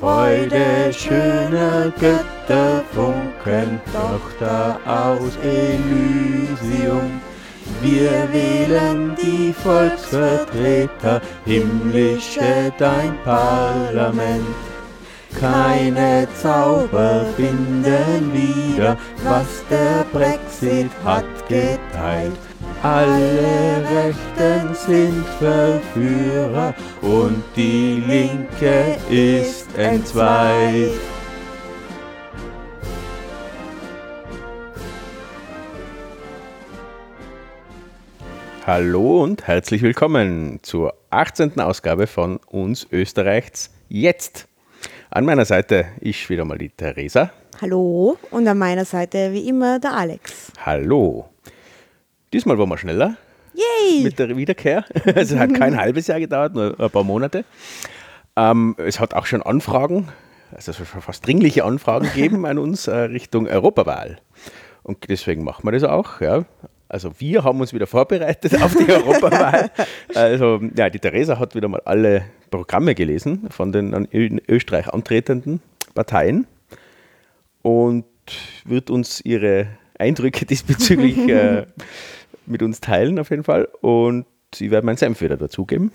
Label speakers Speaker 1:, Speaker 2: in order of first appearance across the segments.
Speaker 1: Freude schöner Götter funkeln Tochter aus Elysium. Wir wählen die Volksvertreter, himmlische dein Parlament. Keine Zauber binden wieder, was der Brexit hat geteilt. Alle Rechten sind Verführer und die Linke ist entzweit.
Speaker 2: Hallo und herzlich willkommen zur 18. Ausgabe von uns Österreichs jetzt. An meiner Seite ist wieder mal die Theresa.
Speaker 3: Hallo und an meiner Seite wie immer der Alex.
Speaker 2: Hallo. Diesmal waren wir schneller
Speaker 3: Yay!
Speaker 2: mit der Wiederkehr. Es hat kein halbes Jahr gedauert, nur ein paar Monate. Ähm, es hat auch schon Anfragen, also schon fast dringliche Anfragen gegeben an uns äh, Richtung Europawahl. Und deswegen machen wir das auch. Ja. Also wir haben uns wieder vorbereitet auf die Europawahl. Also ja, die Theresa hat wieder mal alle Programme gelesen von den in Österreich antretenden Parteien und wird uns ihre Eindrücke diesbezüglich äh, mit uns teilen auf jeden Fall. Und sie werden meinen Senf wieder dazugeben.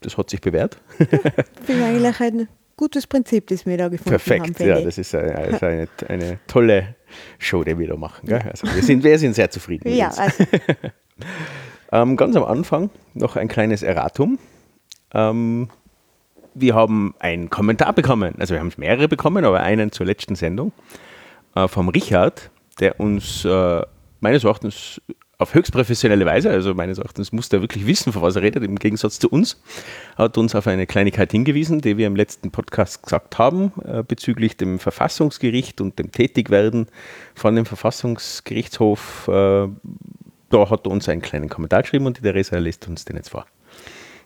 Speaker 2: Das hat sich bewährt.
Speaker 3: Finde eigentlich ein gutes Prinzip, das wir da gefunden haben.
Speaker 2: Perfekt, ja,
Speaker 3: ich.
Speaker 2: das ist eine, also eine, eine tolle Show, die wir da machen. Gell? Also wir, sind, wir sind sehr zufrieden. mit
Speaker 3: ja,
Speaker 2: uns.
Speaker 3: also,
Speaker 2: Ähm, ganz am Anfang noch ein kleines Erratum. Ähm, wir haben einen Kommentar bekommen, also wir haben mehrere bekommen, aber einen zur letzten Sendung äh, vom Richard, der uns äh, meines Erachtens auf höchst professionelle Weise, also meines Erachtens muss der wirklich wissen, von was er redet, im Gegensatz zu uns, hat uns auf eine Kleinigkeit hingewiesen, die wir im letzten Podcast gesagt haben, äh, bezüglich dem Verfassungsgericht und dem Tätigwerden von dem Verfassungsgerichtshof. Äh, da hat er uns einen kleinen Kommentar geschrieben und die Theresa lässt uns den jetzt vor.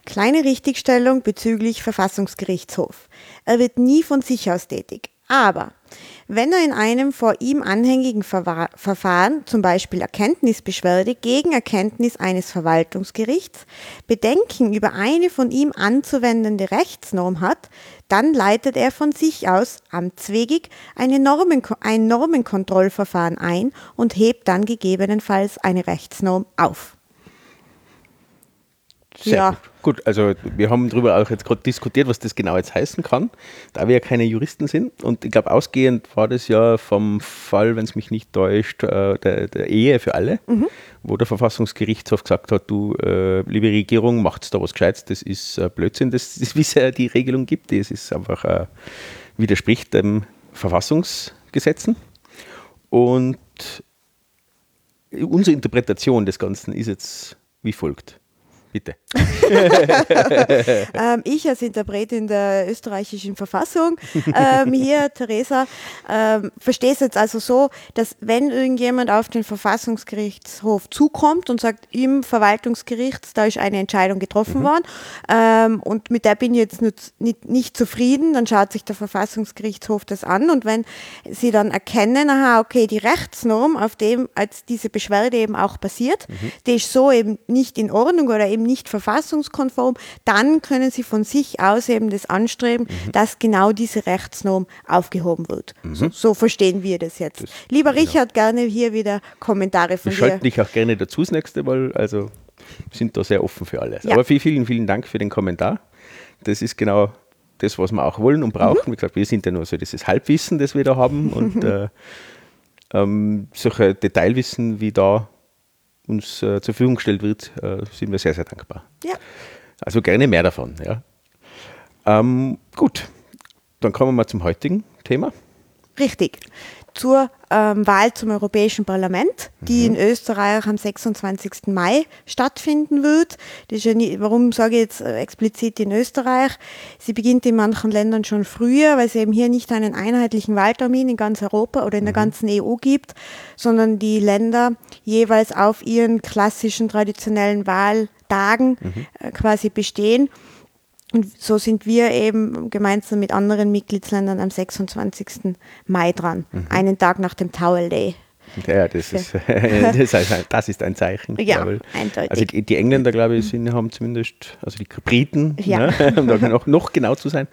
Speaker 3: kleine Richtigstellung bezüglich Verfassungsgerichtshof. Er wird nie von sich aus tätig. Aber wenn er in einem vor ihm anhängigen Verwa- Verfahren, zum Beispiel Erkenntnisbeschwerde gegen Erkenntnis eines Verwaltungsgerichts, Bedenken über eine von ihm anzuwendende Rechtsnorm hat, dann leitet er von sich aus amtswegig Normen, ein Normenkontrollverfahren ein und hebt dann gegebenenfalls eine Rechtsnorm auf.
Speaker 2: Sehr
Speaker 3: Ja.
Speaker 2: gut. Gut, also wir haben darüber auch jetzt gerade diskutiert, was das genau jetzt heißen kann, da wir ja keine Juristen sind. Und ich glaube, ausgehend war das ja vom Fall, wenn es mich nicht täuscht, äh, der, der Ehe für alle, wo der Verfassungsgerichtshof gesagt hat, du, äh, liebe Regierung, macht da was Gescheites, das ist äh, Blödsinn, das ist, wie es ja die Regelung gibt, das ist einfach, widerspricht dem Verfassungsgesetzen. Und unsere Interpretation des Ganzen ist jetzt wie folgt. Bitte.
Speaker 3: Ähm, ich als Interpretin der österreichischen Verfassung, ähm, hier, Theresa, ähm, verstehe es jetzt also so, dass wenn irgendjemand auf den Verfassungsgerichtshof zukommt und sagt, im Verwaltungsgericht, da ist eine Entscheidung getroffen worden ähm, und mit der bin ich jetzt nicht, nicht, nicht zufrieden, dann schaut sich der Verfassungsgerichtshof das an und wenn sie dann erkennen, aha, okay, die Rechtsnorm, auf dem als diese Beschwerde eben auch basiert, die ist so eben nicht in Ordnung oder eben nicht verfassungskonform, dann können sie von sich aus eben das anstreben, dass genau diese Rechtsnorm aufgehoben wird. So, so verstehen wir das jetzt. Lieber Richard, gerne hier wieder Kommentare von
Speaker 2: Wir
Speaker 3: dir.
Speaker 2: schalten dich auch gerne dazu das nächste Mal. Also wir sind da sehr offen für alles.
Speaker 3: Ja.
Speaker 2: Aber vielen, vielen, vielen Dank für den Kommentar. Das ist genau das, was wir auch wollen und brauchen.
Speaker 3: Mhm.
Speaker 2: Wie gesagt, wir sind ja nur so dieses Halbwissen, das wir da haben. Und äh, ähm, solche Detailwissen, wie da uns äh, zur Verfügung gestellt wird, äh, sind wir sehr, sehr dankbar.
Speaker 3: Ja.
Speaker 2: Also gerne mehr davon. Ja. Ähm, gut, dann kommen wir mal zum heutigen Thema.
Speaker 3: Richtig. Zur ähm, Wahl zum Europäischen Parlament, die in Österreich am 26. Mai stattfinden wird. Nie, warum sage ich jetzt äh, explizit in Österreich? Sie beginnt in manchen Ländern schon früher, weil es eben hier nicht einen einheitlichen Wahltermin in ganz Europa oder in der ganzen EU gibt, sondern die Länder jeweils auf ihren klassischen traditionellen Wahltagen äh, quasi bestehen. Und so sind wir eben gemeinsam mit anderen Mitgliedsländern am 26. Mai dran, einen Tag nach dem Towel Day.
Speaker 2: Ja, das ist, das, heißt, das ist ein Zeichen.
Speaker 3: Ja,
Speaker 2: Jawohl.
Speaker 3: eindeutig.
Speaker 2: Also die, die Engländer, glaube ich, sind, haben zumindest, also die Briten,
Speaker 3: Ja.
Speaker 2: ne, um da noch, noch genau zu sein,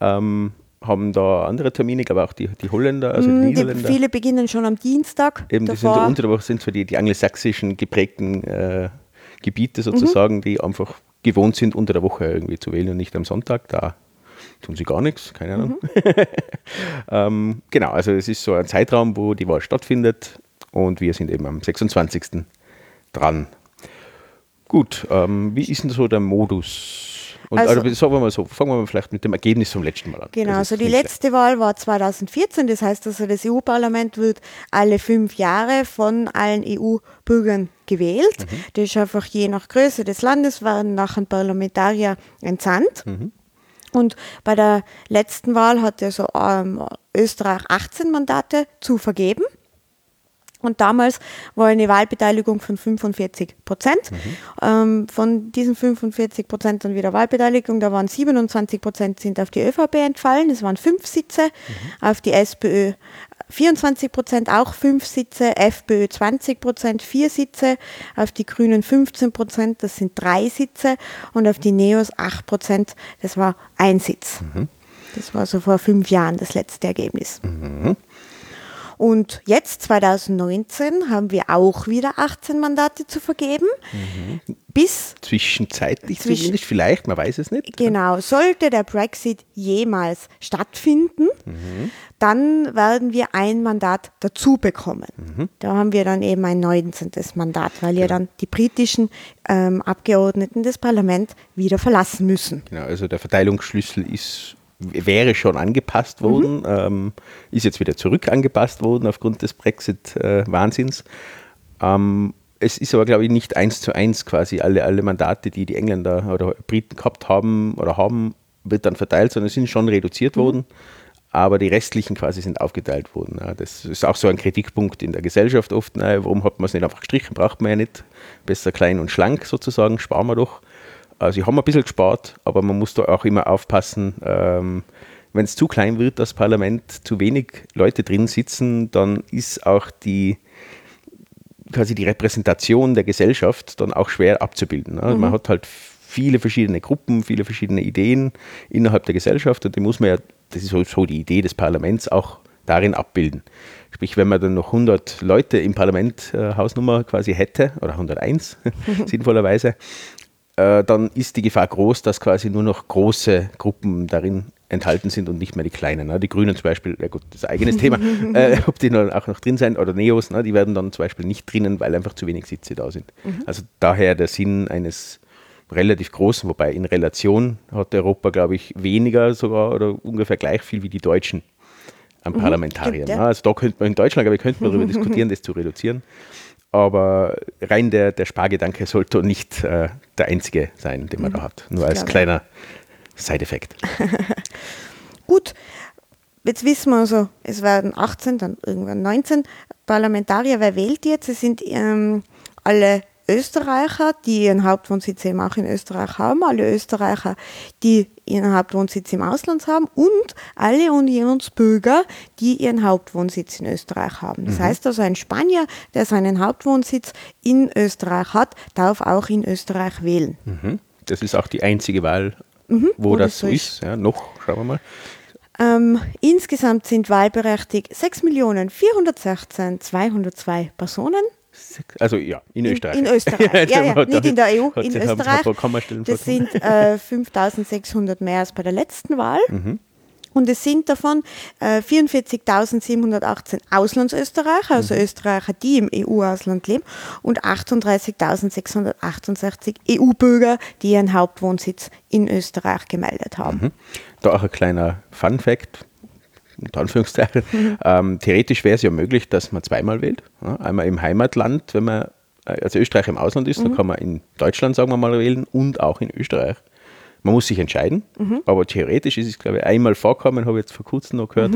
Speaker 2: ähm, haben da andere Termine, aber auch die, die Holländer, also die
Speaker 3: Mm, Die,
Speaker 2: Niederländer.
Speaker 3: viele beginnen schon am Dienstag.
Speaker 2: Eben, das sind so
Speaker 3: davor.
Speaker 2: unter der Woche sind so die, die angelsächsischen geprägten äh, Gebiete
Speaker 3: Mhm.
Speaker 2: sozusagen, die einfach gewohnt sind, unter der Woche irgendwie zu wählen und nicht am Sonntag. Da tun sie gar nichts, keine Ahnung.
Speaker 3: Mhm.
Speaker 2: ähm, genau, also es ist so ein Zeitraum, wo die Wahl stattfindet und wir sind eben am 26. dran. Gut, ähm, wie ist denn so der Modus? Und
Speaker 3: Also-
Speaker 2: also, sagen wir mal so, fangen wir mal vielleicht mit dem Ergebnis vom letzten Mal an.
Speaker 3: Genau, also die letzte Wahl war 2014, das heißt also das EU-Parlament wird alle fünf Jahre von allen EU-Bürgern gewählt. Das ist einfach je nach Größe des Landes werden nachher Parlamentarier entsandt. Und bei der letzten Wahl hat also ähm, Österreich 18 Mandate zu vergeben. Und damals war eine Wahlbeteiligung von 45 Prozent. Ähm, von diesen 45 Prozent dann wieder Wahlbeteiligung, da waren 27 Prozent sind auf die ÖVP entfallen, das waren fünf Sitze, auf die SPÖ 24 Prozent, auch fünf Sitze, FPÖ 20 Prozent, vier Sitze, auf die Grünen 15 Prozent, das sind drei Sitze, und auf die Neos 8 Prozent, das war ein Sitz. Das war so vor fünf Jahren das letzte Ergebnis. Und jetzt, 2019, haben wir auch wieder 18 Mandate zu vergeben. Bis,
Speaker 2: Zwischenzeitlich
Speaker 3: Zwischen-
Speaker 2: zumindest, vielleicht, man weiß es nicht.
Speaker 3: genau, sollte der Brexit jemals stattfinden, dann werden wir ein Mandat dazu bekommen. Da haben wir dann eben ein 19. Mandat, weil ja dann die britischen ähm, Abgeordneten des Parlaments wieder verlassen müssen.
Speaker 2: Genau, also der Verteilungsschlüssel ist, wäre schon angepasst worden, ähm, ist jetzt wieder zurück angepasst worden aufgrund des Brexit-Wahnsinns. ähm, es ist aber, glaube ich, nicht eins zu eins quasi alle, alle Mandate, die die Engländer oder Briten gehabt haben oder haben, wird dann verteilt, sondern sind schon reduziert worden. Aber die restlichen quasi sind aufgeteilt worden. Das ist auch so ein Kritikpunkt in der Gesellschaft oft. Warum hat man es nicht einfach gestrichen? Braucht man ja nicht. Besser klein und schlank sozusagen, sparen wir doch. Also ich habe ein bisschen gespart, aber man muss da auch immer aufpassen, ähm, wenn es zu klein wird, das Parlament, zu wenig Leute drin sitzen, dann ist auch die quasi die Repräsentation der Gesellschaft dann auch schwer abzubilden. Ne? Man hat halt viele verschiedene Gruppen, viele verschiedene Ideen innerhalb der Gesellschaft und die muss man ja, das ist so, so die Idee des Parlaments, auch darin abbilden. Sprich, wenn man dann noch 100 Leute im Parlament äh, Hausnummer quasi hätte, oder 101 sinnvollerweise, äh, dann ist die Gefahr groß, dass quasi nur noch große Gruppen darin enthalten sind und nicht mehr die kleinen. Ne? Die Grünen zum Beispiel, ja gut, das ist ein eigenes Thema, äh, ob die dann auch noch drin sein oder Neos, ne? die werden dann zum Beispiel nicht drinnen, weil einfach zu wenig Sitze da sind. Also daher der Sinn eines relativ großen, wobei in Relation hat Europa, glaube ich, weniger sogar oder ungefähr gleich viel wie die Deutschen an Parlamentariern.
Speaker 3: stimmt, ja.
Speaker 2: ne? Also da könnte man in Deutschland, glaube ich, könnte man darüber diskutieren, das zu reduzieren. Aber rein der, der Spargedanke sollte nicht äh, der einzige sein, den man da hat. Nur als kleiner Side-Effekt.
Speaker 3: Gut, jetzt wissen wir also, es werden 18, dann irgendwann 19 Parlamentarier. Wer wählt jetzt? Es sind ähm, alle Österreicher, die ihren Hauptwohnsitz eben auch in Österreich haben, alle Österreicher, die ihren Hauptwohnsitz im Ausland haben und alle Unionsbürger, die ihren Hauptwohnsitz in Österreich haben. Das heißt also, ein Spanier, der seinen Hauptwohnsitz in Österreich hat, darf auch in Österreich wählen.
Speaker 2: Mhm. Das ist auch die einzige Wahl, wo,
Speaker 3: Mhm, wo
Speaker 2: das
Speaker 3: das
Speaker 2: so
Speaker 3: so
Speaker 2: ist. Ja, noch, schauen wir mal.
Speaker 3: Ähm, insgesamt sind wahlberechtigt 6.416.202 Personen
Speaker 2: Also ja, in, Österreich.
Speaker 3: in Österreich. Ja, ja, nicht in der EU, in Österreich. Das sind äh, 5.600 mehr als bei der letzten Wahl.
Speaker 2: Mhm.
Speaker 3: Und es sind davon äh, 44.718 Auslandsösterreicher, also
Speaker 2: Mhm.
Speaker 3: Österreicher, die im EU-Ausland leben, und 38.668 EU-Bürger, die ihren Hauptwohnsitz in Österreich gemeldet haben.
Speaker 2: Mhm. Da auch ein kleiner Fun-Fact, unter Anführungszeichen. Ähm, theoretisch wäre es ja möglich, dass man zweimal wählt. Ja, einmal im Heimatland, wenn man, äh, also Österreich im Ausland ist, dann kann man in Deutschland, sagen wir mal, wählen und auch in Österreich. Man muss sich entscheiden, aber theoretisch ist es, glaube ich, einmal vorkommen, habe ich jetzt vor kurzem noch gehört,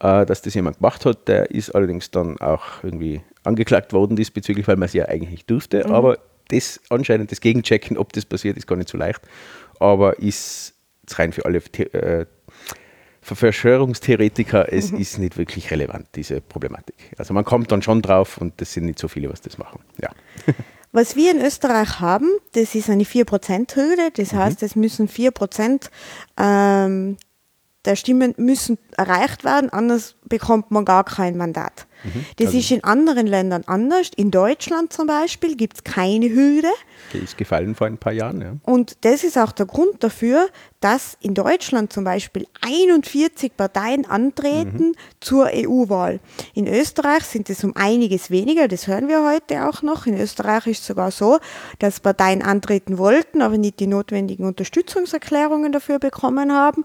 Speaker 2: äh, dass das jemand gemacht hat. Der ist allerdings dann auch irgendwie angeklagt worden diesbezüglich, weil man es ja eigentlich nicht durfte. Aber das anscheinend, das Gegenchecken, ob das passiert, ist gar nicht so leicht. Aber ist rein für alle The äh, für Verschwörungstheoretiker, es ist nicht wirklich relevant, diese Problematik. Also man kommt dann schon drauf und das sind nicht so viele, was das machen. Ja.
Speaker 3: Was wir in Österreich haben, das ist eine 4%-Hürde. Das heißt, es müssen 4% ähm, der Stimmen müssen erreicht werden, anders bekommt man gar kein Mandat. Das
Speaker 2: Also-
Speaker 3: ist in anderen Ländern anders. In Deutschland zum Beispiel gibt es keine Hürde.
Speaker 2: Die ist gefallen vor ein paar Jahren. Ja.
Speaker 3: Und das ist auch der Grund dafür, dass in Deutschland zum Beispiel 41 Parteien antreten zur EU-Wahl. In Österreich sind es um einiges weniger, das hören wir heute auch noch. In Österreich ist es sogar so, dass Parteien antreten wollten, aber nicht die notwendigen Unterstützungserklärungen dafür bekommen haben.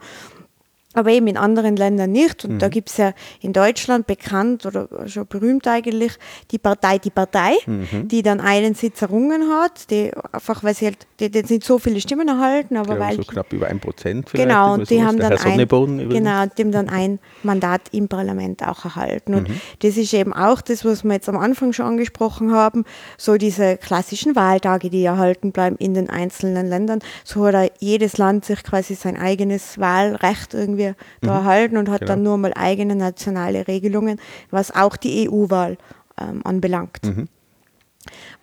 Speaker 3: Aber eben in anderen Ländern nicht. Und
Speaker 2: Mhm.
Speaker 3: da gibt es ja in Deutschland bekannt oder schon berühmt eigentlich die Partei Die Partei,
Speaker 2: Mhm.
Speaker 3: die dann einen Sitz errungen hat, die einfach, weil sie halt, die, die sind so viele Stimmen erhalten, aber
Speaker 2: Ja,
Speaker 3: weil
Speaker 2: so knapp über ein Prozent vielleicht.
Speaker 3: Genau, und die haben dann ein, genau, die haben dann ein Mandat im Parlament auch erhalten. Und
Speaker 2: Mhm.
Speaker 3: das ist eben auch das, was wir jetzt am Anfang schon angesprochen haben, so diese klassischen Wahltage, die erhalten bleiben in den einzelnen Ländern. So hat jedes Land sich quasi sein eigenes Wahlrecht irgendwie da erhalten und hat
Speaker 2: Genau.
Speaker 3: dann nur mal eigene nationale Regelungen, was auch die EU-Wahl ähm, anbelangt.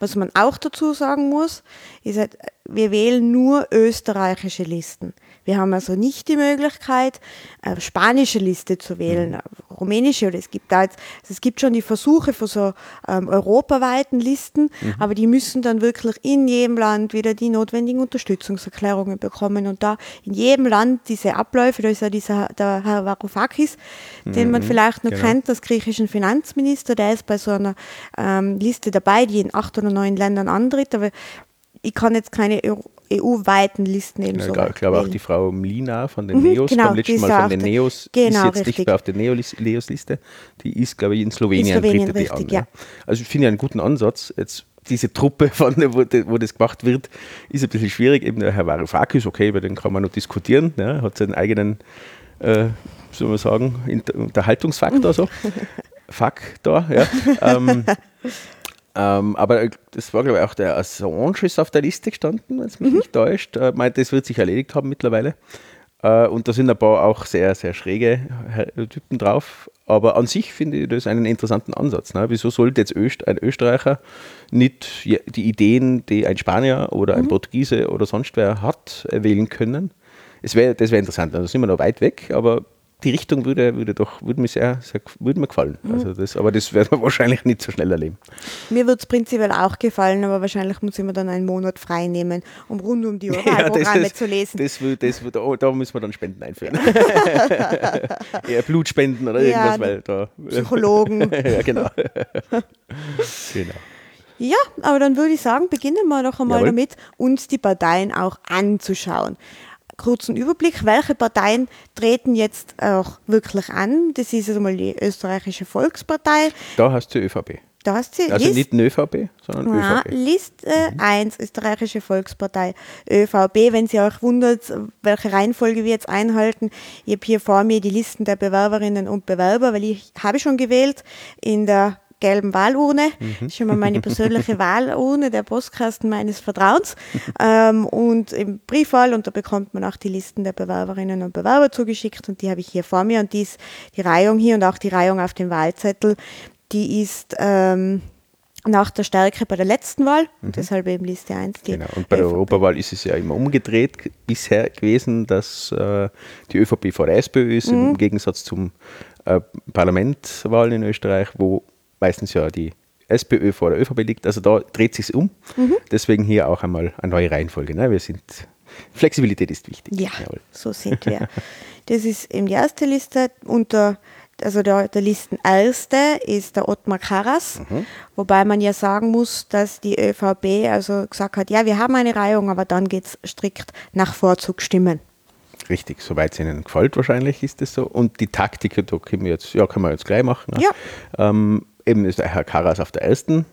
Speaker 3: Was man auch dazu sagen muss, ist halt, wir wählen nur österreichische Listen. Wir haben also nicht die Möglichkeit, äh, spanische Liste zu wählen, äh, rumänische oder es gibt da jetzt, also es gibt schon die Versuche von so ähm, europaweiten Listen, aber die müssen dann wirklich in jedem Land wieder die notwendigen Unterstützungserklärungen bekommen. Und da in jedem Land diese Abläufe, da ist ja dieser der Herr Varoufakis, den man vielleicht noch
Speaker 2: genau.
Speaker 3: kennt, das griechischen Finanzminister, der ist bei so einer ähm, Liste dabei, die in acht oder neun Ländern antritt, aber ich kann jetzt keine EU-weiten Listen eben so
Speaker 2: ich glaube auch die Frau Mlina von den
Speaker 3: Mhm,
Speaker 2: Neos,
Speaker 3: genau, die
Speaker 2: letzten Mal von den Neos,
Speaker 3: genau,
Speaker 2: ist jetzt
Speaker 3: richtig.
Speaker 2: nicht mehr auf der Neos- Neos-Liste. Die ist, glaube ich, in Slowenien,
Speaker 3: Slowenien,
Speaker 2: tritt die
Speaker 3: richtig,
Speaker 2: an.
Speaker 3: ja.
Speaker 2: Also ich finde ja einen guten Ansatz. Jetzt diese Truppe, von, wo, wo das gemacht wird, ist ein bisschen schwierig. Eben der Herr Varoufakis, okay, über den kann man noch diskutieren. Ja, hat seinen eigenen, äh, soll man sagen, Unterhaltungsfaktor so. Faktor, ja. ähm, ähm, aber das war, glaube ich, auch der Assange ist auf der Liste gestanden, wenn es mich nicht täuscht. Äh, meint, das wird sich erledigt haben mittlerweile. Äh, und da sind ein paar auch sehr, sehr schräge Typen drauf. Aber an sich finde ich das einen interessanten Ansatz. Ne? Wieso sollte jetzt Öst ein Österreicher nicht die Ideen, die ein Spanier oder ein Portugiese oder sonst wer hat, äh, wählen können? Es wär, das wäre interessant. Da sind wir noch weit weg, aber die Richtung würde, würde doch würde mir sehr, sehr würde mir gefallen. Also das, aber das werden wir wahrscheinlich nicht so schnell erleben.
Speaker 3: Mir wird es prinzipiell auch gefallen, aber wahrscheinlich muss ich mir dann einen Monat frei nehmen, um rund um die Uhr Wahlprogramme
Speaker 2: das,
Speaker 3: zu lesen.
Speaker 2: Das, will- das, will- da, da müssen wir dann Spenden einführen. Eher Blutspenden oder
Speaker 3: Ja,
Speaker 2: irgendwas, weil da.
Speaker 3: Psychologen.
Speaker 2: ja, genau. genau.
Speaker 3: Ja, aber dann würde ich sagen, beginnen wir doch einmal
Speaker 2: Jawohl.
Speaker 3: damit, uns die Parteien auch anzuschauen. Kurzen Überblick, welche Parteien treten jetzt auch wirklich an? Das ist einmal die österreichische Volkspartei.
Speaker 2: Da hast du ÖVP.
Speaker 3: Da hast du
Speaker 2: Also
Speaker 3: List-
Speaker 2: nicht eine ÖVP, sondern
Speaker 3: Ja,
Speaker 2: ÖVP.
Speaker 3: Liste 1, österreichische Volkspartei, ÖVP. Wenn Sie euch wundert, welche Reihenfolge wir jetzt einhalten, ich habe hier vor mir die Listen der Bewerberinnen und Bewerber, weil ich habe schon gewählt in der gelben Wahlurne. Das ist schon mal meine persönliche Wahlurne, der Postkasten meines Vertrauens. ähm, und im Briefwahl, und da bekommt man auch die Listen der Bewerberinnen und Bewerber zugeschickt und die habe ich hier vor mir und die ist die Reihung hier und auch die Reihung auf dem Wahlzettel, die ist ähm, nach der Stärke bei der letzten Wahl und deshalb eben Liste 1. Die
Speaker 2: Mhm. Genau. Und bei der
Speaker 3: ÖVP.
Speaker 2: Europawahl ist es ja immer umgedreht bisher gewesen, dass äh, die ÖVP vor der SPÖ ist,
Speaker 3: Mhm.
Speaker 2: im Gegensatz zum äh, Parlamentswahlen in Österreich, wo meistens ja die SPÖ vor der ÖVP liegt. Also da dreht sich um.
Speaker 3: Mhm.
Speaker 2: Deswegen hier auch einmal eine neue Reihenfolge. Ne? Wir sind Flexibilität ist wichtig.
Speaker 3: Ja,
Speaker 2: Jawohl.
Speaker 3: so sind wir. Das ist eben die erste Liste. Unter, also der, der Listenerste ist der Ottmar Karas,
Speaker 2: Mhm.
Speaker 3: wobei man ja sagen muss, dass die ÖVP also gesagt hat, ja, wir haben eine Reihung, aber dann geht es strikt nach Vorzugsstimmen.
Speaker 2: Richtig, soweit es Ihnen gefällt, wahrscheinlich ist es so. Und die Taktik, da können wir jetzt, ja, können wir jetzt gleich machen. Ne?
Speaker 3: Ja.
Speaker 2: Ähm, eben ist der Herr Karas auf der ersten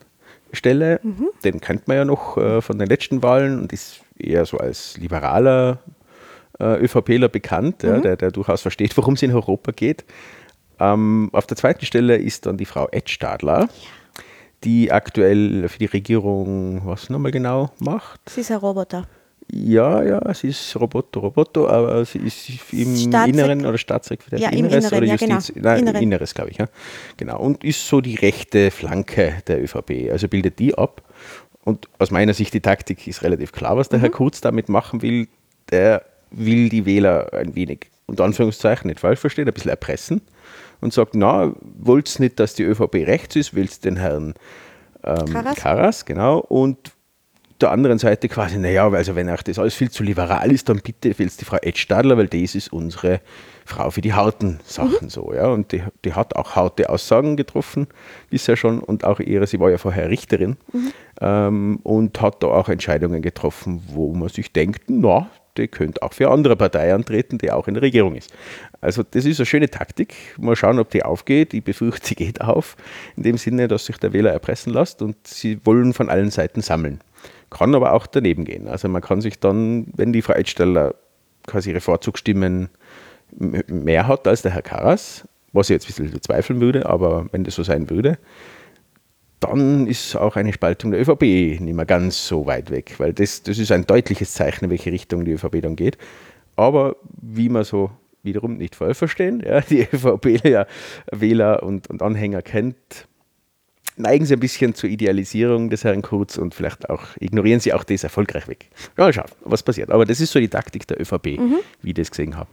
Speaker 2: Stelle.
Speaker 3: Mhm.
Speaker 2: Den kennt man ja noch äh, von den letzten Wahlen und ist eher so als liberaler äh, ÖVPler bekannt,
Speaker 3: Mhm.
Speaker 2: ja, der, der durchaus versteht, worum es in Europa geht. Ähm, auf der zweiten Stelle ist dann die Frau Ed Stadler, die aktuell für die Regierung, was nochmal genau macht.
Speaker 3: Das ist ein Roboter.
Speaker 2: Ja, ja, sie ist Roboter, Roboter, aber sie ist im
Speaker 3: Staatssek-
Speaker 2: Inneren oder Staatssekretär
Speaker 3: Ja,
Speaker 2: Inneres
Speaker 3: Inneren,
Speaker 2: oder
Speaker 3: ja,
Speaker 2: Justiz,
Speaker 3: genau.
Speaker 2: nein,
Speaker 3: Inneren.
Speaker 2: Inneres, glaube ich. Ja. Genau, und ist so die rechte Flanke der ÖVP, also bildet die ab. Und aus meiner Sicht, die Taktik ist relativ klar, was der
Speaker 3: Mhm.
Speaker 2: Herr Kurz damit machen will. Der will die Wähler ein wenig unter Anführungszeichen, nicht falsch verstehen, ein bisschen erpressen und sagt, na, wollt nicht, dass die ÖVP rechts ist, willst den Herrn ähm,
Speaker 3: Karas?
Speaker 2: Karas, genau, und der anderen Seite quasi, naja, also wenn euch das alles viel zu liberal ist, dann bitte willst die Frau Edstadler, weil das ist unsere Frau für die harten Sachen so, ja. Und die, die hat auch harte Aussagen getroffen bisher schon und auch ihre, sie war ja vorher Richterin ähm, und hat da auch Entscheidungen getroffen, wo man sich denkt, na, die könnte auch für eine andere Partei antreten, die auch in der Regierung ist. Also das ist eine schöne Taktik. Mal schauen, ob die aufgeht. Ich befürchte, sie geht auf, in dem Sinne, dass sich der Wähler erpressen lässt und sie wollen von allen Seiten sammeln. Kann aber auch daneben gehen. Also man kann sich dann, wenn die Frau Edsteller quasi ihre Vorzugsstimmen mehr hat als der Herr Karas, was ich jetzt ein bisschen bezweifeln würde, aber wenn das so sein würde, dann ist auch eine Spaltung der ÖVP nicht mehr ganz so weit weg, weil das, das ist ein deutliches Zeichen, in welche Richtung die ÖVP dann geht. Aber wie man so wiederum nicht falsch verstehen, ja, die ÖVP-Wähler und, und Anhänger kennt, neigen sie ein bisschen zur Idealisierung des Herrn Kurz und vielleicht auch ignorieren sie auch das erfolgreich weg. Mal schauen, was passiert. Aber das ist so die Taktik der ÖVP, wie ich das gesehen habe.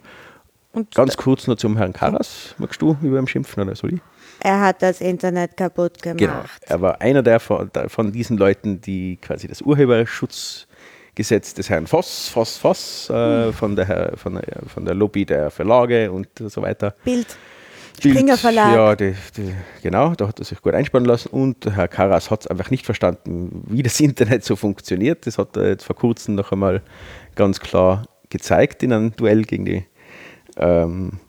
Speaker 3: Und
Speaker 2: Ganz kurz noch zum Herrn Karas. Magst du über ihn schimpfen oder soll ich?
Speaker 3: er hat das Internet kaputt gemacht.
Speaker 2: Genau. Er war einer der von, der von diesen Leuten, die quasi das Urheberschutzgesetz des Herrn Voss, Voss, Voss, äh, von, der, von, der, von der Lobby der Verlage und so weiter.
Speaker 3: Bild. Springer Verlag.
Speaker 2: Ja, die, die, genau, da hat er sich gut einspannen lassen und Herr Karas hat es einfach nicht verstanden, wie das Internet so funktioniert. Das hat er jetzt vor kurzem noch einmal ganz klar gezeigt in einem Duell gegen die ähm,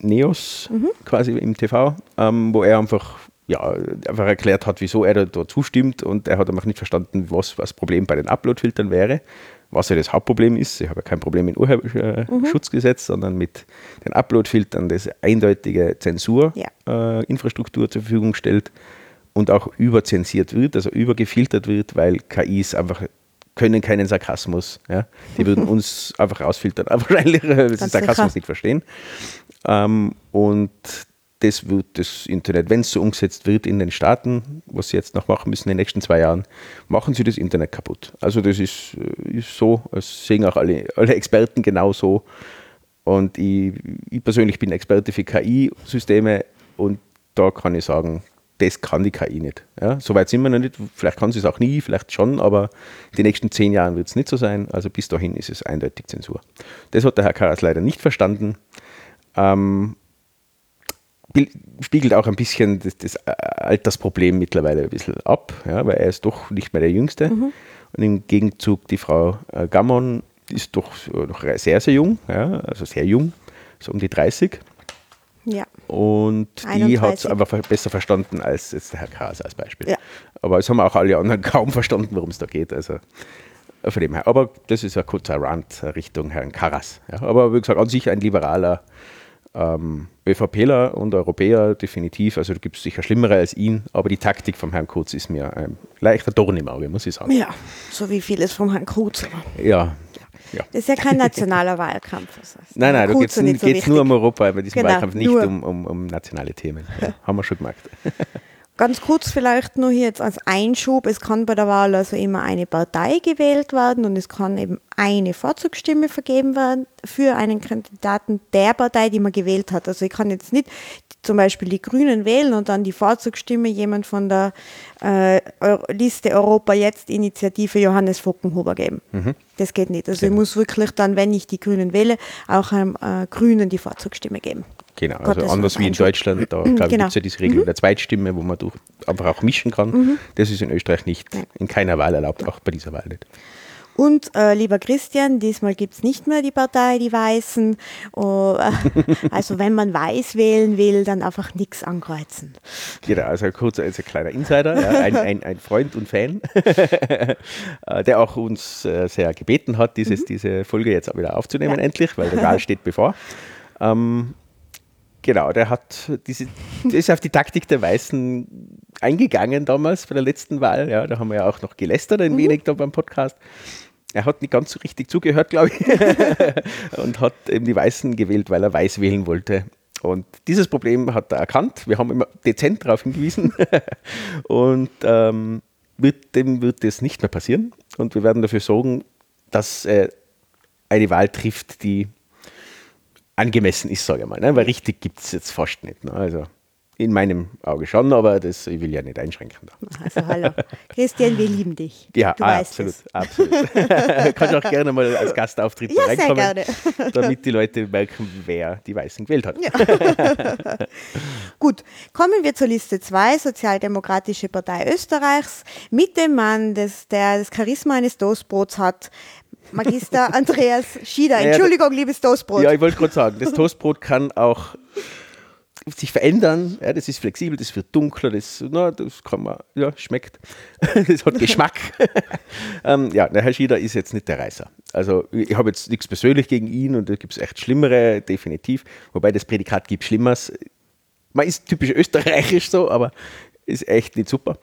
Speaker 2: Neos quasi im TV, ähm, wo er einfach, ja, einfach erklärt hat, wieso er da, zustimmt und er hat einfach nicht verstanden, was das Problem bei den Upload-Filtern wäre, was ja das Hauptproblem ist. Ich habe ja kein Problem mit Urheberschutzgesetz, sondern mit den Upload-Filtern, das eindeutige Zensurinfrastruktur
Speaker 3: Ja.
Speaker 2: äh, zur Verfügung stellt und auch überzensiert wird, also übergefiltert wird, weil KIs einfach können keinen Sarkasmus. Ja? Die würden uns einfach rausfiltern, wahrscheinlich äh, den
Speaker 3: Ganz
Speaker 2: Sarkasmus
Speaker 3: sicher.
Speaker 2: nicht verstehen. Ähm, und das wird das Internet, wenn es so umgesetzt wird in den Staaten, was sie jetzt noch machen müssen in den nächsten zwei Jahren, machen sie das Internet kaputt. Also das ist, äh, ist so, das sehen auch alle, alle Experten genauso. Und ich, ich persönlich bin Experte für KI-Systeme und da kann ich sagen, das kann die KI nicht. Ja, Soweit sind wir noch nicht. Vielleicht kann sie es auch nie, vielleicht schon, aber die nächsten zehn Jahren wird es nicht so sein. Also bis dahin ist es eindeutig Zensur. Das hat der Herr Karas leider nicht verstanden. Ähm, spiegelt auch ein bisschen das, das äh, Altersproblem mittlerweile ein bisschen ab, ja, weil er ist doch nicht mehr der Jüngste. Und im Gegenzug die Frau äh, Gammon ist doch noch sehr, sehr jung, ja, also sehr jung, so um die 30.
Speaker 3: Ja.
Speaker 2: Und die
Speaker 3: 31.
Speaker 2: hat es einfach besser verstanden als jetzt der Herr Kras als Beispiel.
Speaker 3: Ja.
Speaker 2: Aber es haben auch alle anderen kaum verstanden, worum es da geht. Also äh, von dem her. Aber das ist ein kurzer Rant Richtung Herrn Karas. Ja. Aber wie gesagt, an sich ein liberaler ähm, ÖVPler und Europäer definitiv. Also da gibt es sicher Schlimmere als ihn. Aber die Taktik vom Herrn Kurz ist mir ein leichter Dorn im Auge, muss ich sagen.
Speaker 3: Ja, so wie vieles vom Herrn Kurz.
Speaker 2: Ja. ja.
Speaker 3: Das ist ja kein nationaler Wahlkampf. Das heißt,
Speaker 2: Nein, nein, da
Speaker 3: Kurz
Speaker 2: geht es
Speaker 3: so
Speaker 2: nur um Europa, bei diesem
Speaker 3: Genau,
Speaker 2: Wahlkampf nicht um, um, um nationale Themen. Ja, haben wir schon gemerkt.
Speaker 3: Ganz kurz vielleicht nur hier jetzt als Einschub. Es kann bei der Wahl also immer eine Partei gewählt werden und es kann eben eine Vorzugsstimme vergeben werden für einen Kandidaten der Partei, die man gewählt hat. Also ich kann jetzt nicht zum Beispiel die Grünen wählen und dann die Vorzugsstimme jemand von der äh, Liste Europa Jetzt Initiative Johannes Fockenhuber geben. Das geht nicht. Also ich muss wirklich dann, wenn ich die Grünen wähle, auch einem äh, Grünen die Vorzugsstimme geben.
Speaker 2: Genau,
Speaker 3: Gott,
Speaker 2: also anders wie in. Deutschland, da ich,
Speaker 3: Genau.
Speaker 2: gibt es ja diese Regelung der Zweitstimme, wo man durch, einfach auch mischen kann. Das ist in Österreich nicht, in keiner Wahl erlaubt, auch bei dieser Wahl nicht.
Speaker 3: Und äh, lieber Christian, diesmal gibt es nicht mehr die Partei Die Weißen. Oh, äh, also wenn man Weiß wählen will, dann einfach nichts ankreuzen.
Speaker 2: Genau, also kurz als ein kleiner Insider, ja, ein, ein, ein Freund und Fan, äh, der auch uns äh, sehr gebeten hat, dieses, diese Folge jetzt auch wieder aufzunehmen,
Speaker 3: Ja.
Speaker 2: endlich, weil der Wahl steht bevor. Ähm, genau, der hat diese, der ist auf die Taktik der Weißen eingegangen damals bei der letzten Wahl. Ja, da haben wir ja auch noch gelästert ein wenig da beim Podcast. Er hat nicht ganz so richtig zugehört, glaube ich, und hat eben die Weißen gewählt, weil er weiß wählen wollte. Und dieses Problem hat er erkannt. Wir haben immer dezent darauf hingewiesen. und ähm, wird, dem wird das nicht mehr passieren. Und wir werden dafür sorgen, dass er eine Wahl trifft, die angemessen ist, sage ich mal. Ne? Weil richtig gibt es jetzt fast nicht. Ne? Also in meinem Auge schon, aber das ich will ja nicht einschränken. Da.
Speaker 3: Also hallo. Christian, wir lieben dich.
Speaker 2: Ja, ah, absolut,
Speaker 3: es.
Speaker 2: absolut. Kannst auch gerne mal als Gastauftritt
Speaker 3: Ja, sehr
Speaker 2: reinkommen,
Speaker 3: gerne.
Speaker 2: damit die Leute merken, wer die Weißen gewählt hat.
Speaker 3: Gut, kommen wir zur Liste 2, Sozialdemokratische Partei Österreichs, mit dem Mann, des, der das Charisma eines Toastbrots hat, Magister Andreas Schieder.
Speaker 2: Naja,
Speaker 3: Entschuldigung, liebes Toastbrot.
Speaker 2: Ja, ich wollte gerade sagen, das Toastbrot kann auch sich verändern. Ja, das ist flexibel, das wird dunkler, das, na, das kann man, ja, schmeckt. Das hat Geschmack. ähm, ja, der Herr Schieder ist jetzt nicht der Reißer. Also ich habe jetzt nichts persönlich gegen ihn und da gibt es echt Schlimmere, definitiv. Wobei das Prädikat gibt Schlimmeres. Man ist typisch österreichisch so, aber ist echt nicht super.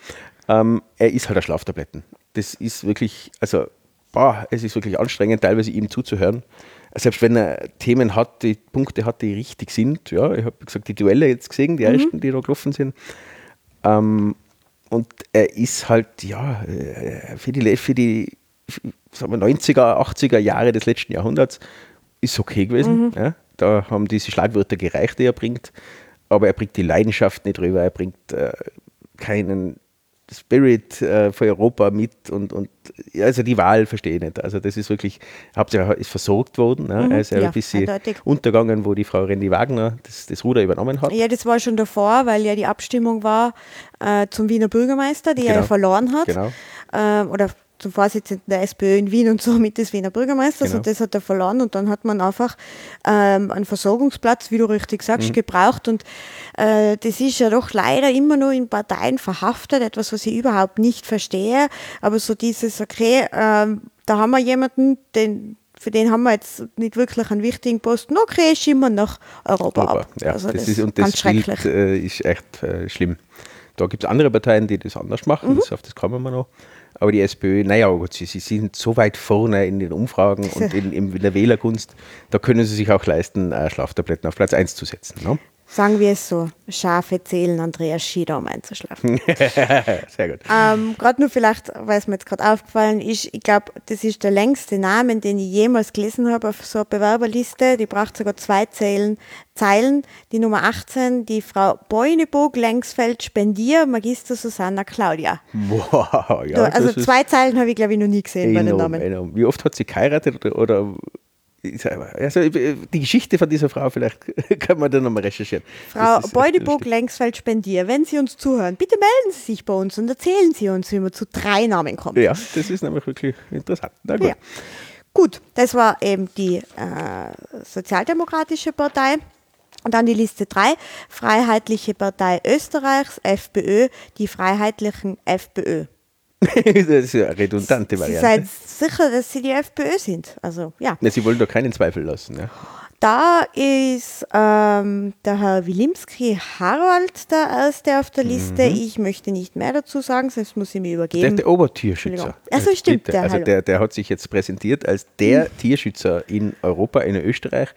Speaker 2: Ähm, er ist halt ein Schlaftabletten. Das ist wirklich, also boah, es ist wirklich anstrengend, teilweise ihm zuzuhören. Selbst wenn er Themen hat, die Punkte hat, die richtig sind. Ja, ich habe gesagt, die Duelle jetzt gesehen, die ersten, die da gelaufen sind. Ähm, und er ist halt, ja, äh, für die, für die sagen wir, 90er, 80er Jahre des letzten Jahrhunderts ist okay gewesen. Ja. Da haben diese Schlagwörter gereicht, die er bringt. Aber er bringt die Leidenschaft nicht rüber, er bringt äh, keinen Spirit äh, für Europa mit und, und also die Wahl verstehe ich nicht. Also das ist wirklich, hauptsächlich ist versorgt worden. Ne? er ist ja, ein bisschen
Speaker 3: eindeutig.
Speaker 2: untergegangen, wo die Frau Randy Wagner das, das Ruder übernommen hat.
Speaker 3: Ja, das war schon davor, weil ja die Abstimmung war äh, zum Wiener Bürgermeister, die er
Speaker 2: Genau.
Speaker 3: ja verloren hat.
Speaker 2: Genau.
Speaker 3: Ähm, oder zum Vorsitzenden der SPÖ in Wien und somit des Wiener Bürgermeisters.
Speaker 2: Genau.
Speaker 3: Und das hat er verloren. Und dann hat man einfach ähm, einen Versorgungsplatz, wie du richtig sagst,
Speaker 2: Mhm.
Speaker 3: gebraucht. Und äh, das ist ja doch leider immer nur in Parteien verhaftet, etwas, was ich überhaupt nicht verstehe. Aber so dieses, okay, ähm, da haben wir jemanden, den für den haben wir jetzt nicht wirklich einen wichtigen Posten. Okay, schimmern nach Europa,
Speaker 2: Aber,
Speaker 3: ab.
Speaker 2: ja,
Speaker 3: also
Speaker 2: das, ist, und das. Bild, äh, ist echt äh, schlimm. Da gibt es andere Parteien, die das anders machen,
Speaker 3: Mhm.
Speaker 2: das, auf das kommen wir noch. Aber die SPÖ, naja, gut, sie, sie sind so weit vorne in den Umfragen und in, in der Wählergunst, da können sie sich auch leisten, äh, Schlaftabletten auf Platz 1 zu setzen. Ne?
Speaker 3: Sagen wir es so, Schafe zählen Andreas Schieder, um einzuschlafen.
Speaker 2: Sehr gut.
Speaker 3: ähm, gerade nur vielleicht, weil es mir jetzt gerade aufgefallen ist, ich glaube, das ist der längste Name, den ich jemals gelesen habe auf so einer Bewerberliste. Die braucht sogar zwei Zeilen. Zeilen. Die Nummer 18, die Frau Beunebog, Längsfeld, Spendier, Magister Susanna Claudia.
Speaker 2: Wow, ja,
Speaker 3: Du, also zwei Zeilen habe ich, glaube ich, noch nie gesehen bei den
Speaker 2: enorm,
Speaker 3: Namen.
Speaker 2: enorm. Wie oft hat sie geheiratet oder, oder also die Geschichte von dieser Frau, vielleicht können wir da nochmal recherchieren.
Speaker 3: Frau
Speaker 2: Das ist echt
Speaker 3: Beudebog,
Speaker 2: lustig.
Speaker 3: Längsfeld, Spendier, wenn Sie uns zuhören, bitte melden Sie sich bei uns und erzählen Sie uns, wie man zu drei Namen kommt.
Speaker 2: Ja, das ist nämlich wirklich interessant. Na gut.
Speaker 3: Ja. Gut, das war eben die äh, Sozialdemokratische Partei. Und dann die Liste 3, Freiheitliche Partei Österreichs, FPÖ, die Freiheitlichen FPÖ.
Speaker 2: Das ist ja eine redundante
Speaker 3: Sie
Speaker 2: Variante.
Speaker 3: seid sicher, dass Sie die FPÖ sind. Also ja.
Speaker 2: Na, sie wollen da keinen Zweifel lassen. Ja.
Speaker 3: Da ist ähm, der Herr Wilimski Harald der Erste auf der Liste. Ich möchte nicht mehr dazu sagen, sonst muss ich mir
Speaker 2: Mhm. Der
Speaker 3: übergeben.
Speaker 2: ist der Obertierschützer.
Speaker 3: Entschuldigung. Ach so,
Speaker 2: Jetzt
Speaker 3: stimmt, der,
Speaker 2: also der, der hat sich jetzt präsentiert als der Tierschützer in Europa, in Österreich.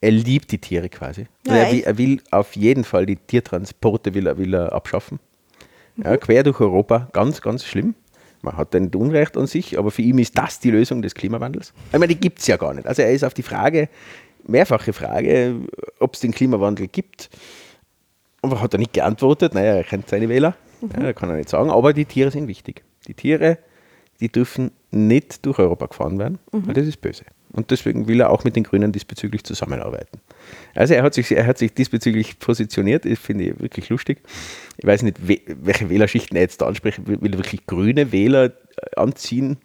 Speaker 2: Er liebt die Tiere quasi.
Speaker 3: Ja,
Speaker 2: er, will, er will auf jeden Fall die Tiertransporte will er, will er abschaffen. Ja, quer durch Europa, ganz, ganz schlimm. Man hat ein Unrecht an sich, aber für ihn ist das die Lösung des Klimawandels. Ich meine, die gibt es ja gar nicht. Also er ist auf die Frage, mehrfache Frage, ob es den Klimawandel gibt, aber hat er nicht geantwortet. Naja, er kennt seine Wähler,
Speaker 3: Mhm.
Speaker 2: ja, kann er nicht sagen. Aber die Tiere sind wichtig. Die Tiere, die dürfen nicht durch Europa gefahren werden,
Speaker 3: Mhm.
Speaker 2: weil das ist böse. Und deswegen will er auch mit den Grünen diesbezüglich zusammenarbeiten. Also er hat sich, er hat sich diesbezüglich positioniert, das finde ich wirklich lustig. Ich weiß nicht, we- welche Wählerschichten er jetzt da anspricht. Will er wirklich grüne Wähler äh, anziehen,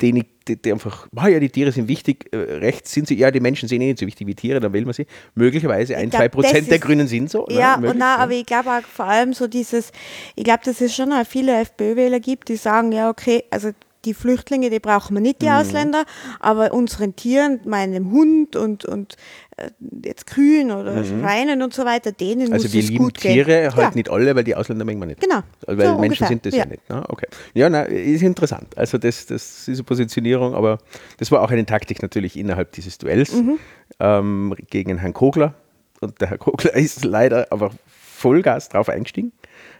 Speaker 2: denen, die, die einfach, ah ja, die Tiere sind wichtig, äh, rechts sind sie, ja, die Menschen sind eh nicht so wichtig wie Tiere, dann wählen wir sie. Möglicherweise ein,
Speaker 3: glaub,
Speaker 2: zwei Prozent der Grünen sind so.
Speaker 3: Ja,
Speaker 2: ne,
Speaker 3: und na, aber ich glaube auch vor allem so dieses, ich glaube, dass es schon auch viele FPÖ-Wähler gibt, die sagen, ja, okay, also die Flüchtlinge, die brauchen wir
Speaker 2: Mhm.
Speaker 3: nicht, die Ausländer, aber unseren Tieren, meinem Hund und, und äh, jetzt Kühen oder Schweinen und so weiter, denen
Speaker 2: Mhm. Also
Speaker 3: muss
Speaker 2: wir
Speaker 3: es
Speaker 2: lieben
Speaker 3: gut
Speaker 2: Tiere,
Speaker 3: gehen.
Speaker 2: halt
Speaker 3: ja.
Speaker 2: nicht alle, weil die Ausländer mögen wir nicht.
Speaker 3: Genau.
Speaker 2: Weil
Speaker 3: So
Speaker 2: Menschen
Speaker 3: ungefähr,
Speaker 2: sind das ja,
Speaker 3: ja.
Speaker 2: nicht. Ne? Okay. Ja, na, ist interessant. Also das, das, diese Positionierung, aber das war auch eine Taktik natürlich innerhalb dieses Duells
Speaker 3: Mhm.
Speaker 2: ähm, gegen Herrn Kogler. Und der Herr Kogler ist leider aber Vollgas drauf eingestiegen.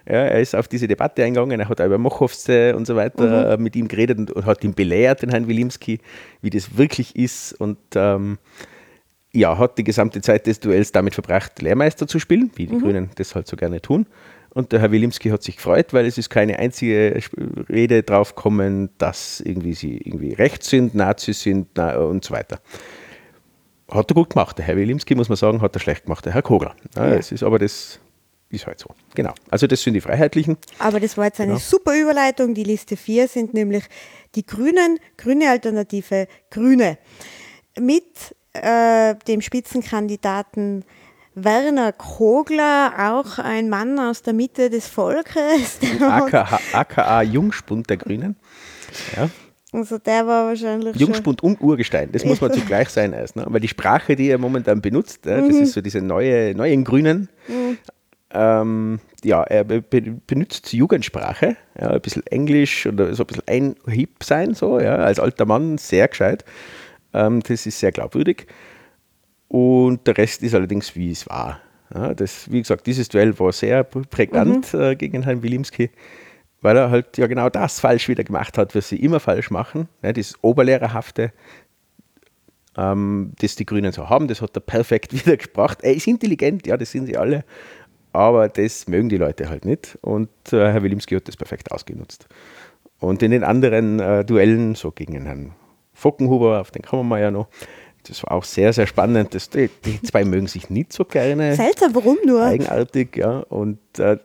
Speaker 2: Ja, er ist auf diese Debatte eingegangen, er hat auch über Mochovce und so weiter
Speaker 3: Mhm.
Speaker 2: äh, mit ihm geredet und, und hat ihn belehrt, den Herrn Wilimski, wie das wirklich ist. Und ähm, ja, hat die gesamte Zeit des Duells damit verbracht, Lehrmeister zu spielen, wie die
Speaker 3: Mhm.
Speaker 2: Grünen das halt so gerne tun. Und der Herr Wilimski hat sich gefreut, weil es ist keine einzige Rede drauf gekommen, dass irgendwie sie irgendwie rechts sind, Nazis sind na, und so weiter. Hat er gut gemacht. Der Herr Wilimski, muss man sagen, hat er schlecht gemacht. Der Herr Kogler. Ja,
Speaker 3: Ja.
Speaker 2: Es ist aber das ist halt so. Genau. Also das sind die Freiheitlichen.
Speaker 3: Aber das war jetzt eine
Speaker 2: Genau.
Speaker 3: super Überleitung. Die Liste 4 sind nämlich die Grünen, Grüne Alternative, Grüne. Mit äh, dem Spitzenkandidaten Werner Kogler, auch ein Mann aus der Mitte des Volkes.
Speaker 2: AKH, AKA Jungspund der Grünen. Ja.
Speaker 3: also der war wahrscheinlich
Speaker 2: Jungspund und Urgestein, das muss man zugleich sein erst. Ne? Weil die Sprache, die er momentan benutzt,
Speaker 3: Mhm.
Speaker 2: das ist so diese neue, neuen Grünen. Ähm, ja, er be be benutzt Jugendsprache, ja, ein bisschen Englisch oder so ein bisschen ein Hip sein, so, ja, als alter Mann sehr gescheit. Ähm, das ist sehr glaubwürdig. Und der Rest ist allerdings, wie es war. Ja, das, wie gesagt, dieses Duell war sehr prägnant äh, gegen Herrn Wilimski, weil er halt ja genau das falsch wieder gemacht hat, was sie immer falsch machen. Ja, dieses Oberlehrerhafte, ähm, das die Grünen so haben, das hat er perfekt wiedergebracht. Er ist intelligent, ja, das sind sie alle, aber das mögen die Leute halt nicht. Und äh, Herr Wilimski hat das perfekt ausgenutzt. Und in den anderen äh, Duellen, so gegen Herrn Fockenhuber, auf den kommen wir ja noch, das war auch sehr, sehr spannend. Das, die, die zwei mögen sich nicht so gerne
Speaker 3: Seltsam, warum nur?
Speaker 2: eigenartig, ja. Und äh,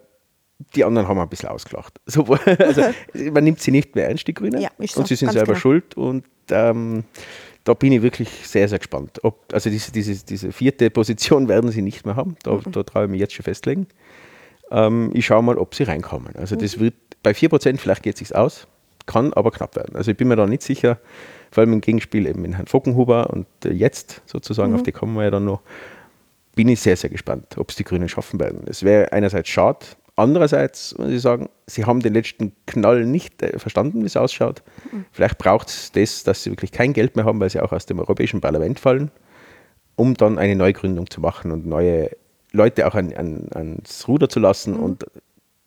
Speaker 2: die anderen haben ein bisschen ausgelacht. So, also, man nimmt sie nicht mehr ernst, die Grünen.
Speaker 3: Ja, so,
Speaker 2: und sie sind selber
Speaker 3: genau.
Speaker 2: schuld. Und ähm, da bin ich wirklich sehr, sehr gespannt. Ob, also diese, diese, diese vierte Position werden sie nicht mehr haben. Da,
Speaker 3: Mhm.
Speaker 2: da traue ich mich jetzt schon festlegen. Ähm, ich schaue mal, ob sie reinkommen. Also
Speaker 3: Mhm.
Speaker 2: das wird bei 4% vielleicht geht es sich aus, kann aber knapp werden. Also ich bin mir da nicht sicher, vor allem im Gegenspiel eben mit Herrn Fockenhuber und äh, jetzt sozusagen,
Speaker 3: Mhm.
Speaker 2: auf die kommen wir ja dann noch, bin ich sehr, sehr gespannt, ob es die Grünen schaffen werden. Es wäre einerseits schade, andererseits muss ich sagen, sie haben den letzten Knall nicht äh, verstanden, wie es ausschaut. Vielleicht braucht es das, dass sie wirklich kein Geld mehr haben, weil sie auch aus dem Europäischen Parlament fallen, um dann eine Neugründung zu machen und neue Leute auch an, an, ans Ruder zu lassen. Und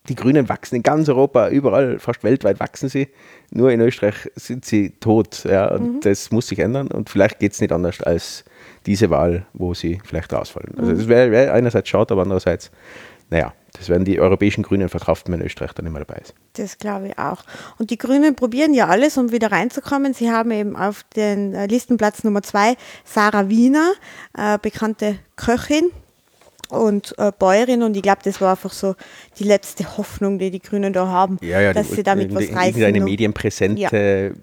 Speaker 2: die Grünen wachsen in ganz Europa, überall, fast weltweit wachsen sie. Nur in Österreich sind sie tot. Ja, und das muss sich ändern. Und vielleicht geht es nicht anders als diese Wahl, wo sie vielleicht rausfallen. Also das wäre wär einerseits schade, aber andererseits, naja, das werden die europäischen Grünen verkraften, wenn Österreich dann nicht mehr dabei ist.
Speaker 3: Das glaube ich auch. Und die Grünen probieren ja alles, um wieder reinzukommen. Sie haben eben auf den äh, Listenplatz Nummer zwei Sarah Wiener, äh, bekannte Köchin und äh, Bäuerin. Und ich glaube, das war einfach so die letzte Hoffnung, die die Grünen da haben, dass sie damit was reißen. Noch.
Speaker 2: medienpräsente,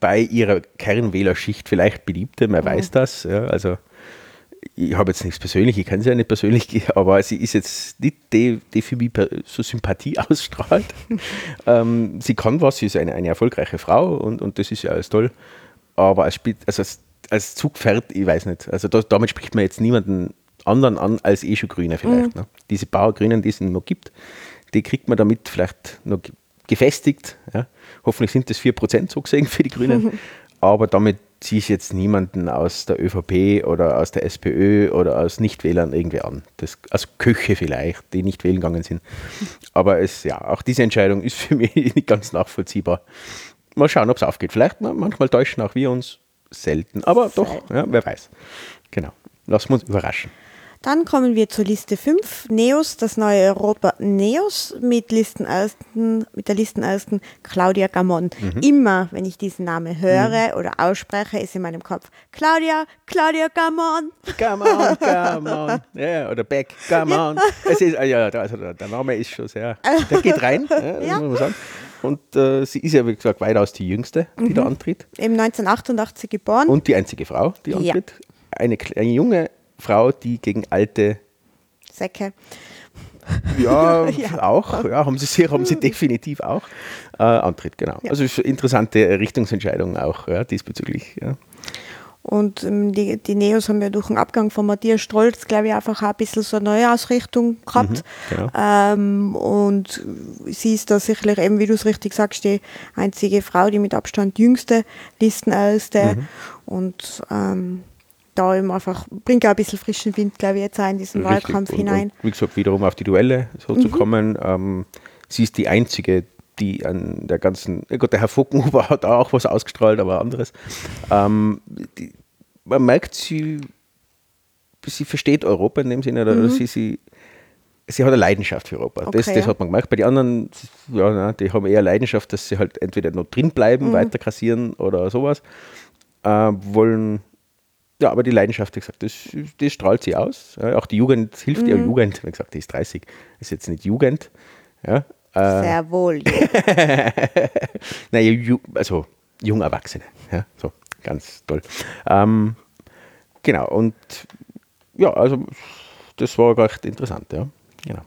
Speaker 2: bei ihrer Kernwählerschicht vielleicht beliebte, man weiß das. Ja, also ich habe jetzt nichts persönlich, ich kenne sie ja nicht persönlich, aber sie ist jetzt nicht die, die für mich so Sympathie ausstrahlt. ähm, sie kann was, sie ist eine, eine erfolgreiche Frau und, und das ist ja alles toll. Aber als, also als, als Zugpferd, ich weiß nicht. Also da, damit spricht man jetzt niemanden anderen an als eh schon Grüne vielleicht. Ne? Diese paar Grünen, die es noch gibt, die kriegt man damit vielleicht noch ge- gefestigt. Ja? Hoffentlich sind das 4% so gesehen für die Grünen. Aber damit ziehe ich jetzt niemanden aus der ÖVP oder aus der SPÖ oder aus Nichtwählern irgendwie an. Das, also Köche vielleicht, die nicht wählen gegangen sind. Aber es, ja, auch diese Entscheidung ist für mich nicht ganz nachvollziehbar. Mal schauen, ob es aufgeht. Vielleicht, ma- manchmal täuschen auch wir uns selten. Aber doch, ja, wer weiß. Genau. Lassen wir uns überraschen.
Speaker 3: Dann kommen wir zur Liste 5, Neos, das neue Europa Neos mit, Listenersten, mit der Listenersten Claudia Gamon.
Speaker 2: Mhm.
Speaker 3: Immer, wenn ich diesen Namen höre oder ausspreche, ist in meinem Kopf Claudia, Claudia Gamon.
Speaker 2: Come on, come on. Ja, oder Beck, come on. Es ist, ja, also der, Name ist schon sehr, der geht rein, ja,
Speaker 3: Ja.
Speaker 2: muss man sagen. Und äh, sie ist ja, wie gesagt, weitaus die Jüngste, die da antritt.
Speaker 3: Eben 1988 geboren.
Speaker 2: Und die einzige Frau, die
Speaker 3: Ja.
Speaker 2: antritt. Eine, eine junge Frau, die gegen alte,
Speaker 3: Säcke.
Speaker 2: ja,
Speaker 3: Ja.
Speaker 2: auch, ja, haben sie sicher, haben sie definitiv auch, äh, antritt, genau.
Speaker 3: Ja.
Speaker 2: Also ist eine interessante Richtungsentscheidung auch ja, diesbezüglich. Ja.
Speaker 3: Und ähm, die, die Neos haben ja durch den Abgang von Matthias Strolz, glaube ich, einfach auch ein bisschen so eine Neuausrichtung gehabt.
Speaker 2: genau.
Speaker 3: ähm, und sie ist da sicherlich eben, wie du es richtig sagst, die einzige Frau, die mit Abstand jüngste Listenälteste. Und ähm, da eben einfach bringt auch ein bisschen frischen Wind, glaube ich, jetzt auch in diesen
Speaker 2: Richtig.
Speaker 3: Wahlkampf
Speaker 2: und,
Speaker 3: hinein. Mhm.
Speaker 2: Und wie gesagt, wiederum auf die Duelle so zu kommen. Ähm, sie ist die einzige, die an der ganzen, ja gut, der Herr Fockenhuber hat auch was ausgestrahlt, aber anderes. Ähm, die, man merkt, sie sie versteht Europa in dem Sinne, oder sie, sie, sie hat eine Leidenschaft für Europa. das,
Speaker 3: Okay,
Speaker 2: das
Speaker 3: ja.
Speaker 2: hat man gemerkt. Bei den anderen, ja, nein, die haben eher Leidenschaft, dass sie halt entweder noch drin bleiben, weiter kassieren oder sowas. Äh, wollen, ja, aber die Leidenschaft, wie gesagt, das, das strahlt sie aus. Ja, auch die Jugend hilft ihr. Jugend, wie gesagt, die ist 30, ist jetzt nicht Jugend. Ja, äh,
Speaker 3: Sehr wohl. ja.
Speaker 2: naja, ju, also jung Erwachsene. Ja, so, ganz toll. Ähm, genau, und ja, also das war recht interessant, ja. Genau.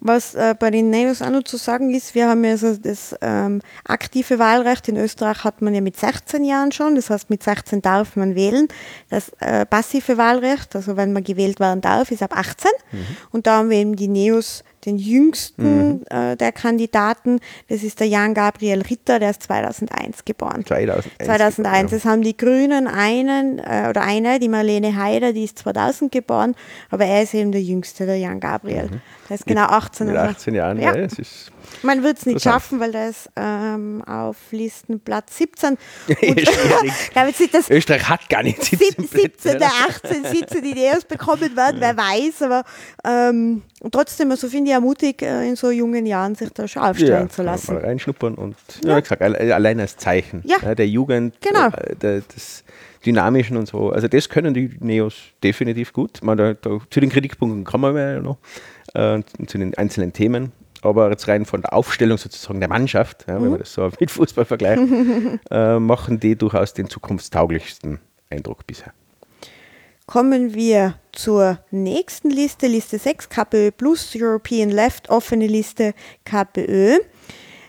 Speaker 3: Was äh, bei den Neos auch noch zu sagen ist, wir haben ja so das ähm, aktive Wahlrecht. In Österreich hat man ja mit 16 Jahren schon, das heißt mit 16 darf man wählen. Das äh, passive Wahlrecht, also wenn man gewählt werden darf, ist ab 18. Und da haben wir eben die Neos, den jüngsten äh, der Kandidaten, das ist der Jan Gabriel Ritter, der ist 2001 geboren.
Speaker 2: 2001.
Speaker 3: 2001.
Speaker 2: Ja.
Speaker 3: Es haben die Grünen einen äh, oder eine, die Marlene Heider, die ist 2000 geboren, aber er ist eben der Jüngste, der Jan Gabriel. Der ist genau 18.
Speaker 2: Mhm. Mit
Speaker 3: also-
Speaker 2: 18 Jahren,
Speaker 3: Ja.
Speaker 2: ja.
Speaker 3: Man wird es nicht schaffen, weil der ist ähm, auf Listenplatz 17.
Speaker 2: schwierig.
Speaker 3: ich glaube, jetzt sind das
Speaker 2: Österreich hat gar nicht 17
Speaker 3: 17, 17
Speaker 2: Plätze.
Speaker 3: der 18 Sitze, die Neos bekommen werden, wer weiß, aber ähm, trotzdem, also finde ich ja mutig, äh, in so jungen Jahren sich da schon aufstellen zu
Speaker 2: kann man
Speaker 3: lassen.
Speaker 2: Mal reinschnuppern und ja, wie gesagt, alle- allein als Zeichen
Speaker 3: Ja.
Speaker 2: der Jugend,
Speaker 3: Genau.
Speaker 2: äh, der, des Dynamischen und so. Also das können die Neos definitiv gut. Man, da, da, zu den Kritikpunkten kommen wir ja noch, äh, zu den einzelnen Themen. Aber jetzt rein von der Aufstellung sozusagen der Mannschaft, ja,
Speaker 3: Mhm.
Speaker 2: wenn man das so mit Fußball vergleicht, äh, machen die durchaus den zukunftstauglichsten Eindruck bisher.
Speaker 3: Kommen wir zur nächsten Liste, Liste 6, KPÖ Plus, European Left, offene Liste KPÖ,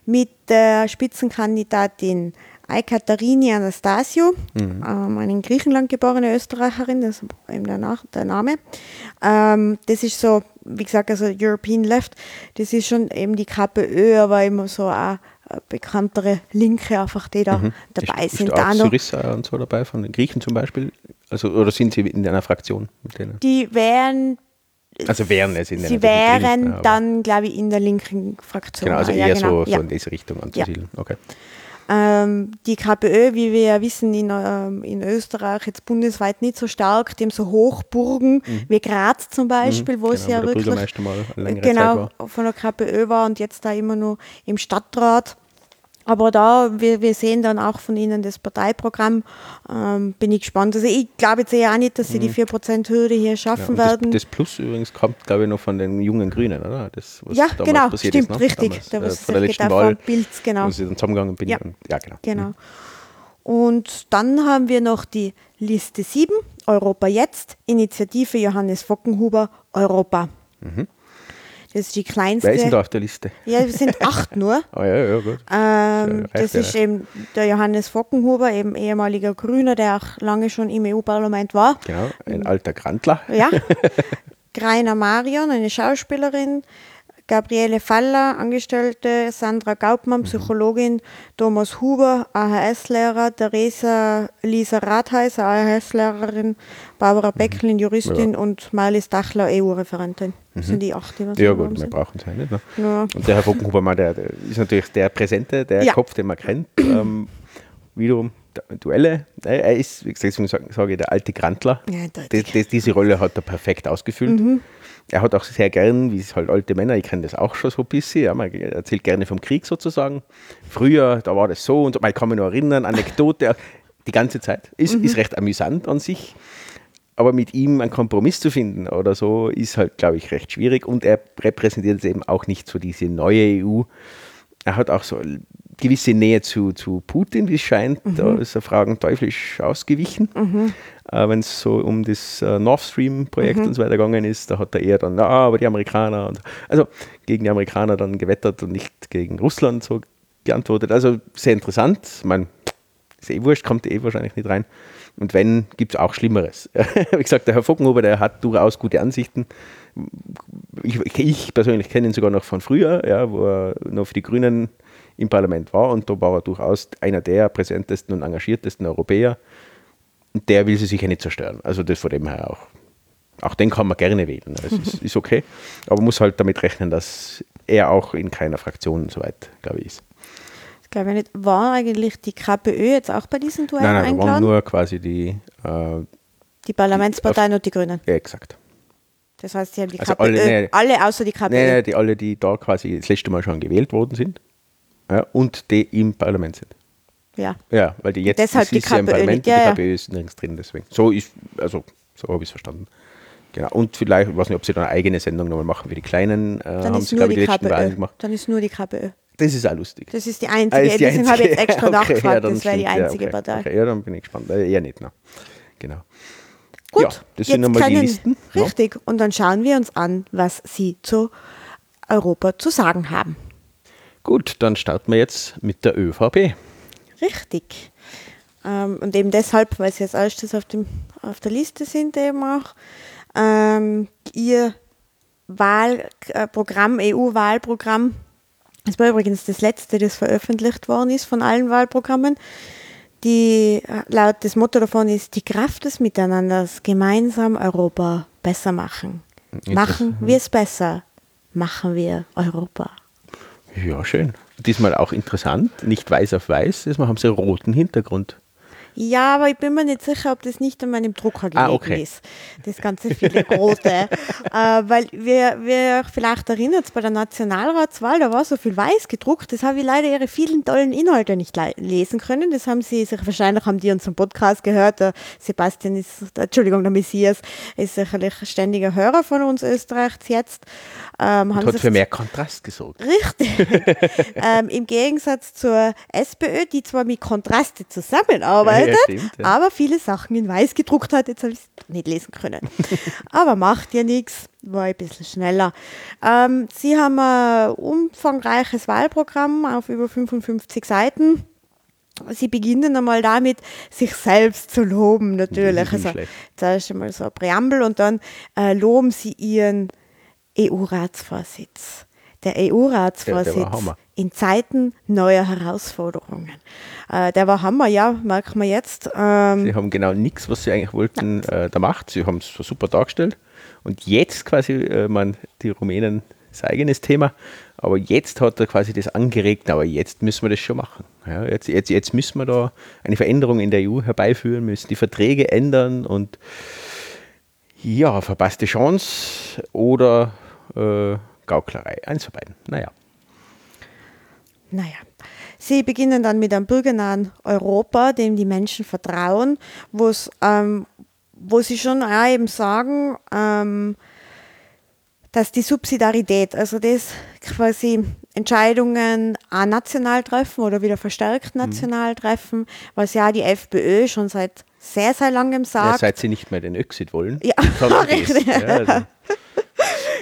Speaker 3: mit der Spitzenkandidatin Aikaterini Anastasio, ähm, eine in Griechenland geborene Österreicherin, das ist eben der, Nach der Name. Ähm, das ist so, wie gesagt, also European Left, das ist schon eben die KPÖ, aber immer so auch äh, bekanntere Linke einfach, die da dabei
Speaker 2: ist,
Speaker 3: sind.
Speaker 2: Ist
Speaker 3: Da
Speaker 2: auch
Speaker 3: noch-
Speaker 2: Syriza und so dabei, von den Griechen zum Beispiel? Also, oder sind sie in einer Fraktion mit denen?
Speaker 3: Die wären
Speaker 2: Also wären es in
Speaker 3: Sie wären
Speaker 2: aber-
Speaker 3: dann, glaube ich, in der linken Fraktion.
Speaker 2: Genau, also
Speaker 3: ja,
Speaker 2: eher
Speaker 3: genau,
Speaker 2: so, so in diese Richtung anzusiedeln. Okay.
Speaker 3: Ähm, die KPÖ, wie wir ja wissen, in, ähm, in Österreich jetzt bundesweit nicht so stark, dem so Hochburgen wie Graz zum Beispiel, wo es
Speaker 2: genau,
Speaker 3: ja
Speaker 2: wo
Speaker 3: wirklich genau von der KPÖ war und jetzt da immer nur im Stadtrat. Aber da, wir, wir sehen dann auch von Ihnen das Parteiprogramm, ähm, bin ich gespannt. Also ich glaube jetzt eher auch nicht, dass Sie die 4%-Hürde hier
Speaker 2: Mhm. Ja,
Speaker 3: schaffen
Speaker 2: das,
Speaker 3: werden.
Speaker 2: das Plus übrigens kommt, glaube ich, noch von den jungen Grünen, oder? Das, was
Speaker 3: ja, genau,
Speaker 2: passiert
Speaker 3: stimmt,
Speaker 2: ist, ne?
Speaker 3: richtig.
Speaker 2: Damals,
Speaker 3: Da
Speaker 2: äh,
Speaker 3: was
Speaker 2: von der letzten Wahl,
Speaker 3: Pilz, genau.
Speaker 2: wo sie dann zusammengegangen bin.
Speaker 3: Ja.
Speaker 2: Und, ja, genau.
Speaker 3: Genau. Und dann haben wir noch die Liste 7, Europa jetzt, Initiative Johannes Fockenhuber, Europa. Das ist die kleinste.
Speaker 2: Wer ist denn da auf der Liste?
Speaker 3: Ja, wir sind acht nur.
Speaker 2: Ah ja, ja, gut.
Speaker 3: Ähm,
Speaker 2: reicht
Speaker 3: das
Speaker 2: ja.
Speaker 3: ist eben der Johannes Fockenhuber, eben ehemaliger Grüner, der auch lange schon im EU-Parlament war.
Speaker 2: Genau, ein alter Grantler.
Speaker 3: Ja. Greiner Marion, eine Schauspielerin. Gabriele Faller, Angestellte. Sandra Gaubmann, Psychologin. Thomas Huber, AHS-Lehrer. Theresa Lisa Rathheiser, AHS-Lehrerin. Barbara Becklin, Juristin. Und Marlies Dachler, EU-Referentin. Das sind die acht, die wir
Speaker 2: Ja gut, wir
Speaker 3: sind.
Speaker 2: brauchen es ja nicht. Ne?
Speaker 3: Ja.
Speaker 2: Und der Herr Fockenhuber, der, der ist natürlich der Präsente, der
Speaker 3: Ja.
Speaker 2: Kopf, den man kennt. Ähm, wiederum der Duelle. Er ist, wie gesagt, deswegen sage ich, der alte Grantler.
Speaker 3: Ja,
Speaker 2: das, diese Rolle hat er perfekt ausgefüllt. Er hat auch sehr gern, wie es halt alte Männer, ich kenne das auch schon so ein bisschen, ja, man erzählt gerne vom Krieg sozusagen. Früher, da war das so und so, man kann mich noch erinnern, Anekdote, die ganze Zeit. Ist, ist recht amüsant an sich. Aber mit ihm einen Kompromiss zu finden oder so, ist halt, glaube ich, recht schwierig. Und er repräsentiert eben auch nicht so diese neue EU. Er hat auch so eine gewisse Nähe zu, zu Putin, wie es scheint. Da ist er Fragen teuflisch ausgewichen. Äh, Wenn es so um das äh, Nord Stream-Projekt und so weiter gegangen ist, da hat er eher dann, ja, aber die Amerikaner, und, also gegen die Amerikaner dann gewettert und nicht gegen Russland so geantwortet. Also sehr interessant. Ich meine, ist eh wurscht, kommt eh wahrscheinlich nicht rein. Und wenn, gibt es auch Schlimmeres. Wie gesagt, der Herr Fockenhuber, der hat durchaus gute Ansichten. Ich, ich persönlich kenne ihn sogar noch von früher, ja, wo er noch für die Grünen im Parlament war. Und da war er durchaus einer der präsentesten und engagiertesten Europäer. Und der will sie sicher nicht zerstören. Also das von dem her auch. Auch den kann man gerne wählen. Das ist, ist okay. Aber man muss halt damit rechnen, dass er auch in keiner Fraktion soweit, glaube ich, ist.
Speaker 3: Ich glaube nicht. War eigentlich die KPÖ jetzt auch bei diesem Duell
Speaker 2: Nein, nein, da waren
Speaker 3: eingeladen?
Speaker 2: nur quasi die, äh,
Speaker 3: Die Parlamentsparteien und die Grünen.
Speaker 2: Ja, exakt.
Speaker 3: Das heißt, sie haben die
Speaker 2: Also
Speaker 3: KPÖ.
Speaker 2: alle- nee.
Speaker 3: alle außer die KPÖ.
Speaker 2: Nein, nein, die alle, die da quasi das letzte Mal schon gewählt worden sind ja, und die im Parlament sind.
Speaker 3: Ja.
Speaker 2: Ja, weil die jetzt
Speaker 3: Deshalb die
Speaker 2: ist ja im Parlament
Speaker 3: ja,
Speaker 2: die KPÖ ist nirgends drin, deswegen. So ist, also so habe ich es verstanden. Genau. Und vielleicht, ich weiß nicht, ob sie da eine eigene Sendung nochmal machen für die Kleinen, äh,
Speaker 3: Dann
Speaker 2: haben
Speaker 3: ist
Speaker 2: sie,
Speaker 3: nur
Speaker 2: glaube ich,
Speaker 3: die
Speaker 2: die letzten Wahlen gemacht.
Speaker 3: Dann ist nur die KPÖ.
Speaker 2: Das ist auch lustig.
Speaker 3: Das ist die
Speaker 2: Ah,
Speaker 3: einzige.
Speaker 2: ist die
Speaker 3: Deswegen habe ich jetzt extra
Speaker 2: Okay,
Speaker 3: nachgefragt.
Speaker 2: ja,
Speaker 3: das wäre die
Speaker 2: stimmt, ja,
Speaker 3: einzige
Speaker 2: okay,
Speaker 3: Partei.
Speaker 2: Okay, ja, dann bin ich gespannt. Äh, eher nicht, ne? Genau.
Speaker 3: Gut,
Speaker 2: Ja, das sind einmal die Listen. Ja.
Speaker 3: Richtig. Und dann schauen wir uns an, was Sie zu Europa zu sagen haben.
Speaker 2: Gut, dann starten wir jetzt mit der ÖVP.
Speaker 3: Richtig. Ähm, und eben deshalb, weil sie als erstes auf, dem, auf der Liste sind, eben auch ähm, ihr Wahlprogramm, EU-Wahlprogramm. Das war übrigens das letzte, das veröffentlicht worden ist von allen Wahlprogrammen. Die, äh, laut das Motto davon ist die Kraft des Miteinanders, gemeinsam Europa besser machen. Machen wir es besser, machen wir Europa.
Speaker 2: Ja, schön. Diesmal auch interessant, nicht weiß auf weiß, diesmal haben sie roten Hintergrund.
Speaker 3: Ja, aber ich bin mir nicht sicher, ob das nicht an meinem Drucker gelegen
Speaker 2: Ah, okay.
Speaker 3: ist. Das ganze viele Rote. äh, weil wir, wir vielleicht erinnert bei der Nationalratswahl, da war so viel weiß gedruckt, das habe ich leider ihre vielen tollen Inhalte nicht le- lesen können. Das haben sie sich, wahrscheinlich haben die unseren Podcast gehört. Der Sebastian ist, Entschuldigung, der Messias ist sicherlich ständiger Hörer von uns Österreichs jetzt. Ähm, haben
Speaker 2: Hat für mehr Kontrast gesorgt.
Speaker 3: Richtig. ähm, Im Gegensatz zur SPÖ, die zwar mit Kontraste zusammenarbeitet,
Speaker 2: Ja, stimmt, ja.
Speaker 3: aber viele Sachen in weiß gedruckt hat. Jetzt habe ich es nicht lesen können. aber macht ja nichts, war ein bisschen schneller. Ähm, Sie haben ein umfangreiches Wahlprogramm auf über 55 Seiten. Sie beginnen einmal damit, sich selbst zu loben, natürlich.
Speaker 2: Das ist nicht
Speaker 3: Also, zuerst einmal so ein Präambel und dann äh, loben Sie Ihren EU-Ratsvorsitz. Der EU-Ratsvorsitz in Zeiten neuer Herausforderungen. Äh, der war Hammer, ja, merkt man jetzt. Ähm,
Speaker 2: Sie haben genau nichts, was sie eigentlich wollten, äh, da macht. Sie haben es super dargestellt. Und jetzt quasi, äh, man, die Rumänen, ein eigenes Thema, aber jetzt hat er quasi das angeregt, aber jetzt müssen wir das schon machen. Ja, jetzt, jetzt, jetzt müssen wir da eine Veränderung in der EU herbeiführen, müssen die Verträge ändern und ja, verpasste Chance oder äh, Gauklerei. Eins von beiden. Naja.
Speaker 3: Naja, sie beginnen dann mit einem bürgernahen Europa, dem die Menschen vertrauen, ähm, wo sie schon auch eben sagen, ähm, dass die Subsidiarität, also das quasi Entscheidungen auch national treffen oder wieder verstärkt
Speaker 2: Mhm.
Speaker 3: national treffen, was ja die FPÖ schon seit sehr, sehr langem
Speaker 2: Ja,
Speaker 3: sagt.
Speaker 2: seit sie nicht mehr den Exit wollen,
Speaker 3: Ja, richtig.
Speaker 2: Ja, also,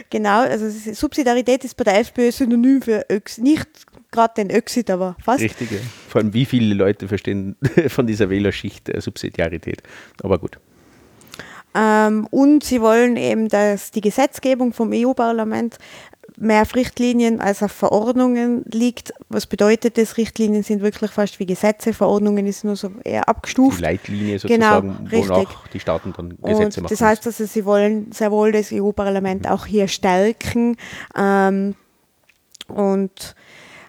Speaker 3: Genau, also Subsidiarität ist bei der FPÖ synonym für Öx nicht gerade den Exit, aber fast.
Speaker 2: Richtig, ja. Vor allem, wie viele Leute verstehen von dieser Wählerschicht äh, Subsidiarität. Aber gut.
Speaker 3: Ähm, und sie wollen eben, dass die Gesetzgebung vom EU-Parlament mehr auf Richtlinien als auf Verordnungen liegt. Was bedeutet das? Richtlinien sind wirklich fast wie Gesetze, Verordnungen ist nur so eher
Speaker 2: Die
Speaker 3: abgestuft.
Speaker 2: Leitlinie
Speaker 3: Genau,
Speaker 2: sozusagen,
Speaker 3: richtig.
Speaker 2: wonach die Staaten dann Gesetze
Speaker 3: Und
Speaker 2: machen.
Speaker 3: das heißt also, sie wollen sehr wohl das EU-Parlament auch hier stärken ähm, und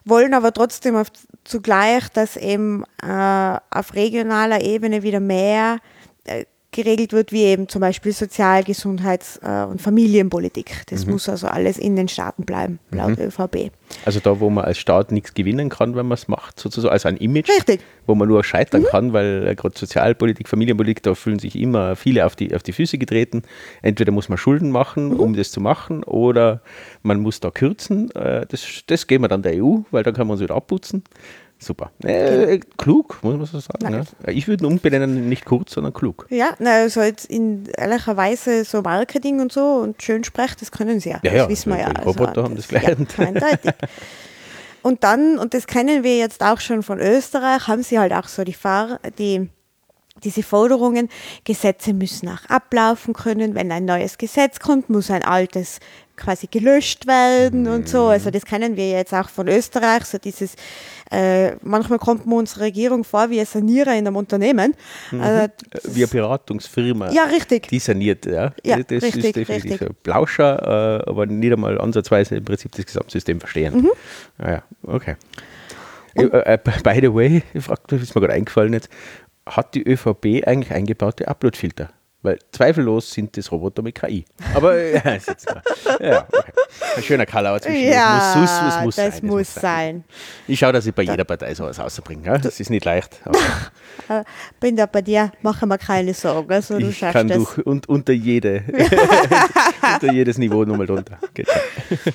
Speaker 3: wollen aber trotzdem auf, zugleich, dass eben äh, auf regionaler Ebene wieder mehr äh, geregelt wird, wie eben zum Beispiel Sozial-, Gesundheits- äh, und Familienpolitik. Das
Speaker 2: Mhm.
Speaker 3: muss also alles in den Staaten bleiben, laut ÖVP.
Speaker 2: also da, wo man als Staat nichts gewinnen kann, wenn man es macht, sozusagen, also ein Image,
Speaker 3: Richtig.
Speaker 2: wo man nur scheitern kann, weil äh, gerade Sozialpolitik, Familienpolitik, da fühlen sich immer viele auf die, auf die Füße getreten. Entweder muss man Schulden machen, um das zu machen, oder man muss da kürzen. Äh, das, das geben wir dann der EU, weil dann kann man uns wieder abputzen. Super. Äh, klug, muss man so sagen. Ja. Ich würde ihn umbenennen, nicht kurz, sondern klug.
Speaker 3: Ja, na, also jetzt in ehrlicher Weise so Marketing und so und schön sprechen, das können sie ja.
Speaker 2: Ja,
Speaker 3: das
Speaker 2: ja,
Speaker 3: wissen wir ja.
Speaker 2: Roboter haben das gelernt.
Speaker 3: Ja, eindeutig. Und dann, und das kennen wir jetzt auch schon von Österreich, haben sie halt auch so die, Fahr die diese Forderungen, Gesetze müssen auch ablaufen können. Wenn ein neues Gesetz kommt, muss ein altes quasi gelöscht werden und so. Also das kennen wir jetzt auch von Österreich, so dieses, äh, manchmal kommt mir unsere Regierung vor wie ein Sanierer in einem Unternehmen. Also,
Speaker 2: Äh, Wie eine Beratungsfirma.
Speaker 3: ja, richtig.
Speaker 2: Die saniert, ja.
Speaker 3: Ja,
Speaker 2: das
Speaker 3: richtig,
Speaker 2: ist definitiv
Speaker 3: richtig.
Speaker 2: ein Blauscher, äh, aber nicht einmal ansatzweise im Prinzip das Gesamtsystem verstehen.
Speaker 3: Mhm.
Speaker 2: Ah, ja, okay. Äh, äh, by the way, ich frag, ist mir gerade eingefallen jetzt, hat die ÖVP eigentlich eingebaute Uploadfilter? Weil zweifellos sind das Roboter mit KI. Aber ja, ist jetzt klar. Ja, okay. Ein schöner Kalauer zwischen.
Speaker 3: Ja,
Speaker 2: es muss, es muss,
Speaker 3: das
Speaker 2: sein,
Speaker 3: muss sein.
Speaker 2: Ich schaue, dass ich bei jeder Partei sowas rausbringe. Ja? Das ist nicht leicht. Aber
Speaker 3: Bin da bei dir, mache mir keine Sorgen. Also du
Speaker 2: ich kann
Speaker 3: das.
Speaker 2: durch und unter jede unter jedes Niveau nochmal drunter. Geht schon.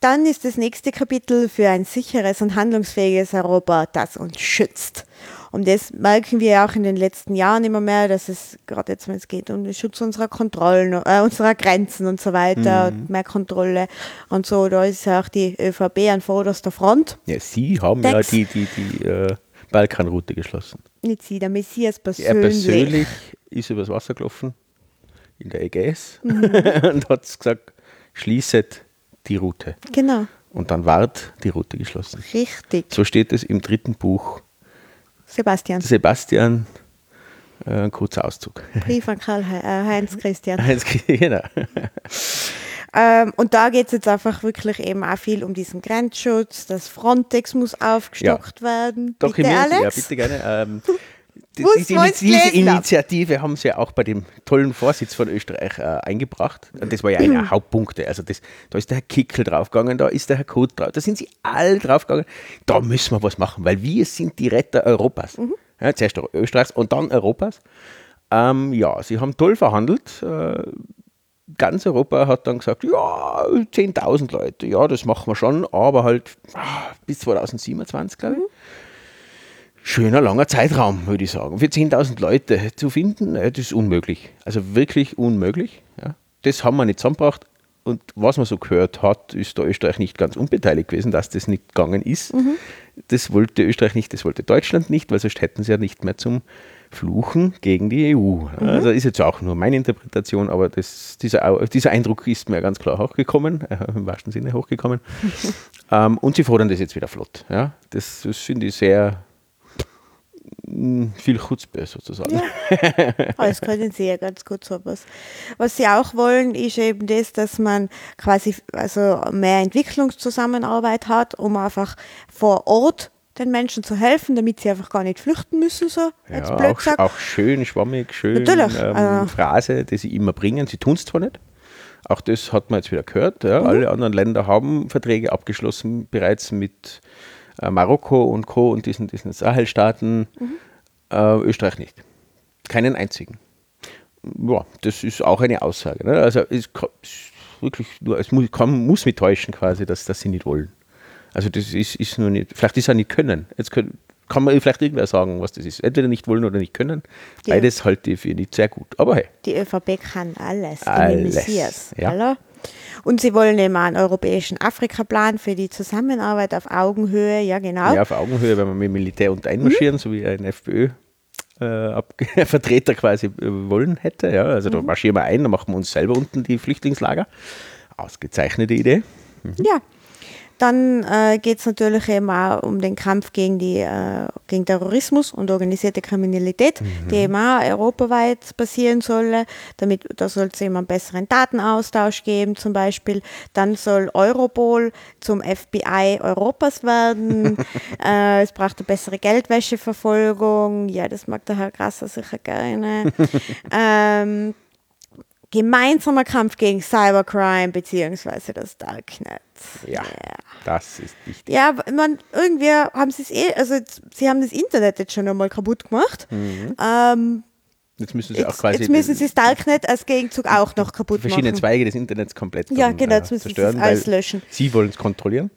Speaker 3: Dann ist das nächste Kapitel für ein sicheres und handlungsfähiges Europa, das uns schützt. Und das merken wir auch in den letzten Jahren immer mehr, dass es gerade jetzt, wenn es geht um den Schutz unserer Kontrollen, äh, unserer Grenzen und so weiter,
Speaker 2: Mhm.
Speaker 3: und mehr Kontrolle und so, da ist ja auch die ÖVP an vorderster Front.
Speaker 2: Ja, Sie haben ja
Speaker 3: Dex.
Speaker 2: die, die, die äh, Balkanroute geschlossen.
Speaker 3: Nicht sie, der Messias
Speaker 2: Er
Speaker 3: persönlich.
Speaker 2: persönlich ist übers Wasser gelaufen in der Ägäis
Speaker 3: Mhm.
Speaker 2: und hat gesagt, schließet die Route.
Speaker 3: Genau,
Speaker 2: Und dann ward die Route geschlossen.
Speaker 3: richtig.
Speaker 2: So steht es im dritten Buch.
Speaker 3: Sebastian,
Speaker 2: Sebastian, äh, ein kurzer Auszug.
Speaker 3: Brief an Karl äh, Heinz Christian.
Speaker 2: Heinz- genau.
Speaker 3: Ähm, und da geht es jetzt einfach wirklich eben auch viel um diesen Grenzschutz. Das Frontex muss aufgestockt werden.
Speaker 2: Doch,
Speaker 3: Bitte, Alex?
Speaker 2: Ja, bitte gerne. Ähm, die,
Speaker 3: Muss
Speaker 2: diese. Initiative haben sie ja auch bei dem tollen Vorsitz von Österreich äh, eingebracht. Und das war ja einer der Hauptpunkte. Also das, da ist der Herr Kickel draufgegangen, da ist der Herr Koth drauf, da sind sie alle draufgegangen. Da müssen wir was machen, weil wir sind die Retter Europas.
Speaker 3: Mhm.
Speaker 2: Ja, zuerst Österreichs und dann Europas. Ähm, ja, sie haben toll verhandelt. Äh, ganz Europa hat dann gesagt, ja, 10.000 Leute, ja, das machen wir schon, aber halt ah, bis 2027, glaube ich. Schöner, langer Zeitraum, würde ich sagen. Für 10.000 Leute zu finden, das ist unmöglich. Also wirklich unmöglich. Ja. Das haben wir nicht zusammengebracht. Und was man so gehört hat, ist da Österreich nicht ganz unbeteiligt gewesen, dass das nicht gegangen ist. Das wollte Österreich nicht, das wollte Deutschland nicht, weil sonst hätten sie ja nicht mehr zum Fluchen gegen die EU. Also ist jetzt auch nur meine Interpretation, aber das, dieser, dieser Eindruck ist mir ganz klar hochgekommen, äh, im wahrsten Sinne hochgekommen. ähm, und sie fordern das jetzt wieder flott. Ja? Das, das finde ich sehr viel Chutzpe sozusagen.
Speaker 3: Das können sie ja ganz gut sowas. Was sie auch wollen, ist eben das, dass man quasi also mehr Entwicklungszusammenarbeit hat, um einfach vor Ort den Menschen zu helfen, damit sie einfach gar nicht flüchten müssen, so
Speaker 2: Ja, auch, auch schön, schwammig, schön
Speaker 3: Natürlich,
Speaker 2: ähm,
Speaker 3: äh.
Speaker 2: Phrase, die sie immer bringen. Sie tun es zwar nicht. Auch das hat man jetzt wieder gehört.
Speaker 3: Mhm.
Speaker 2: Ja. Alle anderen Länder haben Verträge abgeschlossen, bereits mit äh, Marokko und Co. und diesen, diesen Sahelstaaten.
Speaker 3: Mhm.
Speaker 2: Äh, Österreich nicht. Keinen einzigen. Ja, das ist auch eine Aussage. Ne? Also es wirklich nur, es muss, kann, muss mich täuschen quasi, dass, dass sie nicht wollen. Also das ist, ist nur nicht, vielleicht ist es auch nicht können. Jetzt können, kann man vielleicht irgendwer sagen, was das ist. Entweder nicht wollen oder nicht können.
Speaker 3: Ja.
Speaker 2: Beides halte ich für nicht sehr gut. Aber hey,
Speaker 3: Die ÖVP kann alles,
Speaker 2: Alles,
Speaker 3: die
Speaker 2: ja.
Speaker 3: Hallo? Und sie wollen eben einen europäischen Afrika-Plan für die Zusammenarbeit auf Augenhöhe, ja genau.
Speaker 2: ja, auf Augenhöhe, wenn wir mit dem Militär unter einmarschieren, so wie ein FPÖ. Äh, Vertreter quasi äh, wollen hätte. Ja. Also da marschieren wir ein, dann machen wir uns selber unten die Flüchtlingslager. Ausgezeichnete Idee.
Speaker 3: Ja. Dann äh, geht es natürlich eben auch um den Kampf gegen, die, äh, gegen Terrorismus und organisierte Kriminalität, die eben auch europaweit passieren soll. Damit, da soll es eben einen besseren Datenaustausch geben zum Beispiel. Dann soll Europol zum FBI Europas werden. äh, es braucht eine bessere Geldwäscheverfolgung. Ja, das mag der Herr Grasser sicher gerne. ähm, gemeinsamer Kampf gegen Cybercrime beziehungsweise das Darknet.
Speaker 2: Ja, das ist wichtig.
Speaker 3: Ja, man, irgendwie haben sie es eh, also jetzt, sie haben das Internet jetzt schon einmal kaputt gemacht. Ähm,
Speaker 2: Jetzt müssen sie auch quasi
Speaker 3: jetzt müssen sie das Darknet als Gegenzug auch noch kaputt
Speaker 2: verschiedene
Speaker 3: machen.
Speaker 2: Zweige des Internets komplett
Speaker 3: Ja, genau,
Speaker 2: äh,
Speaker 3: jetzt müssen sie
Speaker 2: zerstören,
Speaker 3: das alles löschen.
Speaker 2: Sie wollen es kontrollieren.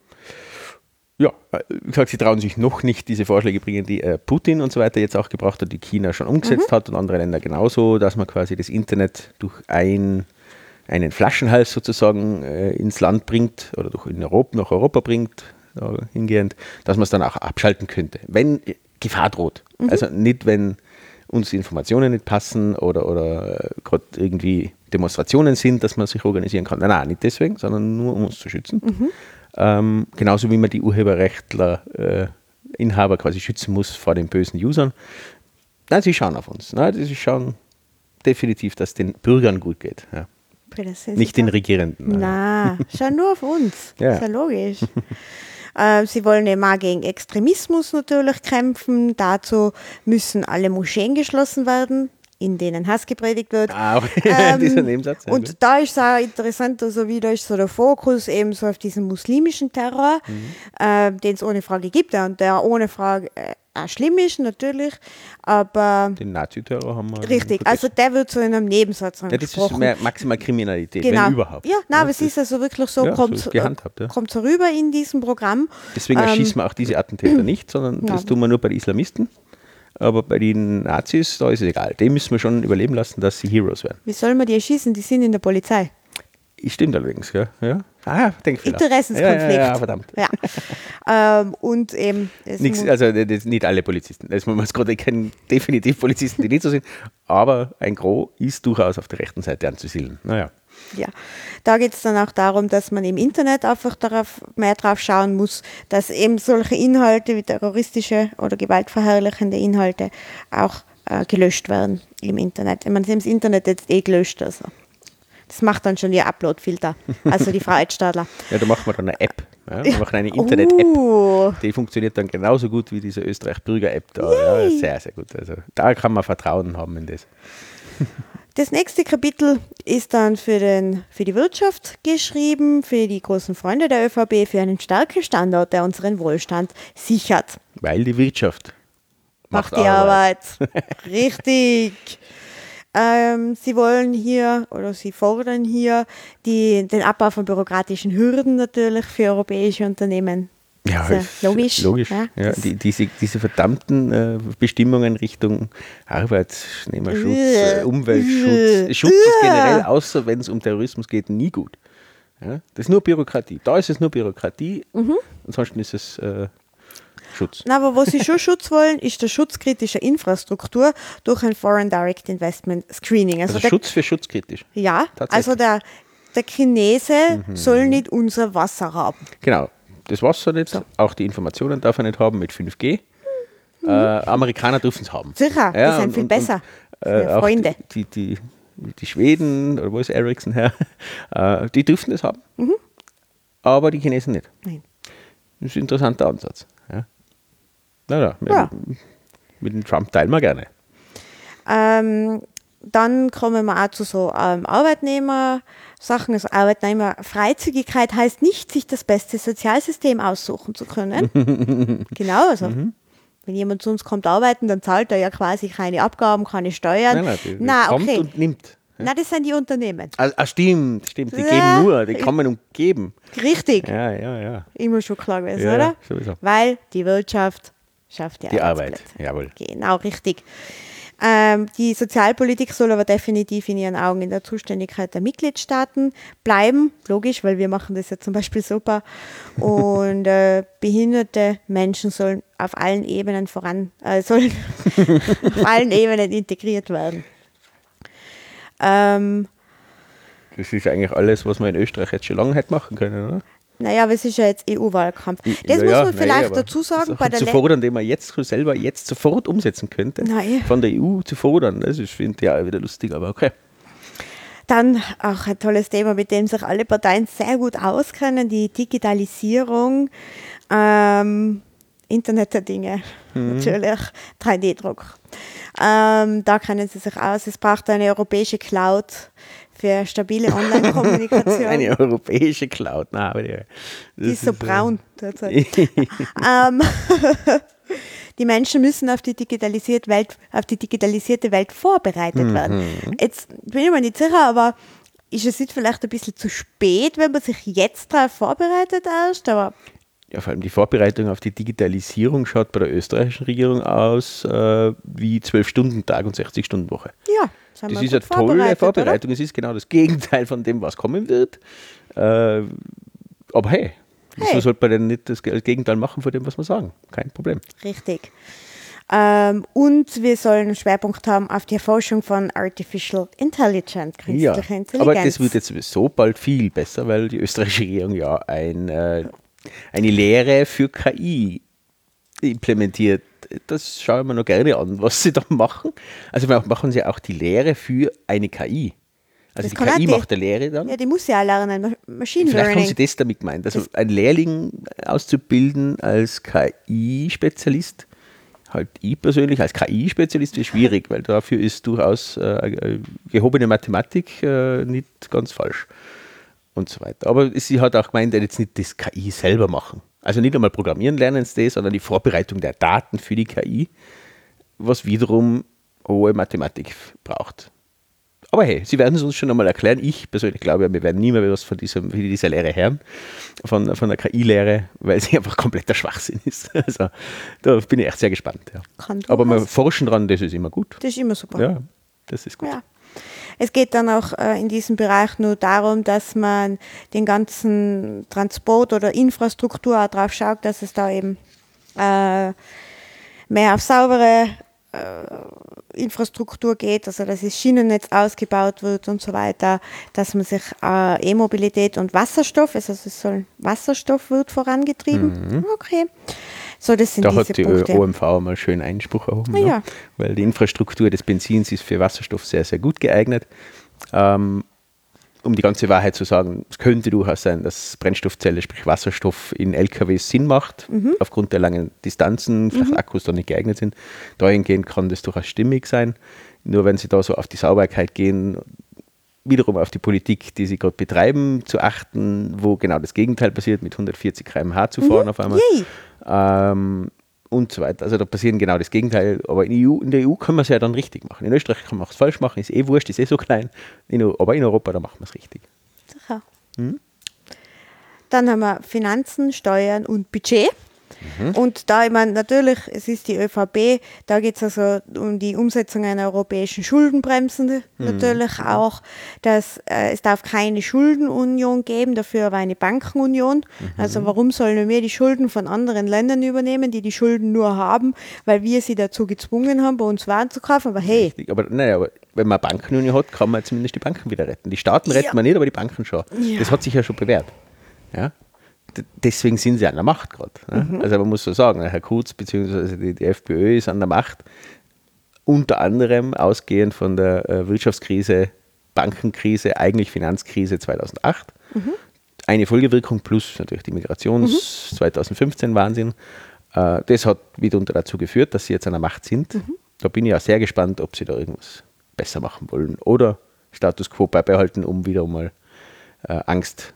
Speaker 2: Ja, äh, wie gesagt, sie trauen sich noch nicht diese Vorschläge bringen, die äh, Putin und so weiter jetzt auch gebracht hat, die China schon umgesetzt
Speaker 3: Mhm.
Speaker 2: hat und andere Länder genauso, dass man quasi das Internet durch ein, einen Flaschenhals sozusagen äh, ins Land bringt oder durch in Europa, nach Europa bringt, äh, hingehend, dass man es dann auch abschalten könnte, wenn Gefahr droht.
Speaker 3: Mhm.
Speaker 2: Also nicht, wenn uns die Informationen nicht passen oder, oder äh, gerade irgendwie Demonstrationen sind, dass man sich organisieren kann. Nein, nein, nicht deswegen, sondern nur um uns zu schützen. Ähm, genauso wie man die Urheberrechtler, äh, Inhaber quasi schützen muss vor den bösen Usern. Nein, sie schauen auf uns. Nein, sie schauen definitiv, dass den Bürgern gut geht. Ja. Nicht den. Regierenden.
Speaker 3: Na, schau nur auf uns.
Speaker 2: Ja.
Speaker 3: Ist ja logisch. Ähm, Sie wollen eben auch gegen Extremismus natürlich kämpfen. Dazu müssen alle Moscheen geschlossen werden. in denen Hass gepredigt wird.
Speaker 2: Ah,
Speaker 3: Ähm,
Speaker 2: dieser Nebensatz. ja, gut.
Speaker 3: Und da ist es auch interessant, also wie da ist so der Fokus eben so auf diesen muslimischen Terror,
Speaker 2: Mhm.
Speaker 3: äh, den es ohne Frage gibt ja, und der ohne Frage äh, auch schlimm ist natürlich, aber
Speaker 2: Den Nazi-Terror haben wir.
Speaker 3: richtig, also der wird so in einem Nebensatz
Speaker 2: ja, das ist mehr maximal Kriminalität,
Speaker 3: genau.
Speaker 2: wenn überhaupt.
Speaker 3: Ja, nein, aber es ist also wirklich so,
Speaker 2: Ja, so
Speaker 3: kommt
Speaker 2: ist gehandhabt, ja.
Speaker 3: kommt so rüber in diesem Programm.
Speaker 2: Deswegen
Speaker 3: Ähm,
Speaker 2: erschießen wir auch diese Attentäter nicht, sondern das
Speaker 3: Ja.
Speaker 2: tun wir nur bei den Islamisten. Aber bei den Nazis, da ist es egal. Dem müssen wir schon überleben lassen, dass sie Heroes werden.
Speaker 3: Wie soll man die erschießen? Die sind in der Polizei.
Speaker 2: Stimmt allerdings, ja. ja. Ah, Denkfehler.
Speaker 3: Interessenskonflikt.
Speaker 2: Ja, ja, ja, verdammt.
Speaker 3: Ja. ähm, und eben, es
Speaker 2: Nix, also das, nicht alle Polizisten. Das muss man es gerade kennen, definitiv Polizisten, die nicht so sind. Aber ein Gros ist durchaus auf der rechten Seite anzusiedeln. Naja.
Speaker 3: Ja, da geht es dann auch darum, dass man im Internet einfach darauf mehr drauf schauen muss, dass eben solche Inhalte wie terroristische oder gewaltverherrlichende Inhalte auch äh, gelöscht werden im Internet. Ich meine, sie haben das Internet jetzt eh gelöscht, also. Das macht dann schon ihr Upload-Filter, also die Frau Edstadler.
Speaker 2: Ja, da machen wir dann eine App. Ja, wir machen eine Internet-App.
Speaker 3: Uh,
Speaker 2: Die funktioniert dann genauso gut wie diese Österreich-Bürger-App da. Ja, sehr, sehr gut. Also da kann man Vertrauen haben in das.
Speaker 3: Das nächste Kapitel ist dann für, den, für die Wirtschaft geschrieben, für die großen Freunde der ÖVP, für einen starken Standort, der unseren Wohlstand sichert.
Speaker 2: Weil die Wirtschaft
Speaker 3: Macht die Arbeit. Richtig. Ähm, sie wollen hier oder sie fordern hier die, den Abbau von bürokratischen Hürden natürlich für europäische Unternehmen.
Speaker 2: Ja, ist
Speaker 3: logisch.
Speaker 2: logisch.
Speaker 3: Ja,
Speaker 2: Ja, die, diese, diese verdammten äh, Bestimmungen Richtung Arbeitsnehmerschutz, äh,
Speaker 3: Äh,
Speaker 2: Umweltschutz,
Speaker 3: äh,
Speaker 2: Schutz ist
Speaker 3: äh.
Speaker 2: generell, außer wenn es um Terrorismus geht, nie gut. Ja, das ist nur Bürokratie. Da ist es nur Bürokratie,
Speaker 3: Mhm.
Speaker 2: ansonsten ist es Schutz.
Speaker 3: Na, aber was sie schon Schutz wollen, ist der Schutz kritischer Infrastruktur durch ein Foreign Direct Investment Screening. Also,
Speaker 2: Also
Speaker 3: der,
Speaker 2: Schutz für schutzkritisch.
Speaker 3: ja.
Speaker 2: Mhm.
Speaker 3: also der, der Chinese soll nicht unser Wasser haben.
Speaker 2: Genau. Das Wasser nicht, auch die Informationen darf er nicht haben mit 5G. Äh, Amerikaner dürfen es haben.
Speaker 3: Mhm. Sicher, die sind viel besser.
Speaker 2: äh,
Speaker 3: Für
Speaker 2: auch
Speaker 3: Freunde.
Speaker 2: Die, die, die, die Schweden, oder wo ist Ericsson her, äh, die dürfen es haben. Aber die Chinesen nicht.
Speaker 3: Mhm. Nein.
Speaker 2: Das ist ein interessanter Ansatz. Ja. Na, na, mit,
Speaker 3: Ja.
Speaker 2: mit dem Trump teilen wir gerne.
Speaker 3: Ähm, dann kommen wir auch zu so ähm, Arbeitnehmer-Sachen. Also Arbeitnehmerfreizügigkeit heißt nicht, sich das beste Sozialsystem aussuchen zu können. genau, also
Speaker 2: Mhm.
Speaker 3: wenn jemand zu uns kommt arbeiten, dann zahlt er ja quasi keine Abgaben, keine Steuern.
Speaker 2: Nein, nein, die, die
Speaker 3: Na,
Speaker 2: kommt
Speaker 3: okay.
Speaker 2: und nimmt.
Speaker 3: Na, das sind die Unternehmen.
Speaker 2: Ah, ah, stimmt, stimmt. Die
Speaker 3: Ja.
Speaker 2: geben nur, die kommen und geben.
Speaker 3: Richtig,
Speaker 2: Ja, ja, ja.
Speaker 3: immer schon klar gewesen,
Speaker 2: Ja,
Speaker 3: oder?
Speaker 2: sowieso.
Speaker 3: Weil die Wirtschaft schafft die,
Speaker 2: Die Arbeit, jawohl.
Speaker 3: Genau, richtig. Ähm, die Sozialpolitik soll aber definitiv in ihren Augen in der Zuständigkeit der Mitgliedstaaten bleiben. Logisch, weil wir machen das ja zum Beispiel super. Und äh, behinderte Menschen sollen auf allen Ebenen voran, äh, sollen auf allen Ebenen integriert werden. Ähm,
Speaker 2: Das ist eigentlich alles, was wir in Österreich jetzt schon lange hätte machen können, oder?
Speaker 3: Naja, aber es ist ja jetzt EU-Wahlkampf. Das
Speaker 2: Ja,
Speaker 3: muss man
Speaker 2: nein,
Speaker 3: vielleicht
Speaker 2: aber
Speaker 3: dazu sagen. Bei der
Speaker 2: zu fordern, den man jetzt selber jetzt sofort umsetzen könnte,
Speaker 3: Nein.
Speaker 2: von der EU zu fordern, das ist, finde ich, ja wieder lustig, aber okay.
Speaker 3: Dann auch ein tolles Thema, mit dem sich alle Parteien sehr gut auskennen, die Digitalisierung, ähm, Internet der Dinge, natürlich, 3D-Druck. Ähm, da kennen sie sich aus. Es braucht eine europäische Cloud für stabile Online-Kommunikation.
Speaker 2: Eine europäische Cloud, na, aber die,
Speaker 3: Die ist so braun derzeit. ähm, die Menschen müssen auf die, digitalisierte Welt, auf die digitalisierte Welt vorbereitet werden. Jetzt bin ich mir nicht sicher, aber ist es nicht vielleicht ein bisschen zu spät, wenn man sich jetzt darauf vorbereitet erst? Aber
Speaker 2: Ja, vor allem die Vorbereitung auf die Digitalisierung schaut bei der österreichischen Regierung aus äh, wie 12-Stunden-Tag und 60-Stunden-Woche.
Speaker 3: ja, sind
Speaker 2: Das ist eine tolle Vorbereitung. Es ist genau das Gegenteil von dem, was kommen wird. Äh, aber hey, wieso
Speaker 3: Hey.
Speaker 2: sollte man denn nicht das Gegenteil machen von dem, was wir sagen? Kein Problem.
Speaker 3: Oder? Richtig. Ähm, und wir sollen einen Schwerpunkt haben auf die Erforschung von Artificial Intelligence,
Speaker 2: Ja,
Speaker 3: künstlicher Intelligenz.
Speaker 2: aber das wird jetzt sowieso bald viel besser, weil die österreichische Regierung ja ein, äh, eine Lehre für KI implementiert. Das schaue ich mir noch gerne an, was sie da machen. Also wir machen sie auch die Lehre für eine KI. Also
Speaker 3: Das
Speaker 2: die KI
Speaker 3: die-
Speaker 2: macht eine Lehre dann.
Speaker 3: ja, die muss ja auch lernen, Ma- Machine
Speaker 2: Vielleicht haben
Speaker 3: Learning.
Speaker 2: Sie das damit gemeint. Also ein Lehrling auszubilden als KI-Spezialist halt ich persönlich als KI-Spezialist ist schwierig, weil dafür ist durchaus äh, gehobene Mathematik äh, nicht ganz falsch und so weiter. Aber sie hat auch gemeint, jetzt nicht das KI selber machen. Also nicht einmal programmieren lernen sie das, sondern die Vorbereitung der Daten für die KI, was wiederum hohe Mathematik braucht. Aber hey, sie werden es uns schon einmal erklären. Ich persönlich glaube, wir werden nie mehr was von dieser, von dieser Lehre hören, von, von der KI-Lehre, weil sie einfach kompletter Schwachsinn ist. Also da bin ich echt sehr gespannt. Ja. Aber wir forschen dran, das ist immer gut.
Speaker 3: Das ist immer super.
Speaker 2: Ja, das ist gut.
Speaker 3: Ja. Es geht dann auch äh, in diesem Bereich nur darum, dass man den ganzen Transport oder Infrastruktur auch drauf schaut, dass es da eben äh, mehr auf saubere äh, Infrastruktur geht, also dass das Schienennetz ausgebaut wird und so weiter, dass man sich äh, E-Mobilität und Wasserstoff, also es soll Wasserstoff wird vorangetrieben. Mhm. Okay. So, das sind
Speaker 2: da
Speaker 3: diese
Speaker 2: hat die
Speaker 3: Punkte.
Speaker 2: OMV mal schön Einspruch erhoben,
Speaker 3: Ah,
Speaker 2: ne?
Speaker 3: ja.
Speaker 2: weil die Infrastruktur des Benzins ist für Wasserstoff sehr, sehr gut geeignet. Ähm, um die ganze Wahrheit zu sagen, es könnte durchaus sein, dass Brennstoffzelle, sprich Wasserstoff in LKWs Sinn macht,
Speaker 3: Mhm.
Speaker 2: aufgrund der langen Distanzen, vielleicht Akkus da nicht geeignet sind. Dahingehend kann das durchaus stimmig sein. Nur wenn Sie da so auf die Sauberkeit gehen, wiederum auf die Politik, die Sie gerade betreiben, zu achten, wo genau das Gegenteil passiert, mit 140 km/h zu fahren auf einmal
Speaker 3: Yay.
Speaker 2: Ähm, und so weiter. Also da passieren genau das Gegenteil. Aber in, EU, in der EU kann man es ja dann richtig machen. In Österreich kann man es falsch machen, ist eh wurscht, ist eh so klein. In, aber in Europa, da machen wir es richtig.
Speaker 3: Sicher.
Speaker 2: Hm?
Speaker 3: Dann haben wir Finanzen, Steuern und Budget.
Speaker 2: Mhm.
Speaker 3: Und da, ich meine, natürlich, es ist die ÖVP, da geht es also um die Umsetzung einer europäischen Schuldenbremse
Speaker 2: Mhm.
Speaker 3: natürlich auch, dass äh, es darf keine Schuldenunion geben, dafür aber eine Bankenunion.
Speaker 2: Mhm.
Speaker 3: Also warum sollen wir die Schulden von anderen Ländern übernehmen, die die Schulden nur haben, weil wir sie dazu gezwungen haben, bei uns Waren zu kaufen? Aber hey,
Speaker 2: Richtig. Aber, naja, aber wenn man eine Bankenunion hat, kann man zumindest die Banken wieder retten. Die Staaten retten
Speaker 3: Ja.
Speaker 2: man nicht, aber die Banken schon.
Speaker 3: Ja.
Speaker 2: Das hat sich ja schon bewährt. Ja? Deswegen sind sie an der Macht gerade. Ne? Also man muss so sagen, Herr Kurz bzw. Die, die FPÖ ist an der Macht, unter anderem ausgehend von der äh, Wirtschaftskrise, Bankenkrise, eigentlich Finanzkrise 2008. Eine Folgewirkung plus natürlich die Migrations 2015 Wahnsinn. Äh, das hat mitunter dazu geführt, dass sie jetzt an der Macht sind. Da bin ich auch sehr gespannt, ob sie da irgendwas besser machen wollen oder Status quo beibehalten, um wieder mal äh, Angst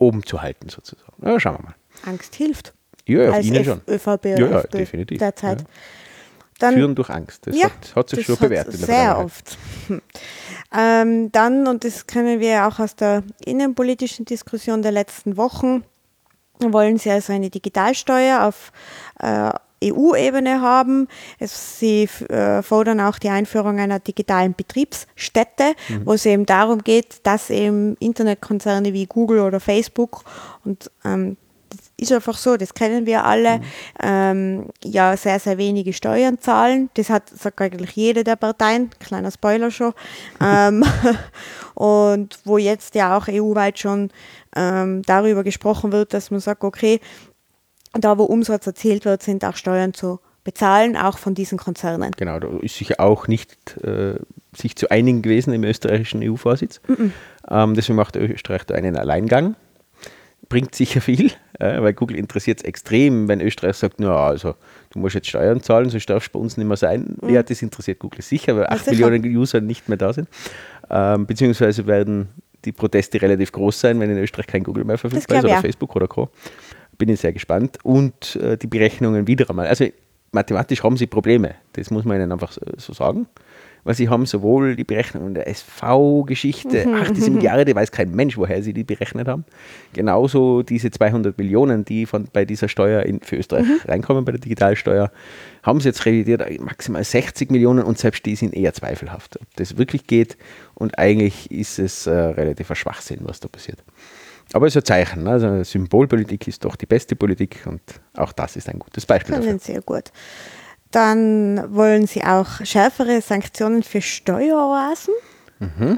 Speaker 2: oben zu halten, sozusagen. Ja, schauen wir mal.
Speaker 3: Angst hilft.
Speaker 2: Ja, ja,
Speaker 3: als
Speaker 2: Ihnen schon.
Speaker 3: ÖVP
Speaker 2: Ja, ja, definitiv.
Speaker 3: derzeit.
Speaker 2: Ja.
Speaker 3: Dann,
Speaker 2: Führen durch Angst. Das
Speaker 3: ja,
Speaker 2: hat, hat sich schon bewährt.
Speaker 3: Sehr oft. Hm. Ähm, dann, und das kennen wir auch aus der innenpolitischen Diskussion der letzten Wochen, wollen sie also eine Digitalsteuer auf äh, EU-Ebene haben. Sie äh, fordern auch die Einführung einer digitalen Betriebsstätte,
Speaker 2: Mhm.
Speaker 3: wo es eben darum geht, dass eben Internetkonzerne wie Google oder Facebook und ähm, das ist einfach so, das kennen wir alle, ähm, ja sehr, sehr wenige Steuern zahlen. Das hat, sagt eigentlich jede der Parteien, kleiner Spoiler schon. ähm, und wo jetzt ja auch EU-weit schon ähm, darüber gesprochen wird, dass man sagt, okay, da wo Umsatz erzielt wird, sind auch Steuern zu bezahlen, auch von diesen Konzernen.
Speaker 2: Genau, da ist sich auch nicht äh, sich zu einigen gewesen im österreichischen EU-Vorsitz. Ähm, deswegen macht Österreich da einen Alleingang. Bringt sicher viel, äh, weil Google interessiert es extrem, wenn Österreich sagt, na also, du musst jetzt Steuern zahlen, sonst darfst du bei uns nicht mehr sein. Ja, das interessiert Google sicher, weil 8
Speaker 3: sicher.
Speaker 2: Millionen User nicht mehr da sind. Ähm, beziehungsweise werden die Proteste relativ groß sein, wenn in Österreich kein Google mehr verfügbar ist oder
Speaker 3: auch.
Speaker 2: Facebook oder Co. Bin ich sehr gespannt. Und äh, die Berechnungen wieder einmal. Also mathematisch haben sie Probleme, das muss man ihnen einfach so, sagen. Weil sie haben sowohl die Berechnungen der SV-Geschichte,
Speaker 3: Mhm.
Speaker 2: ach, diese Milliarde, weiß kein Mensch, woher sie die berechnet haben. Genauso diese 200 Millionen, die von, bei dieser Steuer in, für Österreich
Speaker 3: Mhm.
Speaker 2: reinkommen, bei der Digitalsteuer, haben sie jetzt revidiert, äh, maximal 60 Millionen und selbst die sind eher zweifelhaft, ob das wirklich geht. Und eigentlich ist es äh, relativ ein Schwachsinn, was da passiert. Aber es ist ein Zeichen. ne? Also Symbolpolitik ist doch die beste Politik und auch das ist ein gutes Beispiel dafür.
Speaker 3: Können sehr gut. Dann wollen sie auch schärfere Sanktionen für Steueroasen.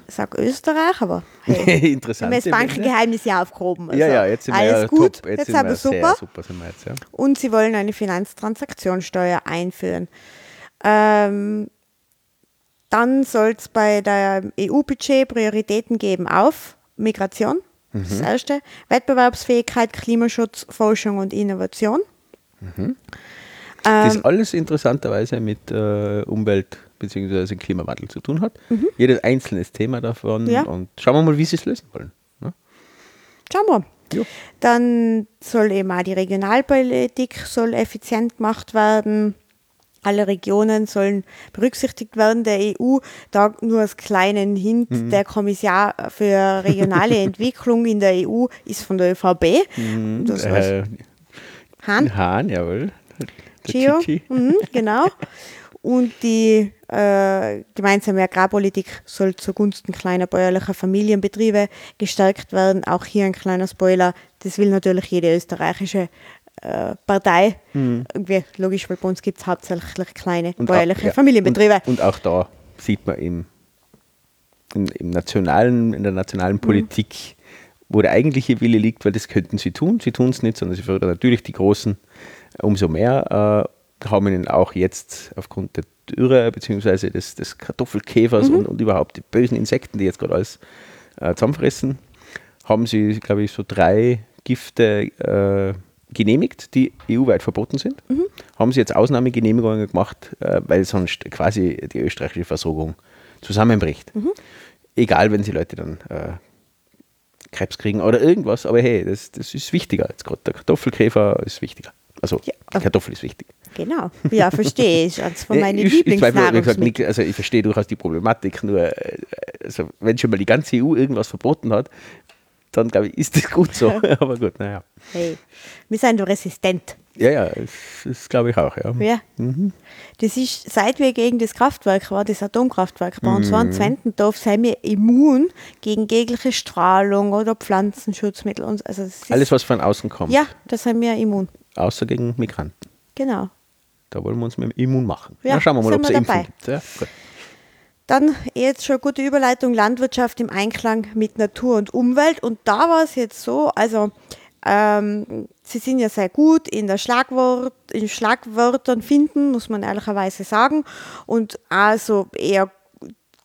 Speaker 3: Sag Österreich, aber hey,
Speaker 2: Mhm. Interessant.
Speaker 3: wir haben das Bankengeheimnis ja aufgehoben. Also
Speaker 2: ja, ja, jetzt sind wir
Speaker 3: alles
Speaker 2: ja
Speaker 3: gut,
Speaker 2: top.
Speaker 3: jetzt,
Speaker 2: sind
Speaker 3: haben
Speaker 2: wir
Speaker 3: wir super.
Speaker 2: Super sind wir jetzt, ja.
Speaker 3: Und sie wollen eine Finanztransaktionssteuer einführen. Ähm, dann soll es bei der EU-Budget Prioritäten geben auf Migration, das ist das erste, Wettbewerbsfähigkeit, Klimaschutz, Forschung und Innovation.
Speaker 2: das
Speaker 3: Ähm,
Speaker 2: alles interessanterweise mit äh, Umwelt bzw. Klimawandel zu tun hat.
Speaker 3: Mhm.
Speaker 2: Jedes einzelne Thema davon.
Speaker 3: Ja.
Speaker 2: Und schauen wir mal, wie sie es lösen wollen. Ne?
Speaker 3: Schauen wir.
Speaker 2: Jo.
Speaker 3: Dann soll eben auch die Regionalpolitik soll effizient gemacht werden. Alle Regionen sollen berücksichtigt werden. Der EU, da nur als kleinen Hint,
Speaker 2: Mhm.
Speaker 3: der Kommissar für regionale Entwicklung in der EU ist von der övb. Das heißt,
Speaker 2: Äh,
Speaker 3: Hahn,
Speaker 2: Hahn, jawohl.
Speaker 3: Gio, mhm, genau. Und die äh, gemeinsame Agrarpolitik soll zugunsten kleiner bäuerlicher Familienbetriebe gestärkt werden. Auch hier ein kleiner Spoiler, das will natürlich jede österreichische äh, Partei. Irgendwie logisch, weil bei uns gibt es hauptsächlich kleine
Speaker 2: Mhm. Und
Speaker 3: bäuerliche
Speaker 2: ja,
Speaker 3: Familienbetriebe.
Speaker 2: Und, und auch da sieht man im, im, im nationalen, in der nationalen
Speaker 3: Mhm.
Speaker 2: Politik, wo der eigentliche Wille liegt, weil das könnten sie tun. Sie tun es nicht, sondern sie fördern natürlich die Großen umso mehr. Äh, haben ihnen auch jetzt aufgrund der Dürre bzw. Des, des Kartoffelkäfers
Speaker 3: Mhm.
Speaker 2: und, und überhaupt die bösen Insekten, die jetzt gerade alles äh, zusammenfressen, haben sie, glaube ich, so drei Gifte äh, genehmigt, die EU-weit verboten sind.
Speaker 3: Mhm.
Speaker 2: Haben sie jetzt Ausnahmegenehmigungen gemacht, äh, weil sonst quasi die österreichische Versorgung zusammenbricht.
Speaker 3: Mhm.
Speaker 2: Egal, wenn die Leute dann äh, Krebs kriegen oder irgendwas, aber hey, das, das ist wichtiger. Jetzt gerade der Kartoffelkäfer ist wichtiger. Also
Speaker 3: Ja.
Speaker 2: die Kartoffel ist wichtig.
Speaker 3: Genau. Ja, verstehe ich. Eines von meinen
Speaker 2: ich, ich,
Speaker 3: Lieblingsnahrungsmitteln.
Speaker 2: nicht, also ich verstehe durchaus die Problematik, nur äh, also wenn schon mal die ganze EU irgendwas verboten hat, dann glaube ich, ist das gut so. aber gut, naja.
Speaker 3: Hey, wir sind doch resistent.
Speaker 2: Ja, ja, das, das glaube ich auch, ja.
Speaker 3: Ja. Das ist, seit wir gegen das Kraftwerk war, das Atomkraftwerk bei uns waren, Zwentendorf, sind wir immun gegen jegliche Strahlung oder Pflanzenschutzmittel. Und, also ist,
Speaker 2: Alles, was von außen kommt,
Speaker 3: Ja, da sind wir immun.
Speaker 2: außer gegen Migranten.
Speaker 3: Genau.
Speaker 2: Da wollen wir uns mit immun machen.
Speaker 3: Ja,
Speaker 2: Na, schauen wir mal, ob es
Speaker 3: dabei.
Speaker 2: gibt. Ja, gut.
Speaker 3: Dann jetzt schon eine gute Überleitung, Landwirtschaft im Einklang mit Natur und Umwelt. Und da war es jetzt so, also ähm, sie sind ja sehr gut in der Schlagwort, in Schlagwörtern finden, muss man ehrlicherweise sagen. Und also eher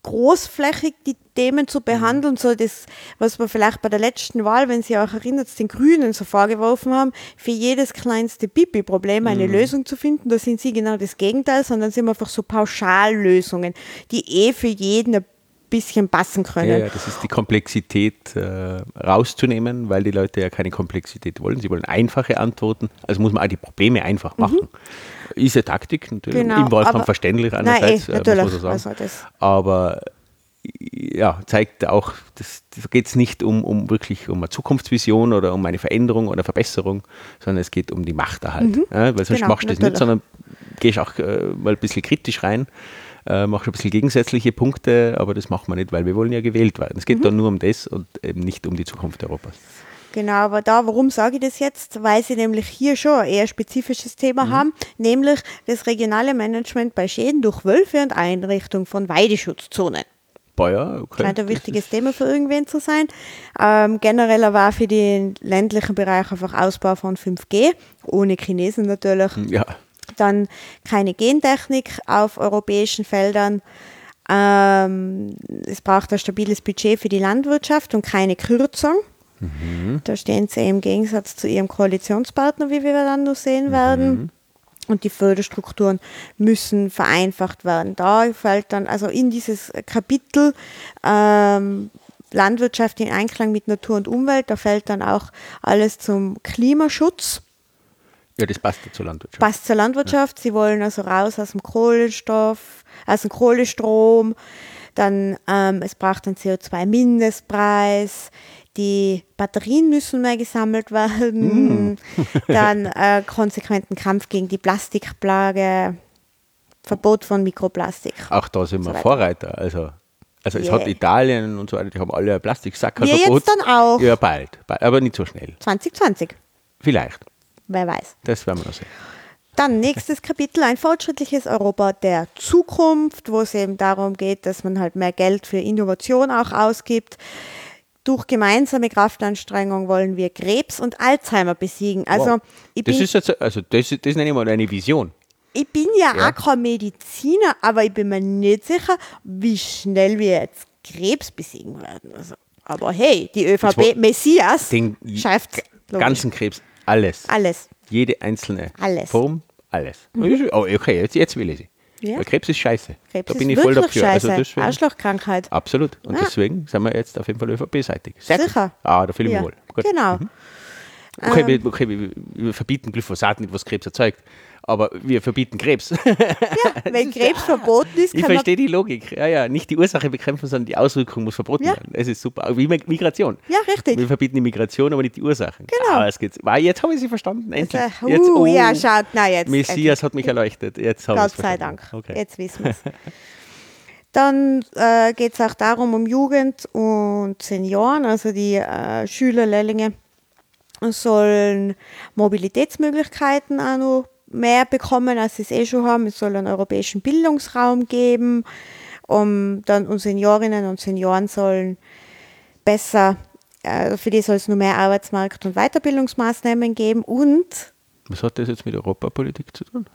Speaker 3: großflächig die Themen zu behandeln, so das, was wir vielleicht bei der letzten Wahl, wenn Sie euch erinnert, den Grünen so vorgeworfen haben, für jedes kleinste Pipi-Problem eine Lösung zu finden, da sind Sie genau das Gegenteil, sondern sind einfach so Pauschallösungen, die eh für jeden ein bisschen passen können.
Speaker 2: Ja, das ist die Komplexität äh, rauszunehmen, weil die Leute ja keine Komplexität wollen. Sie wollen einfache Antworten. Also muss man auch die Probleme einfach machen. Ist eine Taktik natürlich.
Speaker 3: Mhm. Genau,
Speaker 2: Im Wahlkampf verständlich
Speaker 3: Nein,
Speaker 2: einerseits,
Speaker 3: eh,
Speaker 2: äh, muss
Speaker 3: natürlich.
Speaker 2: man so sagen.
Speaker 3: Also
Speaker 2: Aber ja, zeigt auch, das, da geht es nicht um, um wirklich um eine Zukunftsvision oder um eine Veränderung oder Verbesserung, sondern es geht um die Machterhalt. Ja, weil sonst
Speaker 3: Genau,
Speaker 2: machst du das
Speaker 3: natürlich.
Speaker 2: nicht, sondern gehst auch äh, mal ein bisschen kritisch rein, äh, machst ein bisschen gegensätzliche Punkte, aber das machen wir nicht, weil wir wollen ja gewählt werden. Es geht dann nur um das und eben nicht um die Zukunft Europas.
Speaker 3: Genau, aber da, warum sage ich das jetzt? Weil sie nämlich hier schon ein eher spezifisches Thema haben, nämlich das regionale Management bei Schäden durch Wölfe und Einrichtung von Weideschutzzonen.
Speaker 2: Ja, okay.
Speaker 3: Scheint ein wichtiges Thema für irgendwen zu sein. Ähm, generell war für den ländlichen Bereich einfach Ausbau von 5G, ohne Chinesen natürlich.
Speaker 2: Ja,
Speaker 3: Dann keine Gentechnik auf europäischen Feldern. Ähm, es braucht ein stabiles Budget für die Landwirtschaft und keine Kürzung. Da stehen sie im Gegensatz zu ihrem Koalitionspartner, wie wir dann noch sehen werden. Und die Förderstrukturen müssen vereinfacht werden. Da fällt dann, also in dieses Kapitel ähm, Landwirtschaft in Einklang mit Natur und Umwelt, da fällt dann auch alles zum Klimaschutz
Speaker 2: ja, das passt ja zur Landwirtschaft.
Speaker 3: passt zur Landwirtschaft. Sie wollen also raus aus dem Kohlenstoff, aus dem Kohlestrom. Dann, ähm, es braucht einen CO2-Mindestpreis. Die Batterien müssen mehr gesammelt werden. Dann äh, konsequenten Kampf gegen die Plastikplage. Verbot von Mikroplastik.
Speaker 2: Auch da sind
Speaker 3: So
Speaker 2: wir
Speaker 3: weiter.
Speaker 2: Vorreiter. Also, also es
Speaker 3: Yeah.
Speaker 2: hat Italien und so weiter, die haben alle ein Plastiksack.
Speaker 3: Wir jetzt dann auch.
Speaker 2: Ja, bald, bald, aber nicht so schnell.
Speaker 3: 2020.
Speaker 2: Vielleicht.
Speaker 3: Wer weiß.
Speaker 2: Das werden wir noch sehen.
Speaker 3: Dann nächstes Kapitel, ein fortschrittliches Europa der Zukunft, wo es eben darum geht, dass man halt mehr Geld für Innovation auch ausgibt. Durch gemeinsame Kraftanstrengung wollen wir Krebs und Alzheimer besiegen. Also
Speaker 2: Wow. das ist jetzt, also das, das nenne ich mal eine Vision.
Speaker 3: ich bin ja,
Speaker 2: Ja.
Speaker 3: auch kein Mediziner, aber ich bin mir nicht sicher, wie schnell wir jetzt Krebs besiegen werden. Also, aber hey, die ÖVP Messias
Speaker 2: Den
Speaker 3: schafft
Speaker 2: ganzen Krebs, alles.
Speaker 3: alles.
Speaker 2: Jede einzelne
Speaker 3: Alles.
Speaker 2: Form, Alles. Oh, okay, jetzt, jetzt will ich sie.
Speaker 3: Ja.
Speaker 2: Weil Krebs ist scheiße.
Speaker 3: Krebs
Speaker 2: da bin
Speaker 3: ist
Speaker 2: ich voll dafür.
Speaker 3: scheiße.
Speaker 2: Also deswegen,
Speaker 3: Arschlochkrankheit.
Speaker 2: absolut. Und
Speaker 3: Ja.
Speaker 2: deswegen sind wir jetzt auf jeden Fall ÖVP-seitig.
Speaker 3: Sicher.
Speaker 2: Gut. Ah, da fühle ich
Speaker 3: Ja,
Speaker 2: mich wohl. Gut.
Speaker 3: Genau.
Speaker 2: Okay,
Speaker 3: Ähm.
Speaker 2: wir, okay wir verbieten Glyphosat nicht, was Krebs erzeugt. Aber wir verbieten Krebs.
Speaker 3: Wenn Krebs verboten ist,
Speaker 2: Ich
Speaker 3: kann man
Speaker 2: verstehe die Logik. Ja, ja, nicht die Ursache bekämpfen, sondern die Auswirkung muss verboten
Speaker 3: Ja.
Speaker 2: werden. Es ist super. Wie Mi- Migration.
Speaker 3: Ja, richtig.
Speaker 2: Wir verbieten die Migration, aber nicht die Ursachen.
Speaker 3: Genau.
Speaker 2: Aber es geht's. Wow, jetzt habe ich sie verstanden. Endlich.
Speaker 3: Äh, uh,
Speaker 2: jetzt, oh,
Speaker 3: ja, schaut, na jetzt.
Speaker 2: Messias hat mich erleuchtet. Jetzt
Speaker 3: Gott sei. Dank.
Speaker 2: Okay.
Speaker 3: Jetzt wissen wir es. Dann äh, geht es auch darum, um Jugend und Senioren, also die äh, Schüler, Lehrlinge sollen Mobilitätsmöglichkeiten auch noch mehr bekommen, als sie es eh schon haben. Es soll einen europäischen Bildungsraum geben. Um, dann und Seniorinnen und Senioren sollen besser, äh, für die soll es nur mehr Arbeitsmarkt- und Weiterbildungsmaßnahmen geben und,
Speaker 2: Was hat das jetzt mit Europapolitik zu tun?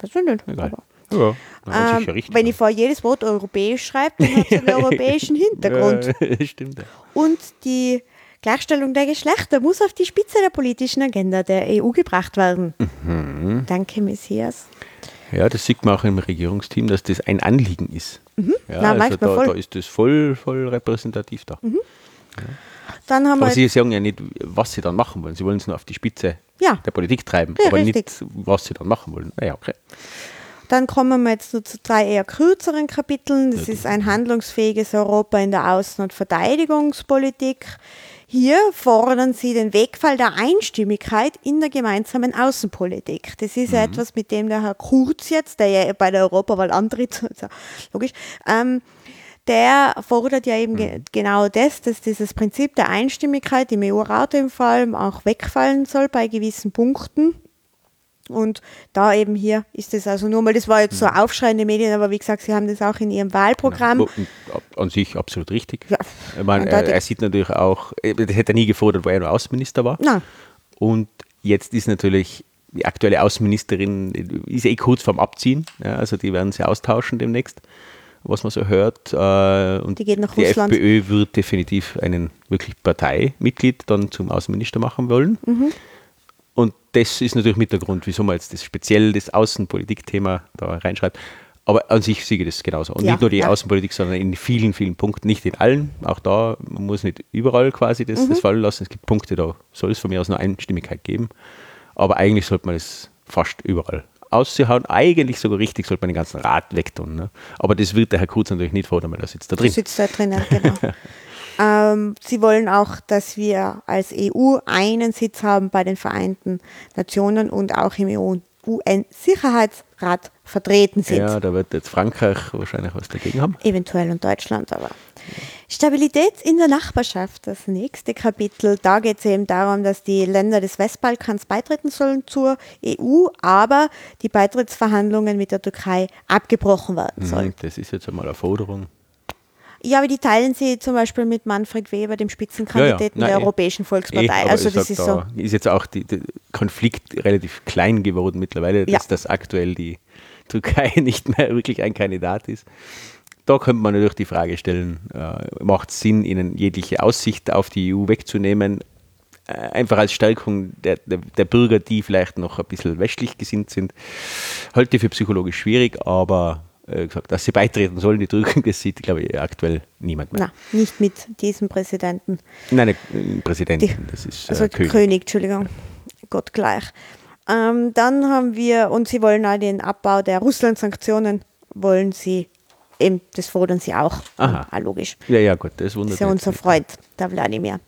Speaker 3: was ist denn?
Speaker 2: Egal.
Speaker 3: Aber-
Speaker 2: Ja,
Speaker 3: Ähm,
Speaker 2: richtig.
Speaker 3: wenn ich vor jedes Wort europäisch schreibe, dann hat es einen europäischen Hintergrund.
Speaker 2: Ja, stimmt.
Speaker 3: Und die Gleichstellung der Geschlechter muss auf die Spitze der politischen Agenda der EU gebracht werden.
Speaker 2: Mhm.
Speaker 3: Danke, Messias.
Speaker 2: Ja, das sieht man auch im Regierungsteam, dass das ein Anliegen ist. Ja,
Speaker 3: Mhm. Na,
Speaker 2: also
Speaker 3: manchmal
Speaker 2: da,
Speaker 3: voll.
Speaker 2: da ist das voll, voll repräsentativ da.
Speaker 3: Dann haben
Speaker 2: Aber Sie sagen ja nicht, was Sie dann machen wollen. Sie wollen es nur auf die Spitze
Speaker 3: Ja.
Speaker 2: der Politik treiben,
Speaker 3: Ja,
Speaker 2: aber
Speaker 3: richtig.
Speaker 2: nicht, was Sie dann machen wollen. Naja, okay.
Speaker 3: Dann kommen wir jetzt nur zu drei eher kürzeren Kapiteln. Das ist ein handlungsfähiges Europa in der Außen- und Verteidigungspolitik. Hier fordern sie den Wegfall der Einstimmigkeit in der gemeinsamen Außenpolitik. Das ist ja etwas, mit dem der Herr Kurz jetzt, der ja bei der Europawahl antritt, logisch, ähm, der fordert ja eben ge genau das, dass dieses Prinzip der Einstimmigkeit im EU-Rat im Fall auch wegfallen soll bei gewissen Punkten. Und da eben hier ist es also nur mal, das war jetzt so aufschreiende Medien, aber wie gesagt, Sie haben das auch in Ihrem Wahlprogramm.
Speaker 2: Ab- An sich absolut richtig.
Speaker 3: Ja,
Speaker 2: ich meine, er, er sieht natürlich auch, das hätte er nie gefordert, wo er nur Außenminister war.
Speaker 3: Na,
Speaker 2: Und jetzt ist natürlich die aktuelle Außenministerin, ist eh kurz vorm Abziehen. Ja, also die werden sie austauschen demnächst, was man so hört. Äh, Und
Speaker 3: Die geht nach
Speaker 2: die
Speaker 3: Russland.
Speaker 2: FPÖ wird definitiv einen wirklich Parteimitglied dann zum Außenminister machen wollen.
Speaker 3: Mhm.
Speaker 2: Und das ist natürlich mit der Grund, wieso man jetzt das speziell das Außenpolitikthema da reinschreibt. Aber an sich sehe ich das genauso. Und
Speaker 3: Ja,
Speaker 2: nicht nur die
Speaker 3: ja.
Speaker 2: Außenpolitik, sondern in vielen, vielen Punkten, nicht in allen. Auch da, man muss nicht überall quasi das,
Speaker 3: Mhm.
Speaker 2: das fallen lassen. Es gibt Punkte, da soll es von mir aus nur Einstimmigkeit geben. Aber eigentlich sollte man es fast überall auszuhauen. Eigentlich sogar richtig sollte man den ganzen Rat wegtun. Ne? Aber das wird der Herr Kurz natürlich nicht fordern, weil er sitzt da drin.
Speaker 3: sitzt da drinnen, genau. ähm, Sie wollen auch, dass wir als EU einen Sitz haben bei den Vereinten Nationen und auch im UN-Sicherheitsrat vertreten sind.
Speaker 2: Ja, da wird jetzt Frankreich wahrscheinlich was dagegen haben.
Speaker 3: Eventuell und Deutschland, aber. Stabilität in der Nachbarschaft, das nächste Kapitel. Da geht es eben darum, dass die Länder des Westbalkans beitreten sollen zur EU, aber die Beitrittsverhandlungen mit der Türkei abgebrochen werden sollen.
Speaker 2: Mhm, Das ist jetzt einmal eine Forderung.
Speaker 3: Ja, aber die teilen sie zum Beispiel mit Manfred Weber, dem Spitzenkandidaten
Speaker 2: Ja, ja.
Speaker 3: der
Speaker 2: Nein, eh.
Speaker 3: Europäischen Volkspartei.
Speaker 2: Eh,
Speaker 3: also das ist so.
Speaker 2: ist jetzt auch der Konflikt relativ klein geworden mittlerweile, dass das aktuell die Türkei nicht mehr wirklich ein Kandidat ist. Da könnte man natürlich die Frage stellen, äh, macht es Sinn, ihnen jegliche Aussicht auf die EU wegzunehmen, äh, einfach als Stärkung der, der, der Bürger, die vielleicht noch ein bisschen westlich gesinnt sind. Halte ich für psychologisch schwierig, aber gesagt, dass sie beitreten sollen, die Türken, das sieht, glaube ich, aktuell niemand mehr.
Speaker 3: Na, nicht mit diesem Präsidenten.
Speaker 2: Nein, ein Präsident,
Speaker 3: Die,
Speaker 2: das ist
Speaker 3: also
Speaker 2: äh,
Speaker 3: König.
Speaker 2: König.
Speaker 3: Entschuldigung. Gott gleich. Ähm, dann haben wir, und sie wollen auch den Abbau der Russland-Sanktionen, wollen sie, eben, das fordern sie auch.
Speaker 2: Aha.
Speaker 3: Ah, logisch.
Speaker 2: Ja, ja, gut, das wundert
Speaker 3: ist ja
Speaker 2: mich
Speaker 3: unser. Freund, der Wladimir.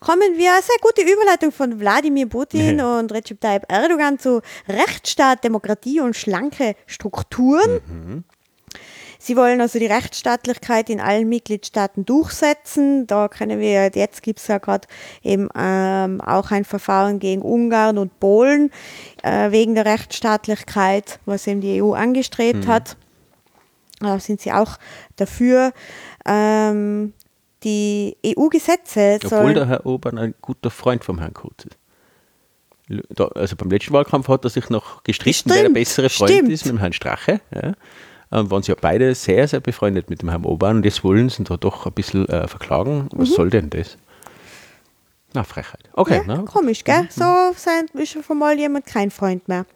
Speaker 3: Kommen wir, sehr gute Überleitung von Wladimir Putin und Recep Tayyip Erdogan zu Rechtsstaat, Demokratie und schlanke Strukturen.
Speaker 2: Mhm.
Speaker 3: Sie wollen also die Rechtsstaatlichkeit in allen Mitgliedstaaten durchsetzen. Da können wir, jetzt gibt es ja gerade eben ähm, auch ein Verfahren gegen Ungarn und Polen äh, wegen der Rechtsstaatlichkeit, was eben die EU angestrebt
Speaker 2: Mhm.
Speaker 3: hat. Da sind sie auch dafür. Ähm, die EU-Gesetze
Speaker 2: Obwohl der Herr Orban ein guter Freund vom Herrn Kurz ist. Da, also beim letzten Wahlkampf hat er sich noch gestritten, wer der
Speaker 3: Stimmt,
Speaker 2: bessere Freund
Speaker 3: stimmt.
Speaker 2: ist mit dem Herrn Strache. Ja. Und waren sie ja beide sehr, sehr befreundet mit dem Herrn Orban und jetzt wollen sie ihn da doch ein bisschen äh, verklagen. Was soll denn das? Na, Frechheit. Okay,
Speaker 3: Mhm. ja,
Speaker 2: ne?
Speaker 3: komisch, gell? So sein, ist schon mal jemand kein Freund mehr.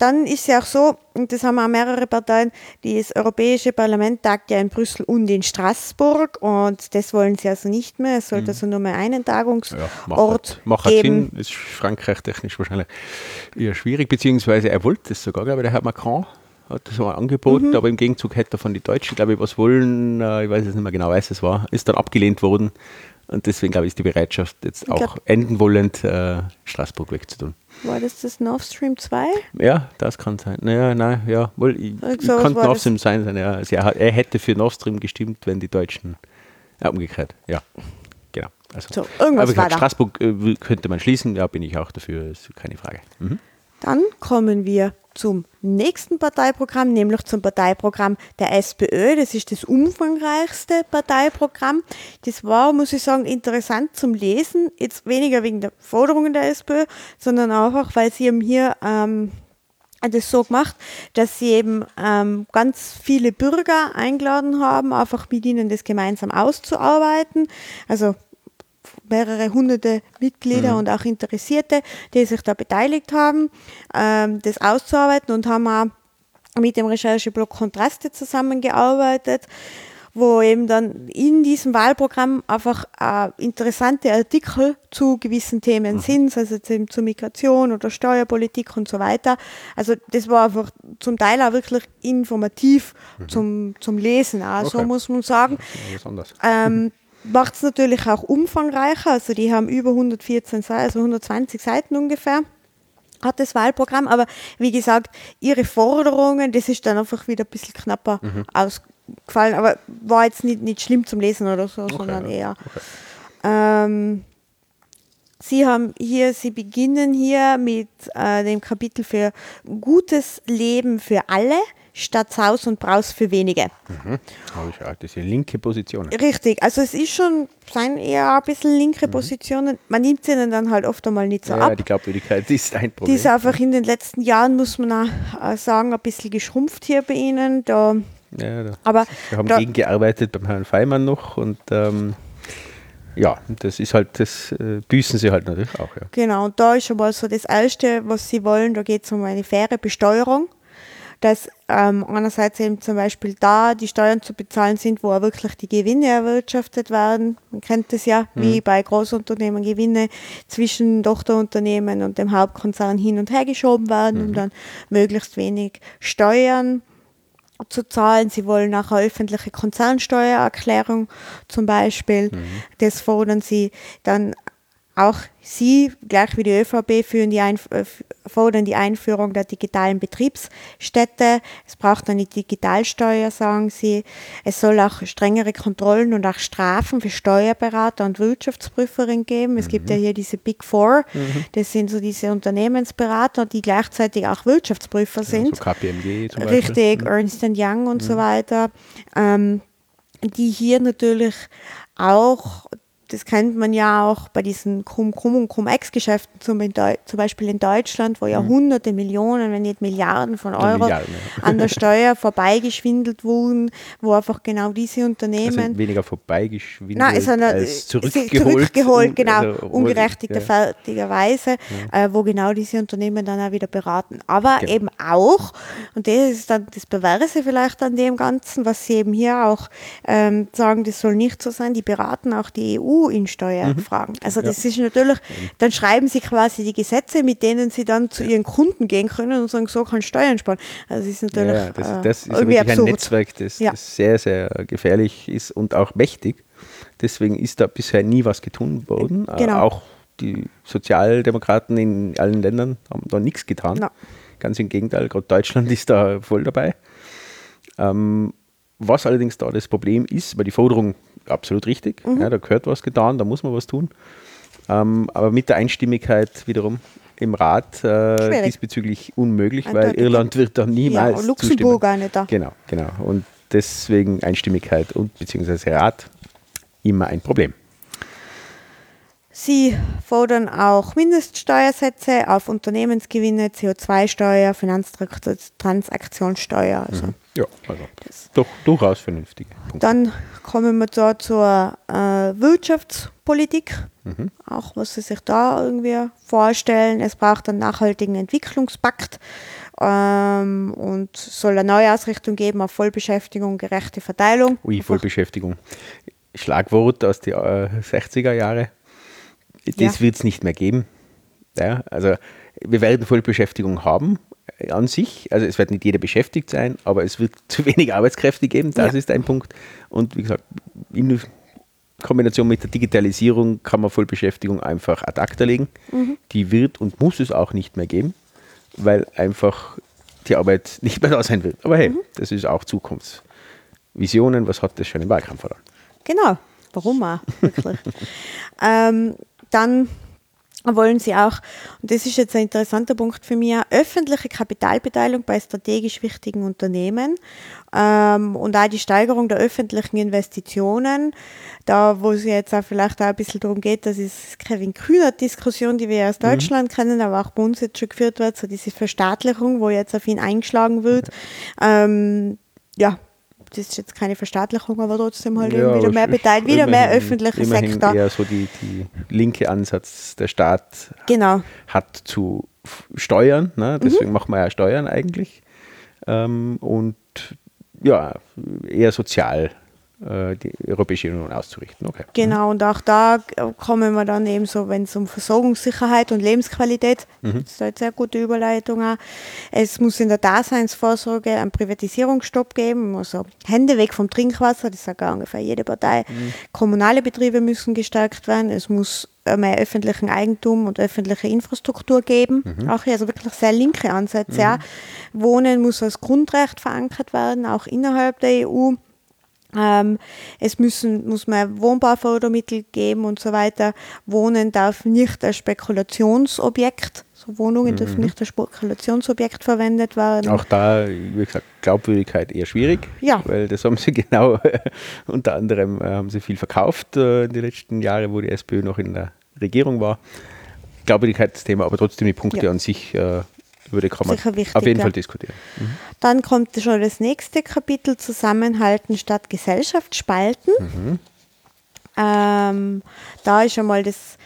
Speaker 3: Dann ist ja auch so, und das haben auch mehrere Parteien, das Europäische Parlament tagt ja in Brüssel und in Straßburg und das wollen sie also nicht mehr. Es sollte also nur mehr einen Tagungsort
Speaker 2: Ja, macht, macht
Speaker 3: geben.
Speaker 2: Sinn. Ist Frankreich technisch wahrscheinlich eher schwierig, beziehungsweise er wollte es sogar, glaube ich, der Herr Macron hat das mal angeboten,
Speaker 3: Mhm.
Speaker 2: aber im Gegenzug hätte er von den Deutschen, glaube ich, was wollen, äh, ich weiß es nicht mehr genau, weiß es war, ist dann abgelehnt worden und deswegen, glaube ich, ist die Bereitschaft jetzt
Speaker 3: Ich
Speaker 2: auch enden wollend, äh, Straßburg wegzutun.
Speaker 3: War das das Nord Stream 2?
Speaker 2: Ja, das kann sein. Naja, nein, ja, wohl, ich, ich
Speaker 3: Irgend sowas
Speaker 2: kann
Speaker 3: das.
Speaker 2: Stream sein, sein, ja. Also er, er hätte für Nord Stream gestimmt, wenn die Deutschen, ja, umgekehrt, ja, genau. Also,
Speaker 3: So, irgendwas
Speaker 2: aber gesagt,
Speaker 3: da.
Speaker 2: Straßburg äh, könnte man schließen, ja, bin ich auch dafür, ist keine Frage. Mhm.
Speaker 3: Dann kommen wir zum nächsten Parteiprogramm, nämlich zum Parteiprogramm der SPÖ. Das ist das umfangreichste Parteiprogramm. Das war, muss ich sagen, interessant zum Lesen. Jetzt weniger wegen der Forderungen der SPÖ, sondern einfach, weil sie eben hier ähm, das so gemacht, dass sie eben ähm, ganz viele Bürger eingeladen haben, einfach mit ihnen das gemeinsam auszuarbeiten. Also mehrere hunderte Mitglieder und auch Interessierte, die sich da beteiligt haben, ähm, das auszuarbeiten und haben auch mit dem Rechercheblock Kontraste zusammengearbeitet, wo eben dann in diesem Wahlprogramm einfach äh, interessante Artikel zu gewissen Themen sind, also zu, zu Migration oder Steuerpolitik und so weiter. Also das war einfach zum Teil auch wirklich informativ zum, zum Lesen, auch, so
Speaker 2: Okay.
Speaker 3: muss man sagen. Ähm, Macht es natürlich auch umfangreicher, also die haben über 114 Seiten, also 120 Seiten ungefähr hat das Wahlprogramm, aber wie gesagt, ihre Forderungen, das ist dann einfach wieder ein bisschen knapper ausgefallen, aber war jetzt nicht, nicht schlimm zum Lesen oder so, sondern eher. Ähm, Sie haben hier, Sie beginnen hier mit äh, dem Kapitel für gutes Leben für alle statt Saus und Braus für wenige.
Speaker 2: Habe ich auch diese linke Position.
Speaker 3: Richtig, also es ist schon, sind eher ein bisschen linke Positionen. Man nimmt sie ihnen dann halt oft einmal nicht so
Speaker 2: Mhm. Ja,
Speaker 3: ab.
Speaker 2: die Glaubwürdigkeit ist ein
Speaker 3: Die
Speaker 2: Problem.
Speaker 3: ist einfach in den letzten Jahren, muss man auch äh, sagen, ein bisschen geschrumpft hier bei ihnen. Da,
Speaker 2: ja, da.
Speaker 3: aber
Speaker 2: Wir haben
Speaker 3: da,
Speaker 2: gegengearbeitet beim Herrn Feimann noch und ähm, ja, das ist halt, das äh, büßen sie halt natürlich auch. Ja.
Speaker 3: Genau, und da ist schon mal so das Erste, was sie wollen, da geht es um eine faire Besteuerung. Dass ähm, einerseits eben zum Beispiel da die Steuern zu bezahlen sind, wo auch wirklich die Gewinne erwirtschaftet werden. Man kennt das ja, wie bei Großunternehmen Gewinne zwischen Tochterunternehmen und dem Hauptkonzern hin und her geschoben werden, um dann möglichst wenig Steuern zu zahlen. Sie wollen auch eine öffentliche Konzernsteuererklärung zum Beispiel. Das fordern sie dann auch Sie, gleich wie die ÖVP, die äh, fordern die Einführung der digitalen Betriebsstätte. Es braucht eine Digitalsteuer, sagen Sie. Es soll auch strengere Kontrollen und auch Strafen für Steuerberater und Wirtschaftsprüferinnen geben. Es gibt ja hier diese Big Four. Das sind so diese Unternehmensberater, die gleichzeitig auch Wirtschaftsprüfer sind.
Speaker 2: So KPMG zum Beispiel.
Speaker 3: Richtig, Ernst Young und so weiter, ähm, die hier natürlich auch, das kennt man ja auch bei diesen Cum-Cum und Cum-Ex-Geschäften, zum, zum Beispiel in Deutschland, wo ja hunderte Millionen, wenn nicht Milliarden von
Speaker 2: Ja,
Speaker 3: Euro
Speaker 2: Milliarden, ja.
Speaker 3: an der Steuer vorbeigeschwindelt wurden, wo einfach genau diese Unternehmen
Speaker 2: Also weniger vorbeigeschwindelt
Speaker 3: Nein, äh,
Speaker 2: als
Speaker 3: sie-
Speaker 2: zurückgeholt.
Speaker 3: zurückgeholt genau,
Speaker 2: also,
Speaker 3: ungerechtigerweise, äh, wo genau diese Unternehmen dann auch wieder beraten. Aber
Speaker 2: Genau.
Speaker 3: eben auch, und das ist dann das Perverse vielleicht an dem Ganzen, was sie eben hier auch ähm, sagen, das soll nicht so sein, die beraten auch die EU in Steuerfragen. Also das ist natürlich, dann schreiben sie quasi die Gesetze, mit denen sie dann zu ihren Kunden gehen können und sagen, so kann Steuern sparen. Also das ist
Speaker 2: Ja,
Speaker 3: natürlich
Speaker 2: ja, das,
Speaker 3: äh,
Speaker 2: das ist ja wirklich ein. Netzwerk, das,
Speaker 3: Ja.
Speaker 2: das sehr, sehr gefährlich ist und auch mächtig. Deswegen ist da bisher nie was getan worden. Äh,
Speaker 3: Genau.
Speaker 2: Auch die Sozialdemokraten in allen Ländern haben da nichts getan.
Speaker 3: Na.
Speaker 2: Ganz im Gegenteil, gerade Deutschland ist da voll dabei. Ähm, was allerdings da das Problem ist, weil die Forderung absolut richtig,
Speaker 3: Mhm.
Speaker 2: ja, da gehört was getan, da muss man was tun. Ähm, aber mit der Einstimmigkeit wiederum im Rat äh, diesbezüglich unmöglich, weil
Speaker 3: Eindeutig.
Speaker 2: Irland wird da niemals
Speaker 3: Ja, und Luxemburg
Speaker 2: zustimmen.
Speaker 3: auch nicht da.
Speaker 2: Genau, genau. Und deswegen Einstimmigkeit und beziehungsweise Rat immer ein Problem.
Speaker 3: Sie fordern auch Mindeststeuersätze auf Unternehmensgewinne, CO2-Steuer, Finanztransaktionssteuer. Also
Speaker 2: Ja, also doch durchaus vernünftige Punkte.
Speaker 3: Dann kommen wir da zur äh, Wirtschaftspolitik, auch was Sie sich da irgendwie vorstellen. Es braucht einen nachhaltigen Entwicklungspakt ähm, und soll eine neue Ausrichtung geben auf Vollbeschäftigung, gerechte Verteilung.
Speaker 2: Ui, Vollbeschäftigung. Schlagwort aus den äh, 60er Jahren. Das
Speaker 3: Ja.
Speaker 2: wird es nicht mehr geben. Ja, also wir werden Vollbeschäftigung haben an sich. Also es wird nicht jeder beschäftigt sein, aber es wird zu wenig Arbeitskräfte geben. Das
Speaker 3: Ja.
Speaker 2: ist ein Punkt. Und wie gesagt, in Kombination mit der Digitalisierung kann man Vollbeschäftigung einfach ad acta legen. Die wird und muss es auch nicht mehr geben, weil einfach die Arbeit nicht mehr da sein wird. Aber hey, das ist auch Zukunftsvisionen. Was hat das schon im Wahlkampf verloren?
Speaker 3: Genau, warum auch, wirklich. ähm, dann wollen sie auch, und das ist jetzt ein interessanter Punkt für mich, öffentliche Kapitalbeteiligung bei strategisch wichtigen Unternehmen ähm, und auch die Steigerung der öffentlichen Investitionen. Da, wo es jetzt auch vielleicht auch ein bisschen darum geht, das ist Kevin Kühnert-Diskussion, die wir aus Deutschland kennen, aber auch bei uns jetzt schon geführt wird, so diese Verstaatlichung, wo jetzt auf ihn eingeschlagen wird. Ähm, ja, das ist jetzt keine Verstaatlichung, aber trotzdem halt eben wieder mehr beteiligt, wieder mehr öffentlicher
Speaker 2: immerhin
Speaker 3: Sektor.
Speaker 2: eher so die, die linke Ansatz, der Staat
Speaker 3: Genau.
Speaker 2: hat zu steuern, ne? deswegen machen wir ja Steuern eigentlich. Ähm, und ja, eher sozial die Europäische Union auszurichten. Okay.
Speaker 3: Genau, und auch da äh, kommen wir dann eben so, wenn es um Versorgungssicherheit und Lebensqualität,
Speaker 2: Mhm.
Speaker 3: das ist eine sehr gute Überleitung auch. Es muss in der Daseinsvorsorge einen Privatisierungsstopp geben, also Hände weg vom Trinkwasser, das sagt auch ungefähr jede Partei.
Speaker 2: Mhm.
Speaker 3: Kommunale Betriebe müssen gestärkt werden, es muss äh, mehr öffentlichen Eigentum und öffentliche Infrastruktur geben.
Speaker 2: Mhm.
Speaker 3: Auch hier also wirklich sehr linke Ansätze. Ja. Wohnen muss als Grundrecht verankert werden, auch innerhalb der EU. Ähm, es müssen, muss mehr Wohnbaufördermittel geben und so weiter. Wohnen darf nicht als Spekulationsobjekt, so Wohnungen dürfen nicht als Spekulationsobjekt verwendet werden.
Speaker 2: Auch da, wie gesagt, Glaubwürdigkeit eher schwierig,
Speaker 3: Ja.
Speaker 2: weil das haben sie genau, unter anderem äh, haben sie viel verkauft äh, in den letzten Jahren, wo die SPÖ noch in der Regierung war. Glaubwürdigkeitsthema, aber trotzdem die Punkte
Speaker 3: Ja.
Speaker 2: an sich, äh, über die kann man
Speaker 3: Sicher wichtig,
Speaker 2: auf jeden
Speaker 3: ja.
Speaker 2: Fall diskutieren.
Speaker 3: Dann kommt schon das nächste Kapitel, Zusammenhalten statt Gesellschaft spalten. Ähm, da ist schon mal das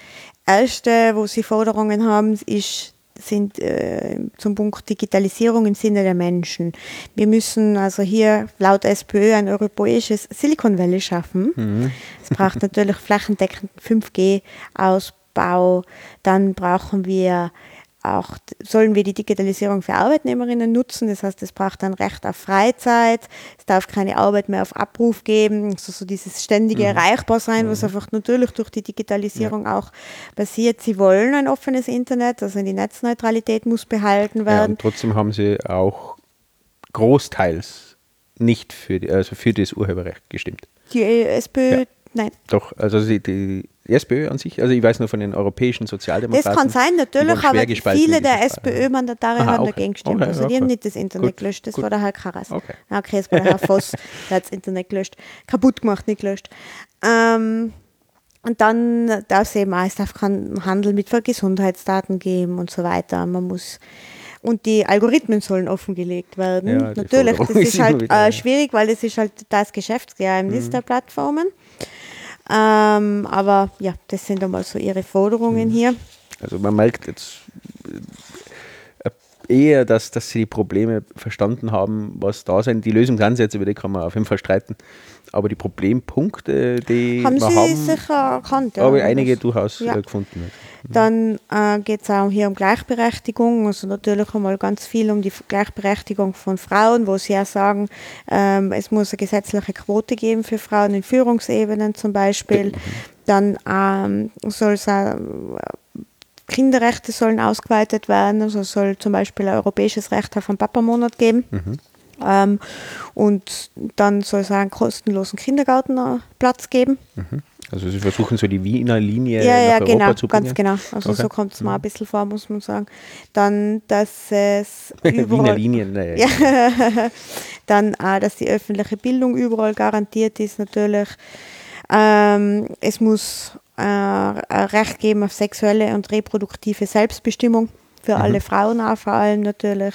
Speaker 3: Erste, wo sie Forderungen haben, ist, sind äh, zum Punkt Digitalisierung im Sinne der Menschen. Wir müssen also hier laut SPÖ ein europäisches Silicon Valley schaffen. Es braucht natürlich flächendeckend 5G-Ausbau. Dann brauchen wir auch, sollen wir die Digitalisierung für Arbeitnehmerinnen nutzen. Das heißt, es braucht ein Recht auf Freizeit. Es darf keine Arbeit mehr auf Abruf geben. Also so dieses ständige Erreichbar sein, was einfach natürlich durch die Digitalisierung auch passiert. Sie wollen ein offenes Internet, also die Netzneutralität muss behalten
Speaker 2: Ja,
Speaker 3: werden.
Speaker 2: und trotzdem haben sie auch großteils nicht für, die, also für das Urheberrecht gestimmt.
Speaker 3: die SPÖ,
Speaker 2: Ja.
Speaker 3: nein.
Speaker 2: Doch, also die, die SPÖ an sich, also ich weiß nur von den europäischen
Speaker 3: Das
Speaker 2: Sozialdemokraten.
Speaker 3: kann sein,
Speaker 2: die
Speaker 3: natürlich, aber viele der. SPÖ-Mandatare haben
Speaker 2: okay.
Speaker 3: dagegen gestimmt.
Speaker 2: Okay,
Speaker 3: also die
Speaker 2: okay.
Speaker 3: haben nicht das Internet
Speaker 2: Gut,
Speaker 3: gelöscht, das
Speaker 2: gut.
Speaker 3: war der Herr Karas.
Speaker 2: Okay.
Speaker 3: Ja, okay, das war der Herr Voss, der hat das Internet gelöscht. Kaputt gemacht, nicht gelöscht. Ähm, und dann darf es eben auch, es darf keinen Handel mit Gesundheitsdaten geben und so weiter. Man muss und die Algorithmen sollen offengelegt werden.
Speaker 2: Ja, die
Speaker 3: Natürlich, das ist halt äh, schwierig, weil das ist halt das Geschäftsgeheimnis
Speaker 2: Mhm.
Speaker 3: der Plattformen. Ähm, aber ja, das sind einmal so ihre Forderungen
Speaker 2: Mhm.
Speaker 3: hier.
Speaker 2: Also man merkt jetzt eher, dass, dass sie die Probleme verstanden haben, was da sind. Die Lösungsansätze, über die kann man auf jeden Fall streiten. Aber die Problempunkte, die
Speaker 3: Haben
Speaker 2: wir
Speaker 3: Sie
Speaker 2: haben,
Speaker 3: sicher erkannt?
Speaker 2: habe ich
Speaker 3: Das-
Speaker 2: einige durchaus
Speaker 3: ja.
Speaker 2: äh, gefunden.
Speaker 3: Dann äh, geht es auch hier um Gleichberechtigung, also natürlich einmal ganz viel um die Gleichberechtigung von Frauen, wo sie ja sagen, ähm, es muss eine gesetzliche Quote geben für Frauen in Führungsebenen zum Beispiel. Dann ähm, soll es auch, äh, Kinderrechte sollen ausgeweitet werden, also es soll zum Beispiel ein europäisches Recht auf einen Papamonat geben. Ähm, und dann soll es einen kostenlosen Kindergartenplatz geben.
Speaker 2: Also sie versuchen so die Wiener Linie
Speaker 3: Ja, ja,
Speaker 2: nach Europa
Speaker 3: genau,
Speaker 2: zu bringen.
Speaker 3: ganz genau. Also
Speaker 2: Okay.
Speaker 3: so kommt es mir ein bisschen vor, muss man sagen. Dann, dass es
Speaker 2: Wiener
Speaker 3: überall,
Speaker 2: Linien, naja.
Speaker 3: Ja. dann auch, dass die öffentliche Bildung überall garantiert ist natürlich. Ähm, es muss äh, ein Recht geben auf sexuelle und reproduktive Selbstbestimmung für alle Frauen auch vor allem natürlich.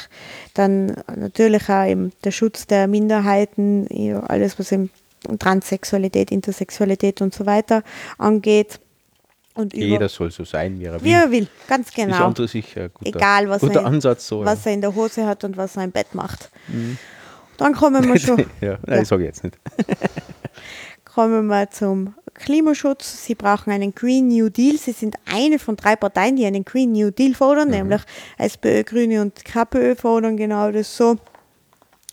Speaker 3: Dann natürlich auch eben der Schutz der Minderheiten, ja, alles was eben Transsexualität, Intersexualität und so weiter angeht. Und
Speaker 2: Jeder soll so sein, wie er will.
Speaker 3: wie er will, ganz
Speaker 2: Ist
Speaker 3: genau.
Speaker 2: an und sich ein guter,
Speaker 3: Egal, was,
Speaker 2: guter
Speaker 3: er,
Speaker 2: Ansatz. So,
Speaker 3: was er in der Hose hat und was er im Bett macht. Dann kommen wir schon.
Speaker 2: ja. ja, nein,
Speaker 3: Ja.
Speaker 2: sage ich jetzt nicht.
Speaker 3: Kommen wir zum Klimaschutz. Sie brauchen einen Green New Deal. Sie sind eine von drei Parteien, die einen Green New Deal fordern, nämlich SPÖ, Grüne und KPÖ fordern genau das so.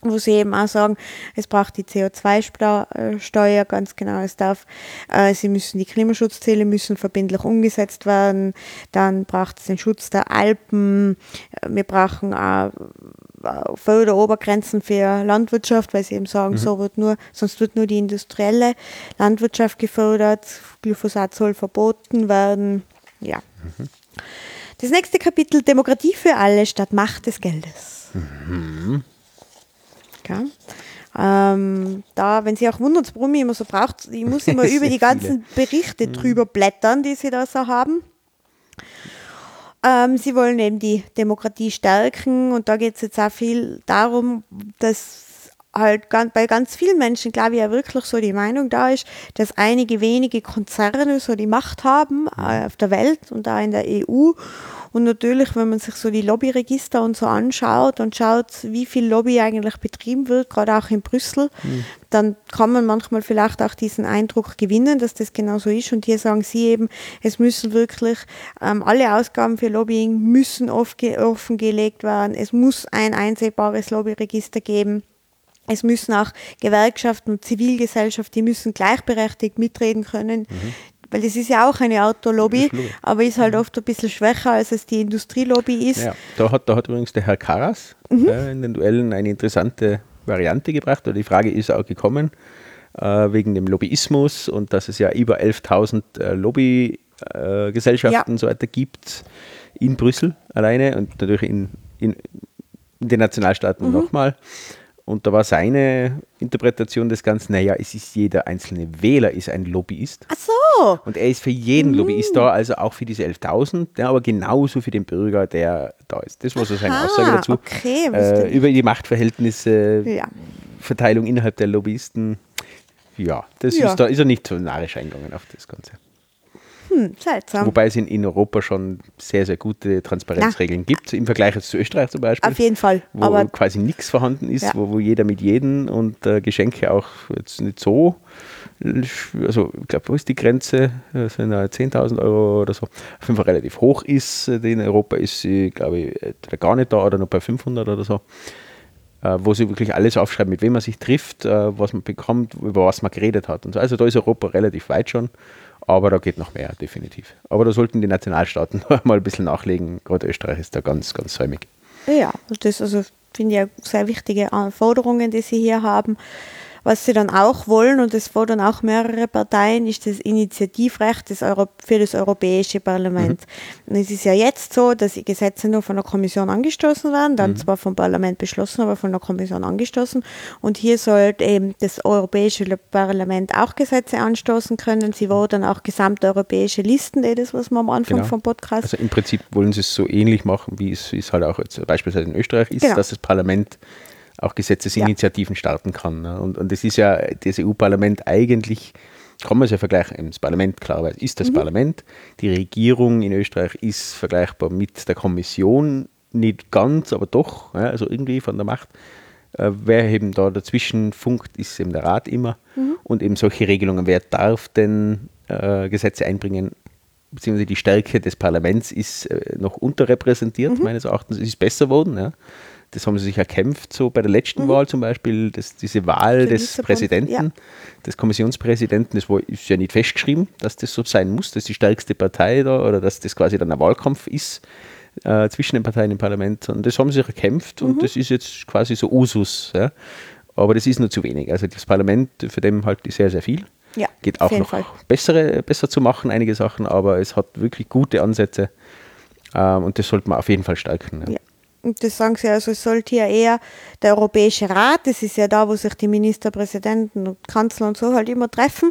Speaker 3: Wo sie eben auch sagen, es braucht die CO2-Steuer, ganz genau, es darf, äh, sie müssen, die Klimaschutzziele müssen verbindlich umgesetzt werden, dann braucht es den Schutz der Alpen, wir brauchen auch äh, Förderobergrenzen für Landwirtschaft, weil sie eben sagen, so wird nur, sonst wird nur die industrielle Landwirtschaft gefördert, Glyphosat soll verboten werden. Ja. Das nächste Kapitel Demokratie für alle statt Macht des Geldes. Ja. Ähm, da, wenn Sie auch wundern, warum ich immer so braucht, ich muss immer über die ganzen Berichte drüber blättern, die Sie da so haben. Ähm, sie wollen eben die Demokratie stärken und da geht es jetzt auch viel darum, dass halt bei ganz vielen Menschen, glaube ich, ja wirklich so die Meinung da ist, dass einige wenige Konzerne so die Macht haben äh, auf der Welt und da in der EU. Und natürlich, wenn man sich so die Lobbyregister und so anschaut und schaut, wie viel Lobby eigentlich betrieben wird, gerade auch in Brüssel, dann kann man manchmal vielleicht auch diesen Eindruck gewinnen, dass das genau so ist. Und hier sagen Sie eben, es müssen wirklich ähm, alle Ausgaben für Lobbying müssen offengelegt werden. Es muss ein einsehbares Lobbyregister geben. Es müssen auch Gewerkschaften und Zivilgesellschaft, die müssen gleichberechtigt mitreden können. Weil das ist ja auch eine Autolobby,
Speaker 2: Lobby.
Speaker 3: aber ist halt oft ein bisschen schwächer, als es die Industrielobby ist.
Speaker 2: Ja, da hat, da hat übrigens der Herr Karas
Speaker 3: Mhm.
Speaker 2: äh, in den Duellen eine interessante Variante gebracht. Oder die Frage ist auch gekommen, äh, wegen dem Lobbyismus und dass es ja über 11.000 äh, Lobbygesellschaften Gesellschaften und so weiter gibt in Brüssel alleine und natürlich in, in, in den Nationalstaaten nochmal. Und da war seine Interpretation des Ganzen, naja, es ist jeder einzelne Wähler ist ein Lobbyist.
Speaker 3: Ach so,
Speaker 2: Und er ist für jeden Lobbyist da, also auch für diese 11.000, ja, aber genauso für den Bürger, der da ist. Das war so seine
Speaker 3: Aha,
Speaker 2: Aussage dazu.
Speaker 3: okay,
Speaker 2: äh, über die Machtverhältnisse,
Speaker 3: Ja.
Speaker 2: Verteilung innerhalb der Lobbyisten. Ja, das
Speaker 3: Ja.
Speaker 2: Ist, da ist er nicht so narrisch eingegangen auf das Ganze.
Speaker 3: Hm, seltsam.
Speaker 2: Wobei es in, in Europa schon sehr, sehr gute Transparenzregeln gibt, im Vergleich jetzt zu Österreich zum Beispiel.
Speaker 3: Auf jeden Fall.
Speaker 2: Wo
Speaker 3: Aber
Speaker 2: quasi nichts vorhanden ist,
Speaker 3: Ja.
Speaker 2: wo, wo jeder mit jedem und äh, Geschenke auch jetzt nicht so. Also, ich glaube, wo ist die Grenze? Äh, 10.000 Euro oder so. Auf jeden Fall relativ hoch ist. In Europa ist sie, glaube ich, entweder gar nicht da oder nur bei 500 oder so. Äh, wo sie wirklich alles aufschreiben, mit wem man sich trifft, äh, was man bekommt, über was man geredet hat. Und so. Also, da ist Europa relativ weit schon. Aber da geht noch mehr, definitiv. Aber da sollten die Nationalstaaten mal ein bisschen nachlegen. Gerade Österreich ist da ganz, ganz säumig.
Speaker 3: Ja, das also finde ich ja sehr wichtige Forderungen, die Sie hier haben. Was Sie dann auch wollen, und das fordern auch mehrere Parteien, ist das Initiativrecht des Euro für das Europäische Parlament. Und es ist ja jetzt so, dass die Gesetze nur von der Kommission angestoßen werden, dann zwar vom Parlament beschlossen, aber von der Kommission angestoßen. Und hier sollte eben das Europäische Parlament auch Gesetze anstoßen können. Sie wollen auch gesamteuropäische Listen, eh das, was wir am Anfang
Speaker 2: Genau.
Speaker 3: vom Podcast
Speaker 2: Also im Prinzip wollen sie es so ähnlich machen, wie es, wie es halt auch jetzt beispielsweise in Österreich ist,
Speaker 3: Genau.
Speaker 2: dass das Parlament auch Gesetzesinitiativen starten kann. Ne? Und, und das ist ja das EU-Parlament eigentlich, kann man es ja vergleichen, das Parlament klarerweise ist
Speaker 3: Mhm.
Speaker 2: das Parlament, die Regierung in Österreich ist vergleichbar mit der Kommission, nicht ganz, aber doch, ja, also irgendwie von der Macht. Äh, wer eben da dazwischen funkt, ist eben der Rat immer.
Speaker 3: Mhm.
Speaker 2: Und eben solche Regelungen, wer darf denn äh, Gesetze einbringen, beziehungsweise die Stärke des Parlaments ist äh, noch unterrepräsentiert, meines Erachtens. Es ist besser geworden. Ja. Das haben sie sich erkämpft, so bei der letzten Wahl zum Beispiel, das, diese Wahl
Speaker 3: Für
Speaker 2: des Präsidenten,
Speaker 3: ja.
Speaker 2: des Kommissionspräsidenten, das war, ist ja nicht festgeschrieben, dass das so sein muss, dass die stärkste Partei da oder dass das quasi dann ein Wahlkampf ist äh, zwischen den Parteien im Parlament. Und das haben sie sich erkämpft
Speaker 3: Mhm.
Speaker 2: und das ist jetzt quasi so Usus. Ja. Aber das ist nur zu wenig. Also das Parlament, für dem halte ich sehr, sehr viel.
Speaker 3: Ja,
Speaker 2: Geht auch noch
Speaker 3: Fall.
Speaker 2: bessere, besser zu machen, einige Sachen, aber es hat wirklich gute Ansätze ähm, und das sollte man auf jeden Fall stärken. Ja.
Speaker 3: Und das sagen sie also, es sollte ja eher der Europäische Rat, das ist ja da, wo sich die Ministerpräsidenten und Kanzler und so halt immer treffen,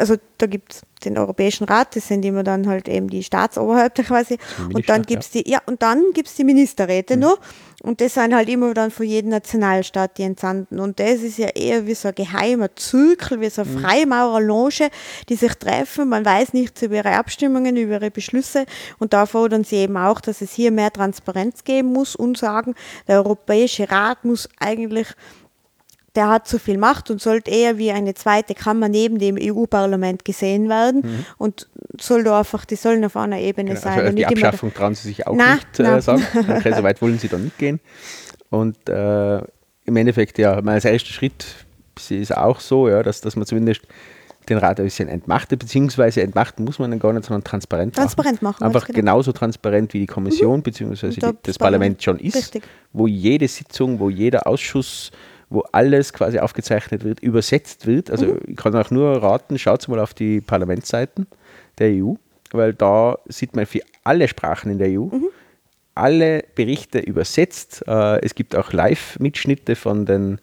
Speaker 3: also da gibt es den Europäischen Rat, das sind immer dann halt eben die Staatsoberhäupter quasi. Und dann gibt es die, ja, und dann gibt es die Ministerräte mhm. nur. Und das sind halt immer dann von jedem Nationalstaat die Entsandten. Und das ist ja eher wie so ein geheimer Zirkel, wie so eine mhm. Freimaurerloge, die sich treffen. Man weiß nichts über ihre Abstimmungen, über ihre Beschlüsse. Und da fordern sie eben auch, dass es hier mehr Transparenz geben muss und sagen, der Europäische Rat muss eigentlich der hat zu viel Macht und sollte eher wie eine zweite Kammer neben dem EU-Parlament gesehen werden mhm. und soll da einfach, die sollen auf einer Ebene genau, sein.
Speaker 2: Also die Abschaffung trauen sie sich auch nein, nicht äh, nein. sagen. Okay, so weit wollen sie da nicht gehen. Und äh, im Endeffekt, ja, mein erster Schritt ist auch so, ja, dass, dass man zumindest den Rat ein bisschen entmachtet, beziehungsweise entmachten muss man dann gar nicht, sondern transparent,
Speaker 3: transparent machen.
Speaker 2: Einfach genau. genauso transparent wie die Kommission, mhm. beziehungsweise das, das Parlament schon ist, Richtig. wo jede Sitzung, wo jeder Ausschuss wo alles quasi aufgezeichnet wird, übersetzt wird. Also mhm. ich kann auch nur raten, schaut mal auf die Parlamentsseiten der EU, weil da sieht man für alle Sprachen in der EU mhm. alle Berichte übersetzt. Äh, es gibt auch Live-Mitschnitte von den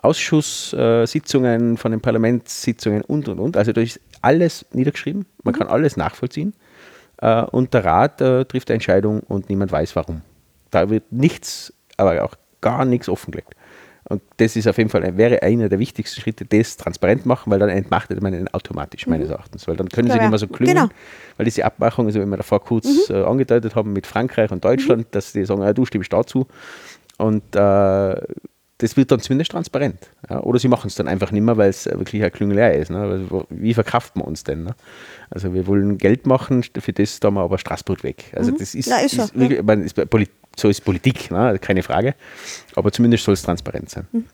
Speaker 2: Ausschusssitzungen, von den Parlamentssitzungen und und und. Also da ist alles niedergeschrieben, man mhm. kann alles nachvollziehen. Äh, und der Rat äh, trifft eine Entscheidung und niemand weiß warum. Da wird nichts, aber auch gar nichts offengelegt. Und das ist auf jeden Fall, wäre einer der wichtigsten Schritte, das transparent machen, weil dann entmachtet man ihn automatisch, meines mhm. Erachtens. Weil dann können sie ja, nicht mehr so klingen, genau. weil diese Abmachung, also wenn wir davor kurz mhm. äh, angedeutet haben mit Frankreich und Deutschland, mhm. dass die sagen, ja, du stimmst dazu. Und äh, das wird dann zumindest transparent. Ja? Oder sie machen es dann einfach nicht mehr, weil es wirklich ein Klüngelei ist. Ne? Wie verkauft man uns denn? Ne? Also wir wollen Geld machen, für das da wir aber Straßburg weg. Also mhm. das ist, ja, ist, ist, wirklich, ja. ist so ist Politik, ne? keine Frage. Aber zumindest soll es transparent sein. Mhm.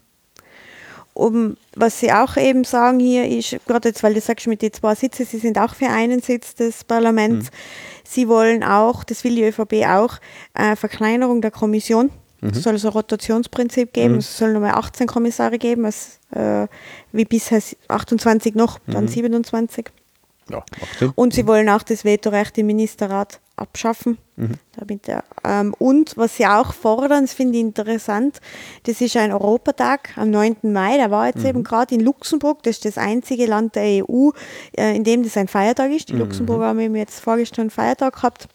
Speaker 3: Um, was Sie auch eben sagen hier ist, gerade jetzt, weil du sagst mit den zwei Sitzen, Sie sind auch für einen Sitz des Parlaments. Mhm. Sie wollen auch, das will die ÖVP auch, äh, Verkleinerung der Kommission. Mhm. Es soll so ein Rotationsprinzip geben. Mhm. Es soll nochmal 18 Kommissare geben, als, äh, wie bisher 28 noch, dann mhm. 27. Ja, und sie wollen auch das Vetorecht im Ministerrat abschaffen. Mhm. Damit, ähm, und was sie auch fordern, das finde ich interessant, das ist ein Europatag am 9. Mai, der war jetzt mhm. eben gerade in Luxemburg, das ist das einzige Land der EU, äh, in dem das ein Feiertag ist. Die. Luxemburger haben eben jetzt vorgestern einen Feiertag gehabt.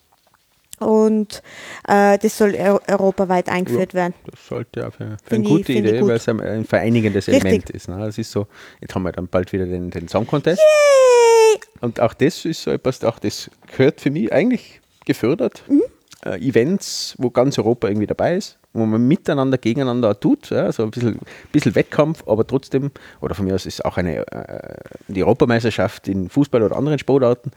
Speaker 3: Und äh, das soll europaweit eingeführt ja, werden.
Speaker 2: Das sollte ja für, für eine gute ich, Idee, weil es ein vereinigendes Richtig. Element ist. Ne? Das ist so, jetzt haben wir dann bald wieder den, den Song Contest. Yay! Und auch das ist so etwas, auch das gehört für mich eigentlich gefördert. Mhm. Äh, Events, wo ganz Europa irgendwie dabei ist, wo man miteinander, gegeneinander tut, ja, so ein bisschen, bisschen Wettkampf, aber trotzdem, oder von mir aus ist auch eine äh, die Europameisterschaft in Fußball oder anderen Sportarten,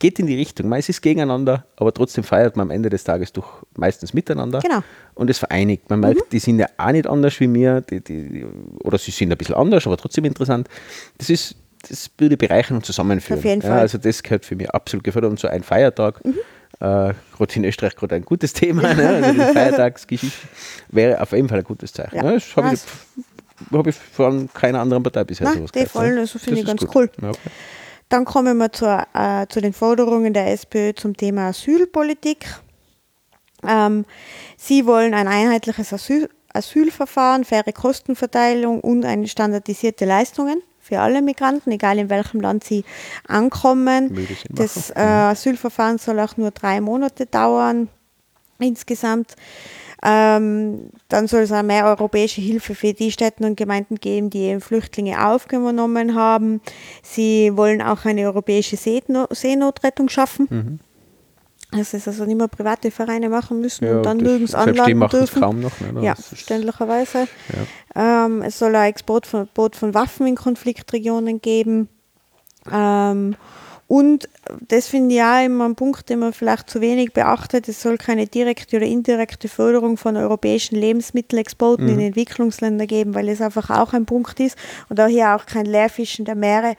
Speaker 2: geht in die Richtung. Man ist gegeneinander, aber trotzdem feiert man am Ende des Tages doch meistens miteinander. Genau. Und es vereinigt. Man merkt, mhm. die sind ja auch nicht anders wie mir, die, die, oder sie sind ein bisschen anders, aber trotzdem interessant. Das ist, das würde bereichern und zusammenführen. Auf jeden Fall. Ja, also das gehört für mich absolut gefördert und so ein Feiertag. Mhm äh, gerade in Österreich gerade ein gutes Thema, ne? also die Feiertagsgeschichte, wäre auf jeden Fall ein gutes Zeichen. Ja. Ne? Das habe ich, hab ich von keiner anderen Partei bisher
Speaker 3: Nein, sowas die gehört. Voll, ne? also finde ich ganz gut. cool. Ja, okay. Dann kommen wir zur, äh, zu den Forderungen der SPÖ zum Thema Asylpolitik. Ähm, sie wollen ein einheitliches Asyl, Asylverfahren, faire Kostenverteilung und eine standardisierte Leistungen für alle Migranten, egal in welchem Land sie ankommen. Das äh, Asylverfahren soll auch nur drei Monate dauern insgesamt. Ähm, dann soll es auch mehr europäische Hilfe für die Städte und Gemeinden geben, die eben Flüchtlinge aufgenommen haben. Sie wollen auch eine europäische Seenotrettung schaffen. Mhm. Das ist also nicht mehr private Vereine machen müssen ja, und dann nirgends anladen dürfen.
Speaker 2: kaum noch. Ne?
Speaker 3: Ja, verständlicherweise. Ja. Ähm, es soll ein Exportverbot von Waffen in Konfliktregionen geben. Ähm, und das finde ich auch immer ein Punkt, den man vielleicht zu wenig beachtet. Es soll keine direkte oder indirekte Förderung von europäischen Lebensmittelexporten mhm. in Entwicklungsländer geben, weil es einfach auch ein Punkt ist. Und auch hier auch kein Leerfischen der Meere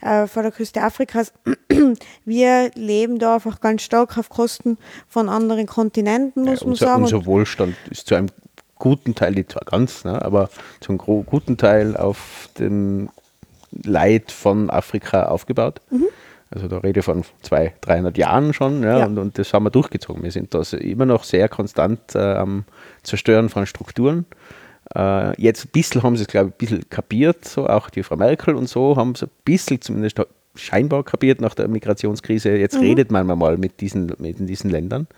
Speaker 3: äh, vor der Küste Afrikas. Wir leben da einfach ganz stark auf Kosten von anderen Kontinenten, muss ja,
Speaker 2: unser,
Speaker 3: man sagen.
Speaker 2: Unser Wohlstand ist zu einem guten Teil, nicht zwar ganz, ne, aber zum guten Teil auf dem Leid von Afrika aufgebaut. Mhm. Also da rede ich von 200, 300 Jahren schon ja, ja. Und, und, das haben wir durchgezogen. Wir sind da immer noch sehr konstant äh, am Zerstören von Strukturen. Äh, jetzt ein bisschen haben sie es, glaube ich, ein bisschen kapiert, so auch die Frau Merkel und so, haben sie ein bisschen zumindest scheinbar kapiert nach der Migrationskrise. Jetzt redet man mal mit diesen, mit diesen Ländern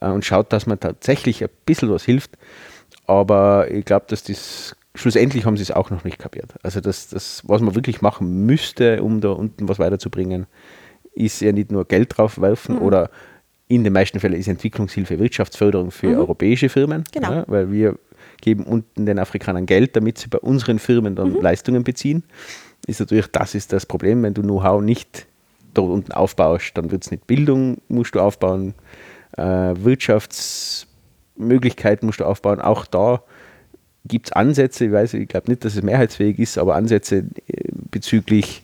Speaker 2: äh, und schaut, dass man tatsächlich ein bisschen was hilft. Aber ich glaube, dass das schlussendlich haben sie es auch noch nicht kapiert. Also das, das, was man wirklich machen müsste, um da unten was weiterzubringen, ist ja nicht nur Geld draufwerfen
Speaker 3: Mhm.
Speaker 2: oder in den meisten Fällen ist Entwicklungshilfe Wirtschaftsförderung für europäische Firmen,
Speaker 3: Mhm. Genau.
Speaker 2: ja, weil wir geben unten den Afrikanern Geld, damit sie bei unseren Firmen dann
Speaker 3: Mhm.
Speaker 2: Leistungen beziehen. Ist natürlich, das ist das Problem, wenn du Know-how nicht dort unten aufbaust, dann wird es nicht Bildung, musst du aufbauen, äh, Wirtschaftsmöglichkeiten musst du aufbauen. Auch da gibt es Ansätze, ich weiß, ich glaube nicht, dass es mehrheitsfähig ist, aber Ansätze äh, bezüglich,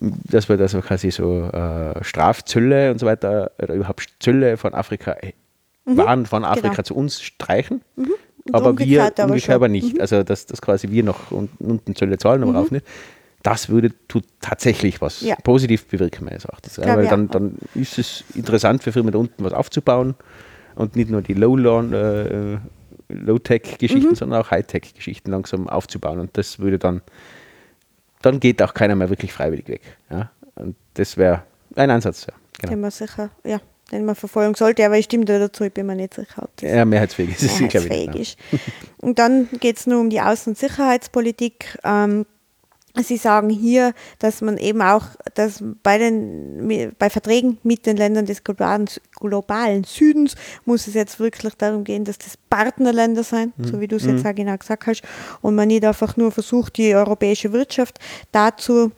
Speaker 2: dass wir das quasi so äh, Strafzölle und so weiter, oder überhaupt Zölle von Afrika, äh, Waren von Afrika
Speaker 3: genau.
Speaker 2: zu uns streichen.
Speaker 3: Und
Speaker 2: aber wir
Speaker 3: aber
Speaker 2: umgekehrt aber nicht. Also, dass, dass quasi wir noch unten, Zölle zahlen, aber rauf nicht. Das würde tut tatsächlich was
Speaker 3: Ja.
Speaker 2: positiv bewirken, meines Erachtens. Ja,
Speaker 3: Glaub
Speaker 2: weil dann,
Speaker 3: auch.
Speaker 2: dann ist es interessant für Firmen da unten was aufzubauen und nicht nur die Low-Lawn, äh, Low-Tech-Geschichten,
Speaker 3: Mhm.
Speaker 2: sondern auch High-Tech-Geschichten langsam aufzubauen. Und das würde dann, dann geht auch keiner mehr wirklich freiwillig weg. Ja? Und das wäre ein Ansatz, ja.
Speaker 3: Den
Speaker 2: Genau.
Speaker 3: man sicher, ja, den man verfolgen sollte, aber ich stimme dazu, ich bin mir nicht sicher, ob das
Speaker 2: Ja, mehrheitsfähig ist
Speaker 3: mehrheitsfähig ist. Und dann geht es nur um die Außen- und Sicherheitspolitik. Ähm, Sie sagen hier, dass man eben auch dass bei, den, bei Verträgen mit den Ländern des globalen, globalen Südens muss es jetzt wirklich darum gehen, dass das Partnerländer sein,
Speaker 2: Mhm.
Speaker 3: so wie du es jetzt auch genau gesagt hast, und man nicht einfach nur versucht, die europäische Wirtschaft dazu äh,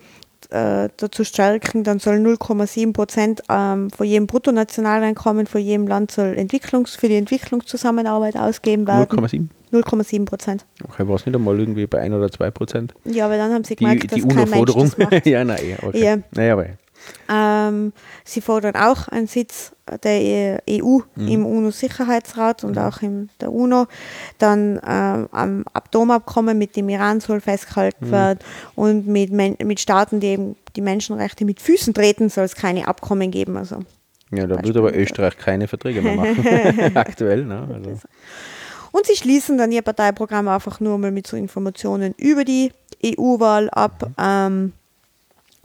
Speaker 3: dazu stärken, dann soll 0,7 Prozent ähm, von jedem Bruttonationaleinkommen von jedem Land soll Entwicklungs für die Entwicklungszusammenarbeit ausgeben werden.
Speaker 2: 0,7?
Speaker 3: 0,7 Prozent.
Speaker 2: Okay, war es nicht einmal irgendwie bei 1 oder 2 Prozent?
Speaker 3: Ja, aber dann haben sie
Speaker 2: Die,
Speaker 3: gemerkt,
Speaker 2: die
Speaker 3: dass kein Mensch das macht.
Speaker 2: ja, nein, okay.
Speaker 3: Ja.
Speaker 2: Naja, aber
Speaker 3: Ähm, sie fordern auch einen Sitz der EU
Speaker 2: Mhm.
Speaker 3: im UNO-Sicherheitsrat und auch in der UNO. Dann ähm, am Atomabkommen mit dem Iran soll
Speaker 2: Mhm.
Speaker 3: festgehalten werden und mit, Men mit Staaten, die eben die Menschenrechte mit Füßen treten, soll es keine Abkommen geben. Also.
Speaker 2: ja, da würde aber. Österreich keine Verträge mehr machen. Aktuell, ne? Also,
Speaker 3: Und sie schließen dann ihr Parteiprogramm einfach nur mal mit so Informationen über die EU-Wahl ab, ähm,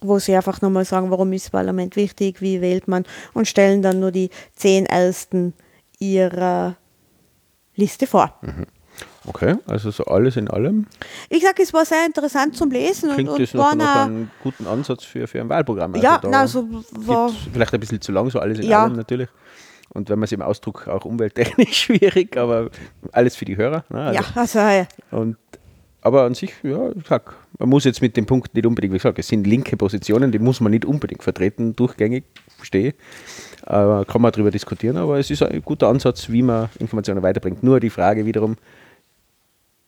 Speaker 3: wo sie einfach nochmal sagen, warum ist das Parlament wichtig, wie wählt man und stellen dann nur die zehn Ersten ihrer Liste vor.
Speaker 2: okay, also so alles in allem
Speaker 3: Ich sage, es war sehr interessant zum Lesen
Speaker 2: klingt
Speaker 3: und,
Speaker 2: das
Speaker 3: und
Speaker 2: noch
Speaker 3: waren
Speaker 2: nach
Speaker 3: auch-
Speaker 2: einem guten Ansatz für, für ein Wahlprogramm.
Speaker 3: ja,
Speaker 2: da
Speaker 3: na, so war,
Speaker 2: vielleicht ein bisschen zu lang, so alles in
Speaker 3: Ja.
Speaker 2: allem natürlich. Und wenn man es im Ausdruck auch umwelttechnisch schwierig, aber alles für die Hörer. Ne? Also,
Speaker 3: ja, also ja,
Speaker 2: Und, aber an sich, ja, sag, man muss jetzt mit dem Punkt nicht unbedingt, wie gesagt, es sind linke Positionen, die muss man nicht unbedingt vertreten, durchgängig, verstehe. Aber kann man darüber diskutieren, aber es ist ein guter Ansatz, wie man Informationen weiterbringt. Nur die Frage wiederum,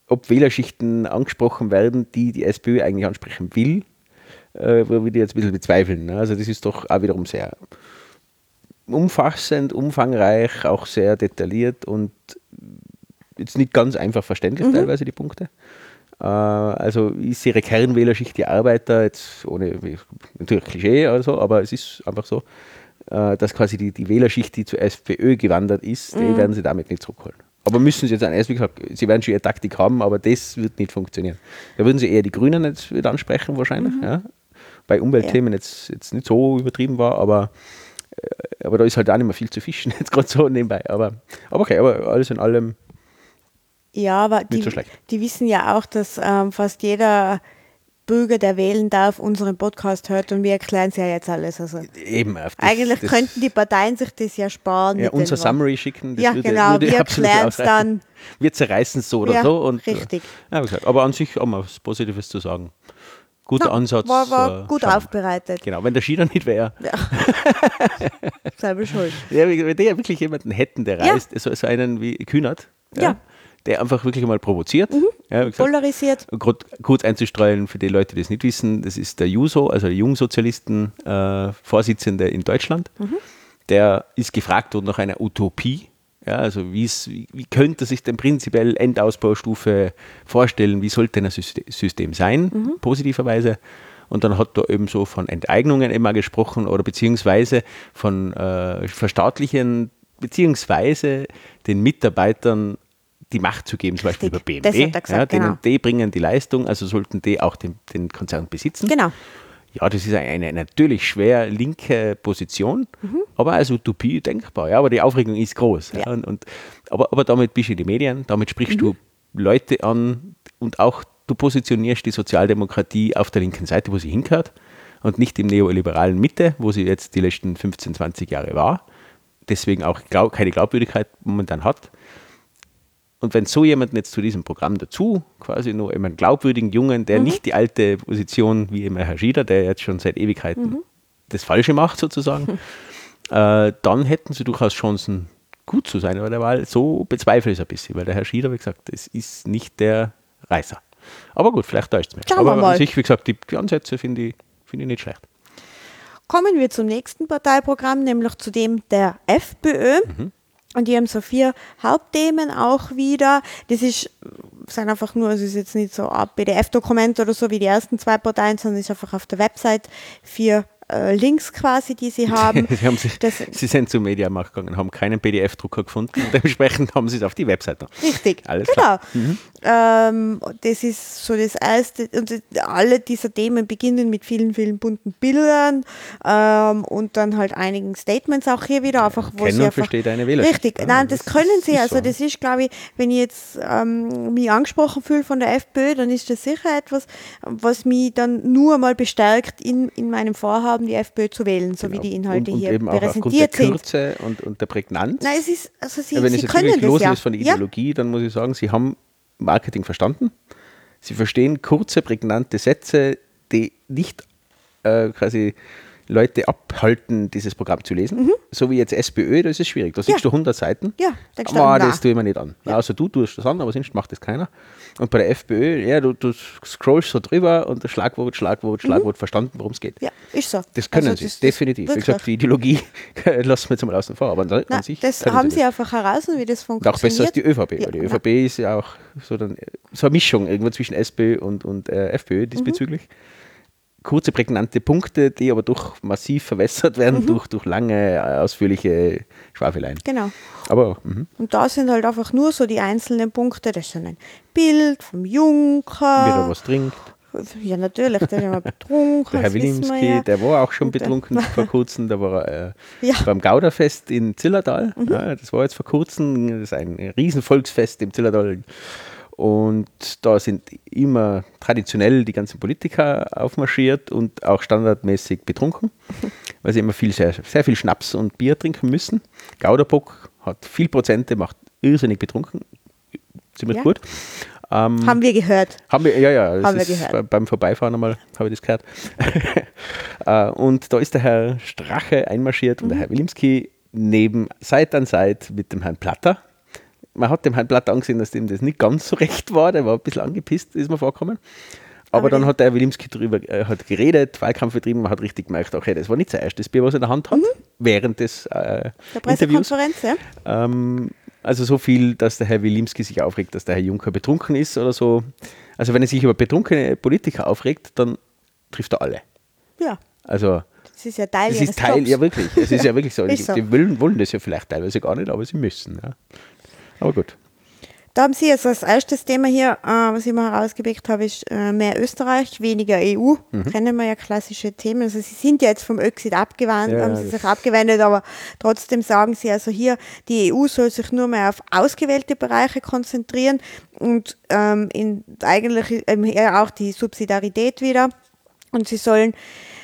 Speaker 2: ob Wählerschichten angesprochen werden, die die SPÖ eigentlich ansprechen will, äh, wo wir die jetzt ein bisschen bezweifeln. Ne? Also das ist doch auch wiederum sehr umfassend, umfangreich, auch sehr detailliert und jetzt nicht ganz einfach verständlich teilweise die Punkte. Äh, also ist ihre Kernwählerschicht die Arbeiter, jetzt ohne natürlich Klischee oder so, aber es ist einfach so, äh, dass quasi die, die Wählerschicht, die zur SPÖ gewandert ist, die werden sie damit nicht zurückholen. Aber müssen sie jetzt an, wie gesagt, sie werden schon ihre Taktik haben, aber das wird nicht funktionieren. Da würden sie eher die Grünen jetzt wieder ansprechen wahrscheinlich, ja. Bei Umweltthemen jetzt, jetzt nicht so übertrieben war, aber äh, aber da ist halt auch nicht mehr viel zu fischen, jetzt gerade so nebenbei. Aber, aber okay, aber alles in allem,
Speaker 3: ja, aber die,
Speaker 2: so schlecht.
Speaker 3: die wissen ja auch, dass ähm, fast jeder Bürger, der wählen darf, unseren Podcast hört und wir erklären es ja jetzt alles. Also
Speaker 2: eben. das-
Speaker 3: eigentlich
Speaker 2: das-
Speaker 3: könnten die Parteien sich das ja sparen.
Speaker 2: ja, unser. Summary schicken.
Speaker 3: Ja,
Speaker 2: würde,
Speaker 3: genau,
Speaker 2: würde
Speaker 3: wir erklären es dann.
Speaker 2: Wir zerreißen es so oder
Speaker 3: Ja,
Speaker 2: so. Und, äh,
Speaker 3: richtig.
Speaker 2: Ja, aber an sich haben wir was Positives zu sagen. Guter
Speaker 3: Na,
Speaker 2: Ansatz.
Speaker 3: War, war
Speaker 2: äh,
Speaker 3: gut
Speaker 2: schauen
Speaker 3: aufbereitet.
Speaker 2: Genau, wenn der dann nicht wäre.
Speaker 3: Selber schuld.
Speaker 2: Ja, wenn die ja wirklich jemanden hätten, der
Speaker 3: Ja.
Speaker 2: reist, so, so einen wie Kühnert,
Speaker 3: Ja. Mhm.
Speaker 2: Der einfach wirklich mal provoziert. Ja, wie gesagt,
Speaker 3: Polarisiert.
Speaker 2: Kurz einzustreuen für die Leute, die es nicht wissen, das ist der Juso, also der Jungsozialisten, äh, in Deutschland. Der ist gefragt worden nach einer Utopie. Ja, also wie, wie könnte sich denn prinzipiell Endausbaustufe vorstellen, wie sollte denn ein Syste- System sein, positiverweise. Und dann hat er eben so von Enteignungen immer gesprochen oder beziehungsweise von äh, Verstaatlichen, beziehungsweise den Mitarbeitern die Macht zu geben, zum Beispiel über BMW.
Speaker 3: gesagt,
Speaker 2: ja, denen
Speaker 3: genau.
Speaker 2: die bringen die Leistung, also sollten die auch den, den Konzern besitzen.
Speaker 3: Genau.
Speaker 2: Ja, das ist eine natürlich schwer linke Position, aber als Utopie denkbar. Ja, aber die Aufregung ist groß. Ja. Und, und, aber, aber damit bist du in die Medien, damit sprichst du Leute an und auch du positionierst die Sozialdemokratie auf der linken Seite, wo sie hingehört und nicht im neoliberalen Mitte, wo sie jetzt die letzten 15, 20 Jahre war. Deswegen auch keine Glaubwürdigkeit momentan hat. Und wenn so jemand jetzt zu diesem Programm dazu, quasi nur einen glaubwürdigen Jungen, der nicht die alte Position wie immer Herr Schieder, der jetzt schon seit Ewigkeiten das Falsche macht sozusagen, äh, dann hätten sie durchaus Chancen, gut zu sein. Aber der Wahl, so bezweifle ich es ein bisschen, weil der Herr Schieder, wie gesagt, das ist nicht der Reißer. Aber gut, vielleicht täuscht es mich.
Speaker 3: Schauen
Speaker 2: Aber an sich, wie gesagt, die, die Ansätze finde ich, finde ich nicht schlecht.
Speaker 3: Kommen wir zum nächsten Parteiprogramm, nämlich zu dem der FPÖ. Und die haben so vier Hauptthemen auch wieder. Das ist, sind einfach nur, es ist jetzt nicht so ein PDF-Dokument oder so wie die ersten zwei Parteien, sondern es ist einfach auf der Website vier äh, Links quasi, die sie haben.
Speaker 2: Sie, haben sich,
Speaker 3: Das-
Speaker 2: sie sind zum Mediamarkt gegangen, haben keinen PDF-Drucker gefunden und dementsprechend haben sie es auf die Webseite.
Speaker 3: Richtig,
Speaker 2: Alles
Speaker 3: genau.
Speaker 2: klar. Mhm.
Speaker 3: Ähm, das ist so das erste. Und alle dieser Themen beginnen mit vielen, vielen bunten Bildern ähm, und dann halt einigen Statements auch hier wieder, einfach wo
Speaker 2: Kennen
Speaker 3: sie einfach,
Speaker 2: versteht eine Wählerschaft.
Speaker 3: Richtig,
Speaker 2: Ja,
Speaker 3: nein, das,
Speaker 2: das
Speaker 3: können
Speaker 2: ist-
Speaker 3: sie.
Speaker 2: ist
Speaker 3: also
Speaker 2: so.
Speaker 3: das ist, glaube ich, wenn ich jetzt ähm, mich angesprochen fühle von der FPÖ, dann ist das sicher etwas, was mich dann nur mal bestärkt in, in meinem Vorhaben, die FPÖ zu wählen, so wie die Inhalte
Speaker 2: und, und
Speaker 3: hier
Speaker 2: eben auch aufgrund der
Speaker 3: präsentiert sind.
Speaker 2: Kürze und, und der Prägnanz.
Speaker 3: Nein, es ist, also sie,
Speaker 2: Ja, wenn
Speaker 3: sie
Speaker 2: es jetzt
Speaker 3: können das ja.
Speaker 2: loslöst von der
Speaker 3: ja.
Speaker 2: Ideologie, dann muss ich sagen, sie haben Marketing verstanden. Sie verstehen kurze, prägnante Sätze, die nicht äh, quasi Leute abhalten, dieses Programm zu lesen. So wie jetzt SPÖ, das ist schwierig. Da siehst
Speaker 3: Mhm. Ja.
Speaker 2: du 100 Seiten.
Speaker 3: Ja, denkst du,
Speaker 2: Aber
Speaker 3: na.
Speaker 2: das tue ich mir nicht an. Also du tust das an, aber sonst macht das keiner. Und bei der FPÖ, ja, du, du scrollst so drüber und das Schlagwort, Schlagwort, Schlagwort verstanden, worum es geht.
Speaker 3: Mhm. Ja, ist so.
Speaker 2: Das können
Speaker 3: Also
Speaker 2: sie,
Speaker 3: das- das
Speaker 2: definitiv. Wie gesagt, die Ideologie lassen wir jetzt mal außen vor. Aber an, an
Speaker 3: Nein,
Speaker 2: sich
Speaker 3: das haben
Speaker 2: sie
Speaker 3: sie einfach heraus, wie das
Speaker 2: und
Speaker 3: funktioniert.
Speaker 2: auch besser als die ÖVP,
Speaker 3: Ja,
Speaker 2: weil die. ÖVP ist ja auch so, dann, so eine Mischung irgendwo zwischen SPÖ und, und äh, FPÖ diesbezüglich. Kurze, prägnante Punkte, die aber doch massiv verwässert werden durch, durch lange, äh, ausführliche Schwafeleien.
Speaker 3: Genau.
Speaker 2: Aber mhm.
Speaker 3: Und da sind halt einfach nur so die einzelnen Punkte. Das ist ein Bild vom
Speaker 2: wer
Speaker 3: Juncker.
Speaker 2: da was trinkt.
Speaker 3: Ja, natürlich, der ist immer betrunken.
Speaker 2: Der Herr Wilimski,
Speaker 3: ja.
Speaker 2: der war auch schon betrunken vor kurzem, da war er äh,
Speaker 3: Ja. Mhm.
Speaker 2: beim Gauderfest in Zillertal. Ja, das war jetzt vor kurzem, das ist ein Riesenvolksfest im Zillertal. Und da sind immer traditionell die ganzen Politiker aufmarschiert und auch standardmäßig betrunken, weil sie immer viel, sehr, sehr viel Schnaps und Bier trinken müssen. Gauderbock hat viel Prozente, macht irrsinnig betrunken, ziemlich
Speaker 3: Ja.
Speaker 2: gut. Ähm,
Speaker 3: Haben wir gehört.
Speaker 2: haben wir, ja, ja,
Speaker 3: Haben wir gehört.
Speaker 2: bei- beim Vorbeifahren einmal habe ich das gehört. Äh, und da ist der Herr Strache einmarschiert und der
Speaker 3: Mhm.
Speaker 2: Herr Wilimski neben Seite an Seite mit dem Herrn Platter. Man hat dem Herrn Platter angesehen, dass dem das nicht ganz so recht war, der war ein bisschen angepisst, ist mir vorgekommen. Aber,
Speaker 3: Aber
Speaker 2: dann hat der Herr Wilimski darüber äh, hat geredet, Wahlkampf betrieben, man hat richtig gemerkt, okay, das war nicht sein erstes Bier, was er in der Hand hat, während des äh,
Speaker 3: Mhm. Der. Pressekonferenz, ja.
Speaker 2: Ähm, also so viel, dass der Herr Wilimski sich aufregt, dass der Herr Juncker betrunken ist oder so. Also wenn er sich über betrunkene Politiker aufregt, dann trifft er alle.
Speaker 3: Ja,
Speaker 2: Also
Speaker 3: das ist ja Teil
Speaker 2: das ist Teil,
Speaker 3: Jobs.
Speaker 2: ja wirklich, es ist ja wirklich so. Die
Speaker 3: so.
Speaker 2: die wollen, wollen das ja vielleicht teilweise gar nicht, aber sie müssen. Ja. Aber gut.
Speaker 3: Da haben Sie jetzt als erstes Thema hier, äh, was ich mal herausgepickt habe, ist äh, mehr Österreich, weniger EU.
Speaker 2: Mhm.
Speaker 3: Kennen wir ja klassische Themen. Also Sie sind ja jetzt vom Öxid abgewandt,
Speaker 2: Ja,
Speaker 3: haben Sie sich abgewendet, aber trotzdem sagen Sie also hier, die EU soll sich nur mehr auf ausgewählte Bereiche konzentrieren und ähm, in, eigentlich ähm, auch die Subsidiarität wieder. Und sie sollen,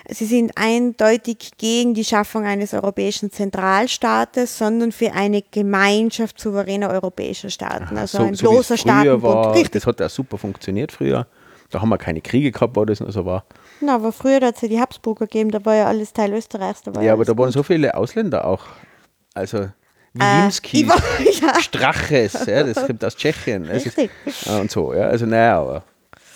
Speaker 3: sie sind eindeutig gegen die Schaffung eines europäischen Zentralstaates, sondern für eine Gemeinschaft souveräner europäischer Staaten. Also ein
Speaker 2: wie es
Speaker 3: bloßer Staatenbund.
Speaker 2: war,
Speaker 3: Richtig.
Speaker 2: das hat ja super funktioniert früher. Da haben wir keine Kriege gehabt, wo das noch so war.
Speaker 3: Na, aber früher hat es ja die Habsburger gegeben, da war ja alles Teil Österreichs. War
Speaker 2: Ja, aber da waren so viele Ausländer auch. Also
Speaker 3: Äh,
Speaker 2: Wilimski,
Speaker 3: ich war- ja.
Speaker 2: Straches, ja, das kommt aus Tschechien.
Speaker 3: Richtig.
Speaker 2: ja, und so, ja. Also naja, aber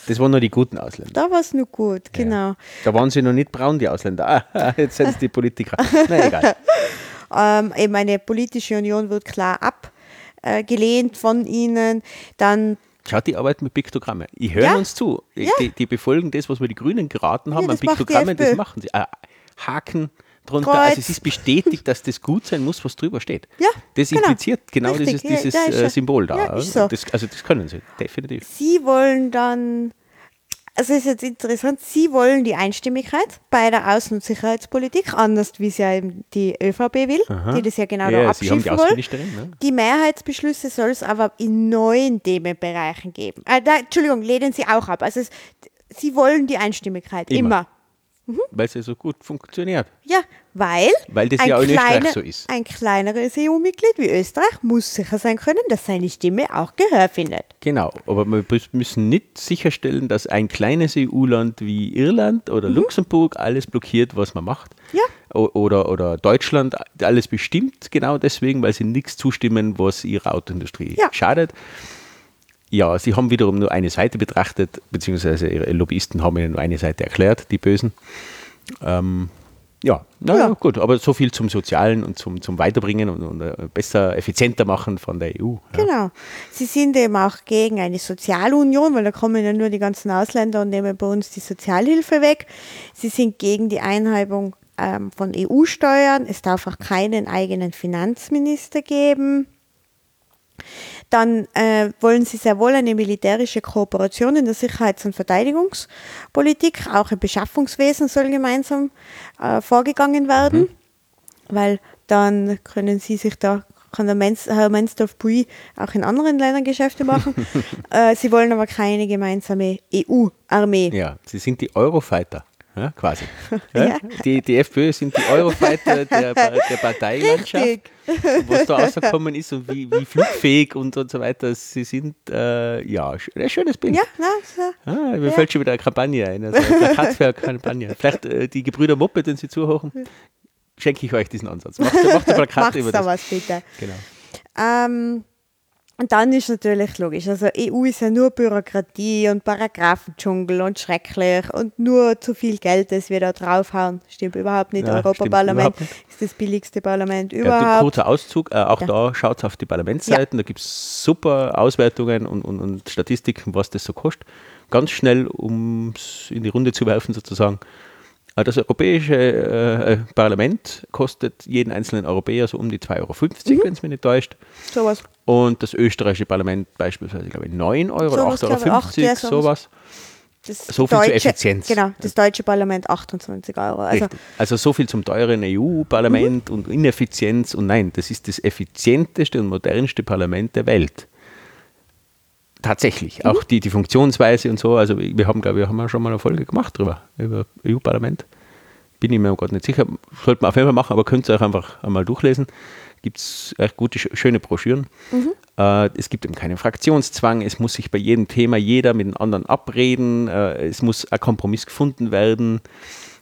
Speaker 2: das waren nur die guten Ausländer.
Speaker 3: Da war es nur gut, genau.
Speaker 2: Da waren sie noch nicht braun, die Ausländer. Ah, jetzt sind es die Politiker. Na egal.
Speaker 3: Ähm, eben eine politische Union wird klar abgelehnt von ihnen. Dann
Speaker 2: Schaut, die arbeiten mit Piktogrammen. Die hören
Speaker 3: Ja.
Speaker 2: uns zu. Die,
Speaker 3: Ja.
Speaker 2: die, die befolgen das, was wir die Grünen geraten haben
Speaker 3: Ja,
Speaker 2: an Piktogrammen, das machen sie. Ah, Haken drunter.
Speaker 3: Kreuz.
Speaker 2: Also es ist bestätigt, dass das gut sein muss, was drüber steht.
Speaker 3: Ja,
Speaker 2: Das
Speaker 3: genau.
Speaker 2: impliziert genau
Speaker 3: Richtig,
Speaker 2: dieses,
Speaker 3: ja,
Speaker 2: dieses
Speaker 3: ja, ist
Speaker 2: äh,
Speaker 3: ja-
Speaker 2: Symbol da.
Speaker 3: ja, so.
Speaker 2: das, also das können sie, definitiv.
Speaker 3: sie wollen dann Also ist jetzt interessant, Sie wollen die Einstimmigkeit bei der Außen- und Sicherheitspolitik, anders wie es ja eben die ÖVP will,
Speaker 2: Aha.
Speaker 3: die das ja genau
Speaker 2: Ja,
Speaker 3: da
Speaker 2: haben die
Speaker 3: abschiffen wollen.
Speaker 2: Ne?
Speaker 3: Die Mehrheitsbeschlüsse soll es aber in neuen Themenbereichen geben. Äh, da, Entschuldigung, lehnen Sie auch ab. Also es, Sie wollen die Einstimmigkeit,
Speaker 2: Immer.
Speaker 3: immer.
Speaker 2: Weil es ja so gut funktioniert.
Speaker 3: Ja, weil,
Speaker 2: Weil das
Speaker 3: ein
Speaker 2: ja auch in Österreich
Speaker 3: kleine-
Speaker 2: so ist.
Speaker 3: ein kleineres EU-Mitglied wie Österreich muss sicher sein können, dass seine Stimme auch Gehör findet.
Speaker 2: Genau, aber wir müssen nicht sicherstellen, dass ein kleines EU-Land wie Irland oder Luxemburg alles blockiert, was man macht.
Speaker 3: Mhm. Ja.
Speaker 2: Oder, oder Deutschland alles bestimmt, genau deswegen, weil sie nichts zustimmen, was ihrer Autoindustrie
Speaker 3: Ja.
Speaker 2: schadet. Ja, sie haben wiederum nur eine Seite betrachtet, beziehungsweise ihre Lobbyisten haben ihnen nur eine Seite erklärt, die Bösen. Ähm, ja, na
Speaker 3: Ja.
Speaker 2: gut, aber so viel zum Sozialen und zum, zum Weiterbringen und, und äh, besser, effizienter machen von der EU. Ja.
Speaker 3: Genau. Sie sind eben auch gegen eine Sozialunion, weil da kommen ja nur die ganzen Ausländer und nehmen bei uns die Sozialhilfe weg. Sie sind gegen die Einheibung ähm, von EU-Steuern. Es darf auch keinen eigenen Finanzminister geben. Dann äh, wollen sie sehr wohl eine militärische Kooperation in der Sicherheits- und Verteidigungspolitik. Auch im Beschaffungswesen soll gemeinsam äh, vorgegangen werden, weil dann können sie sich da, kann der Menz, Herr Mensdorf-Bui auch in anderen Ländern Geschäfte machen. äh, sie wollen aber keine gemeinsame EU-Armee.
Speaker 2: Ja, sie sind die Eurofighter, ja, quasi. Ja? Die, die FPÖ sind die Eurofighter der, der Parteilandschaft.
Speaker 3: Richtig.
Speaker 2: Was da rausgekommen ist und wie, wie flugfähig und, und so weiter sie sind. Äh, ja, ein schönes Bild.
Speaker 3: Ja, na, so.
Speaker 2: Ah, mir
Speaker 3: Ja.
Speaker 2: fällt schon wieder eine Kampagne ein. Also eine Kampagne. Vielleicht äh, die Gebrüder Moppe, den Sie zuhören, schenke ich euch diesen Ansatz. Macht, macht ein Plakat
Speaker 3: Macht's
Speaker 2: über
Speaker 3: da
Speaker 2: das.
Speaker 3: was bitte.
Speaker 2: Genau.
Speaker 3: Ähm, und dann ist natürlich logisch, also EU ist ja nur Bürokratie und Paragraphendschungel und schrecklich und nur zu viel Geld, das wir da draufhauen. Stimmt überhaupt nicht.
Speaker 2: Ja,
Speaker 3: Europaparlament ist das billigste Parlament
Speaker 2: Ja,
Speaker 3: überhaupt.
Speaker 2: kurzer Auszug, äh, auch
Speaker 3: Ja.
Speaker 2: da schaut auf die Parlamentsseiten, da gibt es super Auswertungen und, und, und Statistiken, was das so kostet. Ganz schnell, um es in die Runde zu werfen sozusagen. Äh, Das Europäische äh, äh, Parlament kostet jeden einzelnen Europäer so um die 2,50 Euro,
Speaker 3: Mhm.
Speaker 2: wenn es mich nicht täuscht.
Speaker 3: Sowas.
Speaker 2: Und das österreichische Parlament beispielsweise, glaube ich, 9 Euro oder
Speaker 3: glaube ich,
Speaker 2: 8,50 Euro,
Speaker 3: acht, ja, sowas.
Speaker 2: So viel zur Effizienz.
Speaker 3: Genau, das deutsche Parlament 28 Euro. Also,
Speaker 2: Richtig. Also so viel zum teuren EU-Parlament und Ineffizienz. Und nein, das ist das effizienteste und modernste Parlament der Welt. Tatsächlich. Auch die, die Funktionsweise und so. Also wir haben, glaube ich, haben wir schon mal eine Folge gemacht drüber, über EU-Parlament. Bin ich mir gerade nicht sicher. Sollte man auf jeden Fall machen, aber könnt ihr euch einfach einmal durchlesen. Gibt es echt gute, sch- schöne Broschüren. Äh, es gibt eben keinen Fraktionszwang. Es muss sich bei jedem Thema jeder mit dem anderen abreden. Äh, es muss ein Kompromiss gefunden werden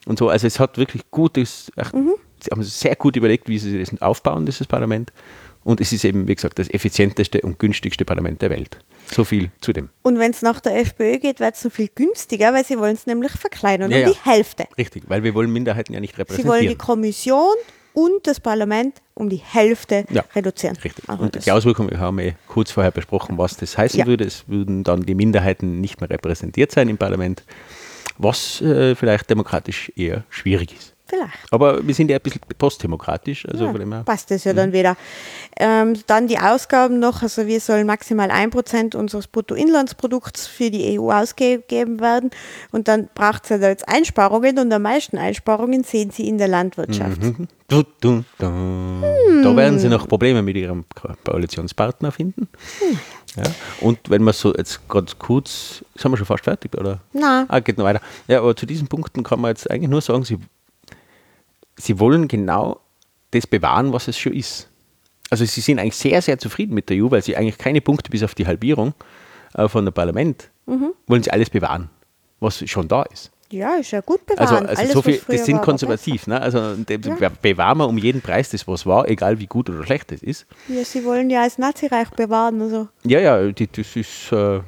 Speaker 2: und so. Also es hat wirklich gutes, echt, sie haben sehr gut überlegt, wie sie das aufbauen, dieses Parlament. Und es ist eben, wie gesagt, das effizienteste und günstigste Parlament der Welt. So viel zu dem.
Speaker 3: und wenn es nach der FPÖ geht, wird es noch viel günstiger, weil sie wollen es nämlich verkleinern
Speaker 2: Ja,
Speaker 3: um
Speaker 2: ja.
Speaker 3: die Hälfte.
Speaker 2: Richtig, weil wir wollen Minderheiten ja nicht
Speaker 3: Sie wollen die
Speaker 2: repräsentieren.
Speaker 3: Kommission und das Parlament um die Hälfte
Speaker 2: Ja,
Speaker 3: reduzieren.
Speaker 2: Richtig.
Speaker 3: Also
Speaker 2: und die Auswirkungen haben wir kurz vorher besprochen, was das heißen
Speaker 3: Ja.
Speaker 2: würde. Es würden dann die Minderheiten nicht mehr repräsentiert sein im Parlament, was äh, vielleicht demokratisch eher schwierig ist.
Speaker 3: Vielleicht.
Speaker 2: Aber wir sind ja ein bisschen postdemokratisch, also
Speaker 3: Ja, passt das ja dann wieder. Ähm, dann die Ausgaben noch, also wir sollen maximal 1% unseres Bruttoinlandsprodukts für die EU ausgegeben werden und dann braucht es ja da jetzt Einsparungen und am meisten Einsparungen sehen Sie in der Landwirtschaft.
Speaker 2: Mhm. Du, du, du.
Speaker 3: Hm.
Speaker 2: Da werden sie noch Probleme mit ihrem Ko- Koalitionspartner finden.
Speaker 3: Hm.
Speaker 2: Ja. Und wenn man so jetzt ganz kurz, sind wir schon fast fertig, oder?
Speaker 3: Na.
Speaker 2: Ah, geht noch weiter. Ja, aber zu diesen Punkten kann man jetzt eigentlich nur sagen, sie, sie wollen genau das bewahren, was es schon ist. Also sie sind eigentlich sehr, sehr zufrieden mit der EU, weil sie eigentlich keine Punkte bis auf die Halbierung äh, von dem Parlament,
Speaker 3: Mhm.
Speaker 2: wollen sie alles bewahren, was schon da ist.
Speaker 3: Ja, ist ja gut bewahren.
Speaker 2: Also, also
Speaker 3: Alles,
Speaker 2: so viel, das sind konservativ. Ne? Also
Speaker 3: Ja.
Speaker 2: bewahren wir um jeden Preis das, was war, egal wie gut oder schlecht es ist.
Speaker 3: Ja, Sie wollen ja als Nazireich bewahren. Also.
Speaker 2: Ja, ja, die, das ist äh,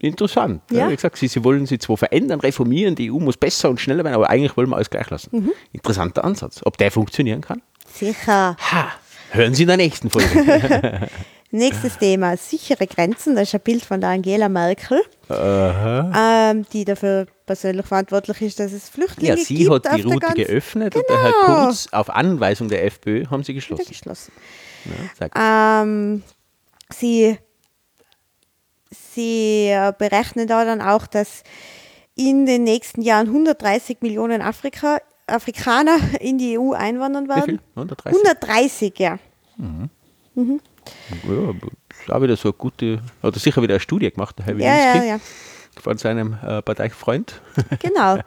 Speaker 2: interessant.
Speaker 3: Ja.
Speaker 2: Wie gesagt, sie, sie wollen sie zwar verändern, reformieren, die EU muss besser und schneller werden, aber eigentlich wollen wir alles gleich lassen.
Speaker 3: Mhm.
Speaker 2: Interessanter Ansatz. Ob der funktionieren kann?
Speaker 3: Sicher.
Speaker 2: Ha! Hören Sie in der nächsten Folge.
Speaker 3: Nächstes Thema, sichere Grenzen. Das ist ein Bild von der Angela Merkel, ähm, die dafür persönlich verantwortlich ist, dass es Flüchtlinge
Speaker 2: ja, sie
Speaker 3: gibt
Speaker 2: hat die Route geöffnet und der Herr
Speaker 3: Genau.
Speaker 2: Kurz auf Anweisung der FPÖ haben sie geschlossen.
Speaker 3: geschlossen.
Speaker 2: Ja.
Speaker 3: Ähm, sie, sie äh, berechnen da dann auch, dass in den nächsten Jahren 130 Millionen Afrika, Afrikaner in die EU einwandern
Speaker 2: Wie
Speaker 3: werden.
Speaker 2: viel? 130?
Speaker 3: 130, ja.
Speaker 2: Ja, auch wieder so eine gute, hat er sicher wieder eine Studie gemacht, der Herr
Speaker 3: Ja, ja, ja.
Speaker 2: von seinem äh, Parteifreund.
Speaker 3: Genau.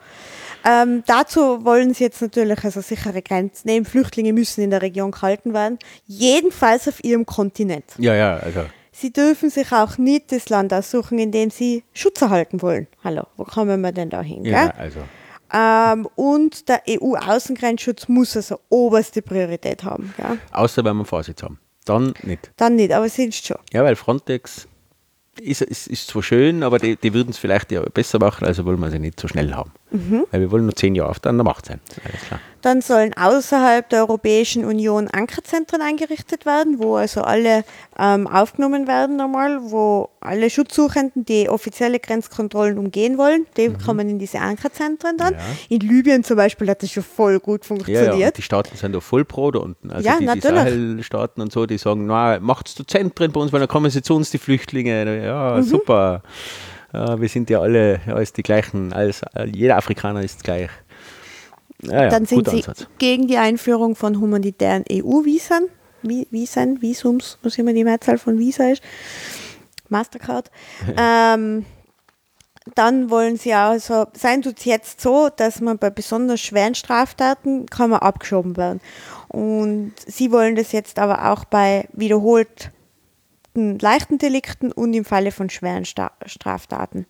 Speaker 3: ähm, dazu wollen sie jetzt natürlich also sichere Grenzen nehmen. Flüchtlinge müssen in der Region gehalten werden. Jedenfalls auf ihrem Kontinent.
Speaker 2: Ja, ja, also
Speaker 3: Sie dürfen sich auch nicht das Land aussuchen, in dem sie Schutz erhalten wollen. Hallo, wo kommen wir denn da hin?
Speaker 2: ja, also.
Speaker 3: Ähm, und der EU-Außengrenzschutz muss also oberste Priorität haben. Gell?
Speaker 2: Außer wenn wir Vorsitz haben. Dann nicht.
Speaker 3: Dann nicht, aber sonst schon.
Speaker 2: Ja, weil Frontex ist, ist, ist zwar schön, aber die, die würden es vielleicht ja besser machen, also wollen wir sie nicht so schnell haben.
Speaker 3: Mhm.
Speaker 2: Weil wir wollen nur zehn Jahre auf der Macht sein. Alles klar.
Speaker 3: Dann sollen außerhalb der Europäischen Union Ankerzentren eingerichtet werden, wo also alle ähm, aufgenommen werden nochmal, wo alle Schutzsuchenden, die offizielle Grenzkontrollen umgehen wollen, die kommen in diese Ankerzentren dann.
Speaker 2: Ja.
Speaker 3: In Libyen zum Beispiel hat das schon voll gut
Speaker 2: Ja, ja,
Speaker 3: funktioniert.
Speaker 2: und die Staaten sind da voll pro da unten. Also
Speaker 3: Ja,
Speaker 2: die, die
Speaker 3: natürlich.
Speaker 2: Sahelstaaten und so, die sagen, na, macht's zu Zentren bei uns, weil dann kommen sie zu uns, die Flüchtlinge. Ja,
Speaker 3: Mhm.
Speaker 2: super. Ja, wir sind ja alle alles die gleichen, alles, jeder Afrikaner ist gleich. Ja, ja,
Speaker 3: dann sind sie
Speaker 2: Ansatz.
Speaker 3: gegen die Einführung von humanitären EU-Visen, Vi- Visen, Visums, was immer die Mehrzahl von Visa ist, Mastercard. ähm, dann wollen sie also, sein tut es jetzt so, dass man bei besonders schweren Straftaten kann man abgeschoben werden. Und sie wollen das jetzt aber auch bei wiederholten leichten Delikten und im Falle von schweren Sta Straftaten.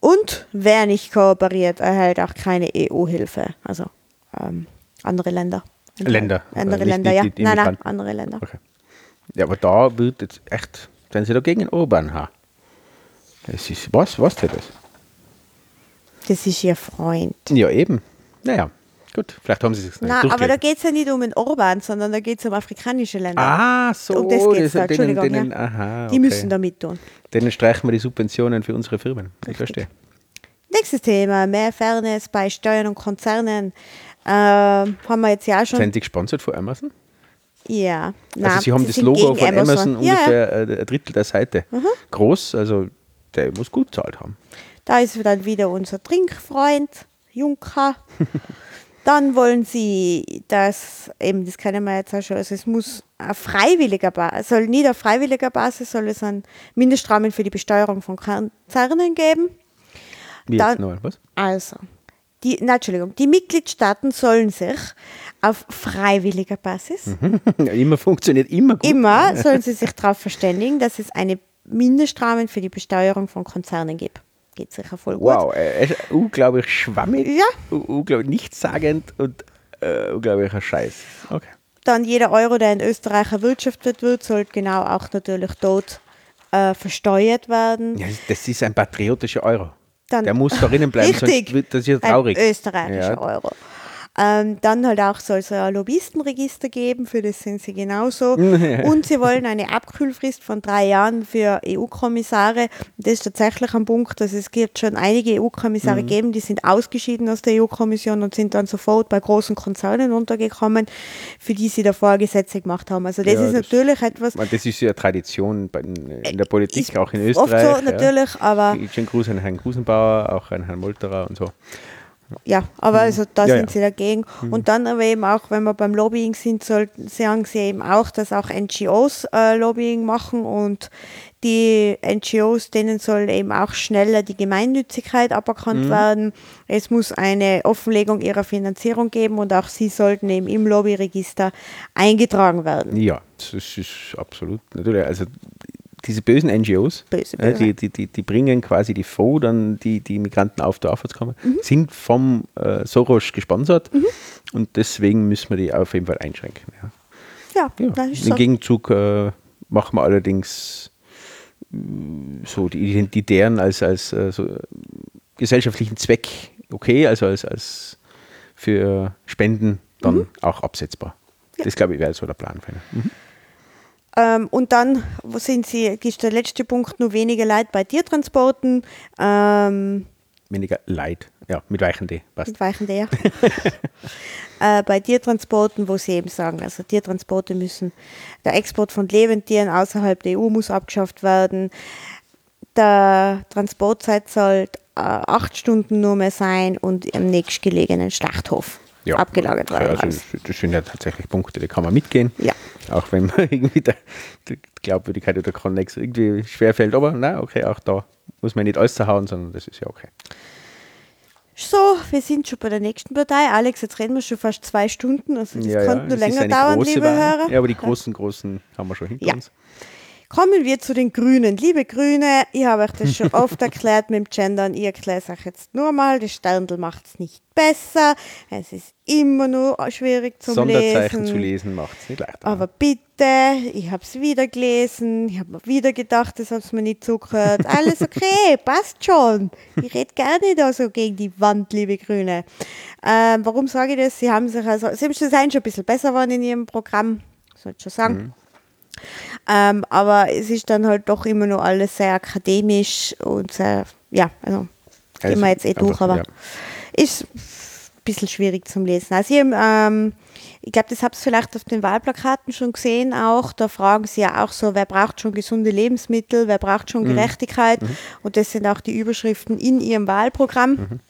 Speaker 3: Und wer nicht kooperiert, erhält auch keine EU-Hilfe. Also ähm, andere Länder.
Speaker 2: Länder,
Speaker 3: Andere
Speaker 2: äh, nicht-
Speaker 3: Länder,
Speaker 2: nicht
Speaker 3: ja.
Speaker 2: die
Speaker 3: nein, nein, andere Länder.
Speaker 2: Okay. Ja, aber da wird jetzt echt, wenn sie da gegen Orban haben. Das ist, was, was denn das?
Speaker 3: Das ist ihr Freund.
Speaker 2: Ja, eben. Naja, gut, vielleicht haben sie es
Speaker 3: Na, aber da geht es ja nicht um den Orban, sondern da geht es um afrikanische Länder.
Speaker 2: Ah, so.
Speaker 3: Um das geht's da,
Speaker 2: denen,
Speaker 3: Entschuldigung,
Speaker 2: denen,
Speaker 3: ja.
Speaker 2: aha,
Speaker 3: Die
Speaker 2: okay.
Speaker 3: müssen da mit tun.
Speaker 2: Denen streichen wir die Subventionen für unsere Firmen. Ich verstehe.
Speaker 3: Nächstes Thema, mehr Fairness bei Steuern und Konzernen. Ähm, haben wir jetzt ja schon.
Speaker 2: Sind die gesponsert von Amazon?
Speaker 3: ja.
Speaker 2: also
Speaker 3: Nein,
Speaker 2: sie haben das
Speaker 3: sind
Speaker 2: Logo von Amazon,
Speaker 3: Mhm. ja.
Speaker 2: ungefähr äh, ein Drittel der Seite groß, also der muss gut zahlt haben.
Speaker 3: Da ist dann wieder unser Trinkfreund, Juncker. Dann wollen sie, dass, eben, das kennen wir jetzt auch schon, also es muss auf freiwilliger Basis, soll nicht auf freiwilliger Basis, soll es einen Mindestrahmen für die Besteuerung von Konzernen geben.
Speaker 2: Wie
Speaker 3: Dann-
Speaker 2: jetzt noch, was?
Speaker 3: Also, die, na, Entschuldigung, die Mitgliedstaaten sollen sich auf freiwilliger Basis,
Speaker 2: immer funktioniert immer gut.
Speaker 3: immer sollen sie sich darauf verständigen, dass es eine Mindestrahmen für die Besteuerung von Konzernen gibt. Geht sicher voll gut.
Speaker 2: Wow, äh, ist unglaublich schwammig,
Speaker 3: Ja.
Speaker 2: unglaublich nichtssagend und äh, unglaublicher Scheiß. Okay.
Speaker 3: Dann jeder Euro, der in Österreich erwirtschaftet wird, soll genau auch natürlich dort äh, versteuert werden.
Speaker 2: Ja, das ist ein patriotischer Euro.
Speaker 3: Dann-
Speaker 2: Der muss da drinnen bleiben,
Speaker 3: Richtig.
Speaker 2: sonst wird das ja traurig.
Speaker 3: Ein österreichischer
Speaker 2: Ja.
Speaker 3: Euro. Ähm, dann halt auch soll es ein Lobbyistenregister geben, für das sind sie genauso. Und sie wollen eine Abkühlfrist von drei Jahren für EU-Kommissare. Das ist tatsächlich ein Punkt, dass es gibt schon einige EU-Kommissare
Speaker 2: Mhm.
Speaker 3: gegeben, die sind ausgeschieden aus der EU-Kommission und sind dann sofort bei großen Konzernen untergekommen, für die sie davor Gesetze gemacht haben. Also das
Speaker 2: Ja,
Speaker 3: ist
Speaker 2: das-
Speaker 3: natürlich etwas,
Speaker 2: Das ist ja Tradition in der Politik,
Speaker 3: ist
Speaker 2: auch in
Speaker 3: oft so,
Speaker 2: Österreich.
Speaker 3: natürlich, aber-
Speaker 2: Ja. Schönen Gruß an Herrn Gusenbauer, auch an Herrn Molterer und so.
Speaker 3: Ja, aber also da
Speaker 2: Mhm. Ja,
Speaker 3: sind
Speaker 2: ja.
Speaker 3: sie dagegen. Und dann aber eben auch, wenn wir beim Lobbying sind, sollten, sagen sie eben auch, dass auch NGOs äh, Lobbying machen und die NGOs, denen soll eben auch schneller die Gemeinnützigkeit aberkannt
Speaker 2: Mhm.
Speaker 3: werden. Es muss eine Offenlegung ihrer Finanzierung geben und auch sie sollten eben im Lobbyregister eingetragen werden.
Speaker 2: Ja, das ist absolut natürlich. Also diese bösen NGOs,
Speaker 3: Böse,
Speaker 2: äh, die, die, die, die bringen quasi die Fonds, dann die, die Migranten auf der Aufwärts kommen,
Speaker 3: Mhm.
Speaker 2: sind vom äh, Soros gesponsert und deswegen müssen wir die auf jeden Fall einschränken. Ja.
Speaker 3: Ja,
Speaker 2: Ja. Im
Speaker 3: so.
Speaker 2: Gegenzug äh, machen wir allerdings mh, so die Identitären als, als äh, so, äh, gesellschaftlichen Zweck okay, also als, als für Spenden dann
Speaker 3: Mhm.
Speaker 2: auch absetzbar. Das glaube ich wäre so der Plan. Für. Mhm.
Speaker 3: Ähm, und dann wo sind sie, ist der letzte Punkt, nur weniger Leid bei Tiertransporten. Ähm,
Speaker 2: Weniger Leid, ja, mit weichen D, passt.
Speaker 3: Mit weichen der. äh, bei Tiertransporten, wo sie eben sagen, also Tiertransporte müssen, der Export von Lebendtieren außerhalb der EU muss abgeschafft werden. Der Transportzeit soll äh, acht Stunden nur mehr sein und im nächstgelegenen Schlachthof abgelagert
Speaker 2: ja,
Speaker 3: werden.
Speaker 2: Also das sind ja tatsächlich Punkte, die kann man mitgehen.
Speaker 3: Ja.
Speaker 2: Auch wenn man irgendwie der, die Glaubwürdigkeit oder Connex irgendwie schwerfällt. Aber na, okay, auch da muss man nicht alles zerhauen, sondern das ist ja okay.
Speaker 3: So, wir sind schon bei der nächsten Partei. Alex, jetzt reden wir schon fast zwei Stunden. Also das
Speaker 2: ja,
Speaker 3: könnte
Speaker 2: ja,
Speaker 3: nur länger dauern, liebe. Hörer.
Speaker 2: Ja, aber die großen, großen haben wir schon hinter
Speaker 3: Ja.
Speaker 2: uns.
Speaker 3: Kommen wir zu den Grünen. Liebe Grüne, ich habe euch das schon oft erklärt mit dem Gendern. Ich erkläre es euch jetzt nur mal. Das Sterndl macht es nicht besser. Es ist immer nur schwierig
Speaker 2: Sonderzeichen
Speaker 3: Lesen.
Speaker 2: zu lesen macht es nicht leichter.
Speaker 3: Aber bitte, ich habe es wieder gelesen. Ich habe mir wieder gedacht, das hat mir nicht zugehört. Alles okay, passt schon. Ich rede gerne da so gegen die Wand, liebe Grüne. Ähm, warum sage ich das? Sie haben sich also, Sie haben schon ein bisschen besser geworden in Ihrem Programm, sollte ich schon sagen. Ähm, aber es ist dann halt doch immer noch alles sehr akademisch und sehr, ja, also gehen wir
Speaker 2: ist
Speaker 3: jetzt eh durch,
Speaker 2: einfach,
Speaker 3: aber
Speaker 2: ja.
Speaker 3: ist ein bisschen schwierig zum Lesen. Also ich, ähm, ich glaube, das habt ihr vielleicht auf den Wahlplakaten schon gesehen auch. Da fragen sie ja auch so, wer braucht schon gesunde Lebensmittel, wer braucht schon Gerechtigkeit. Und das sind auch die Überschriften in ihrem Wahlprogramm.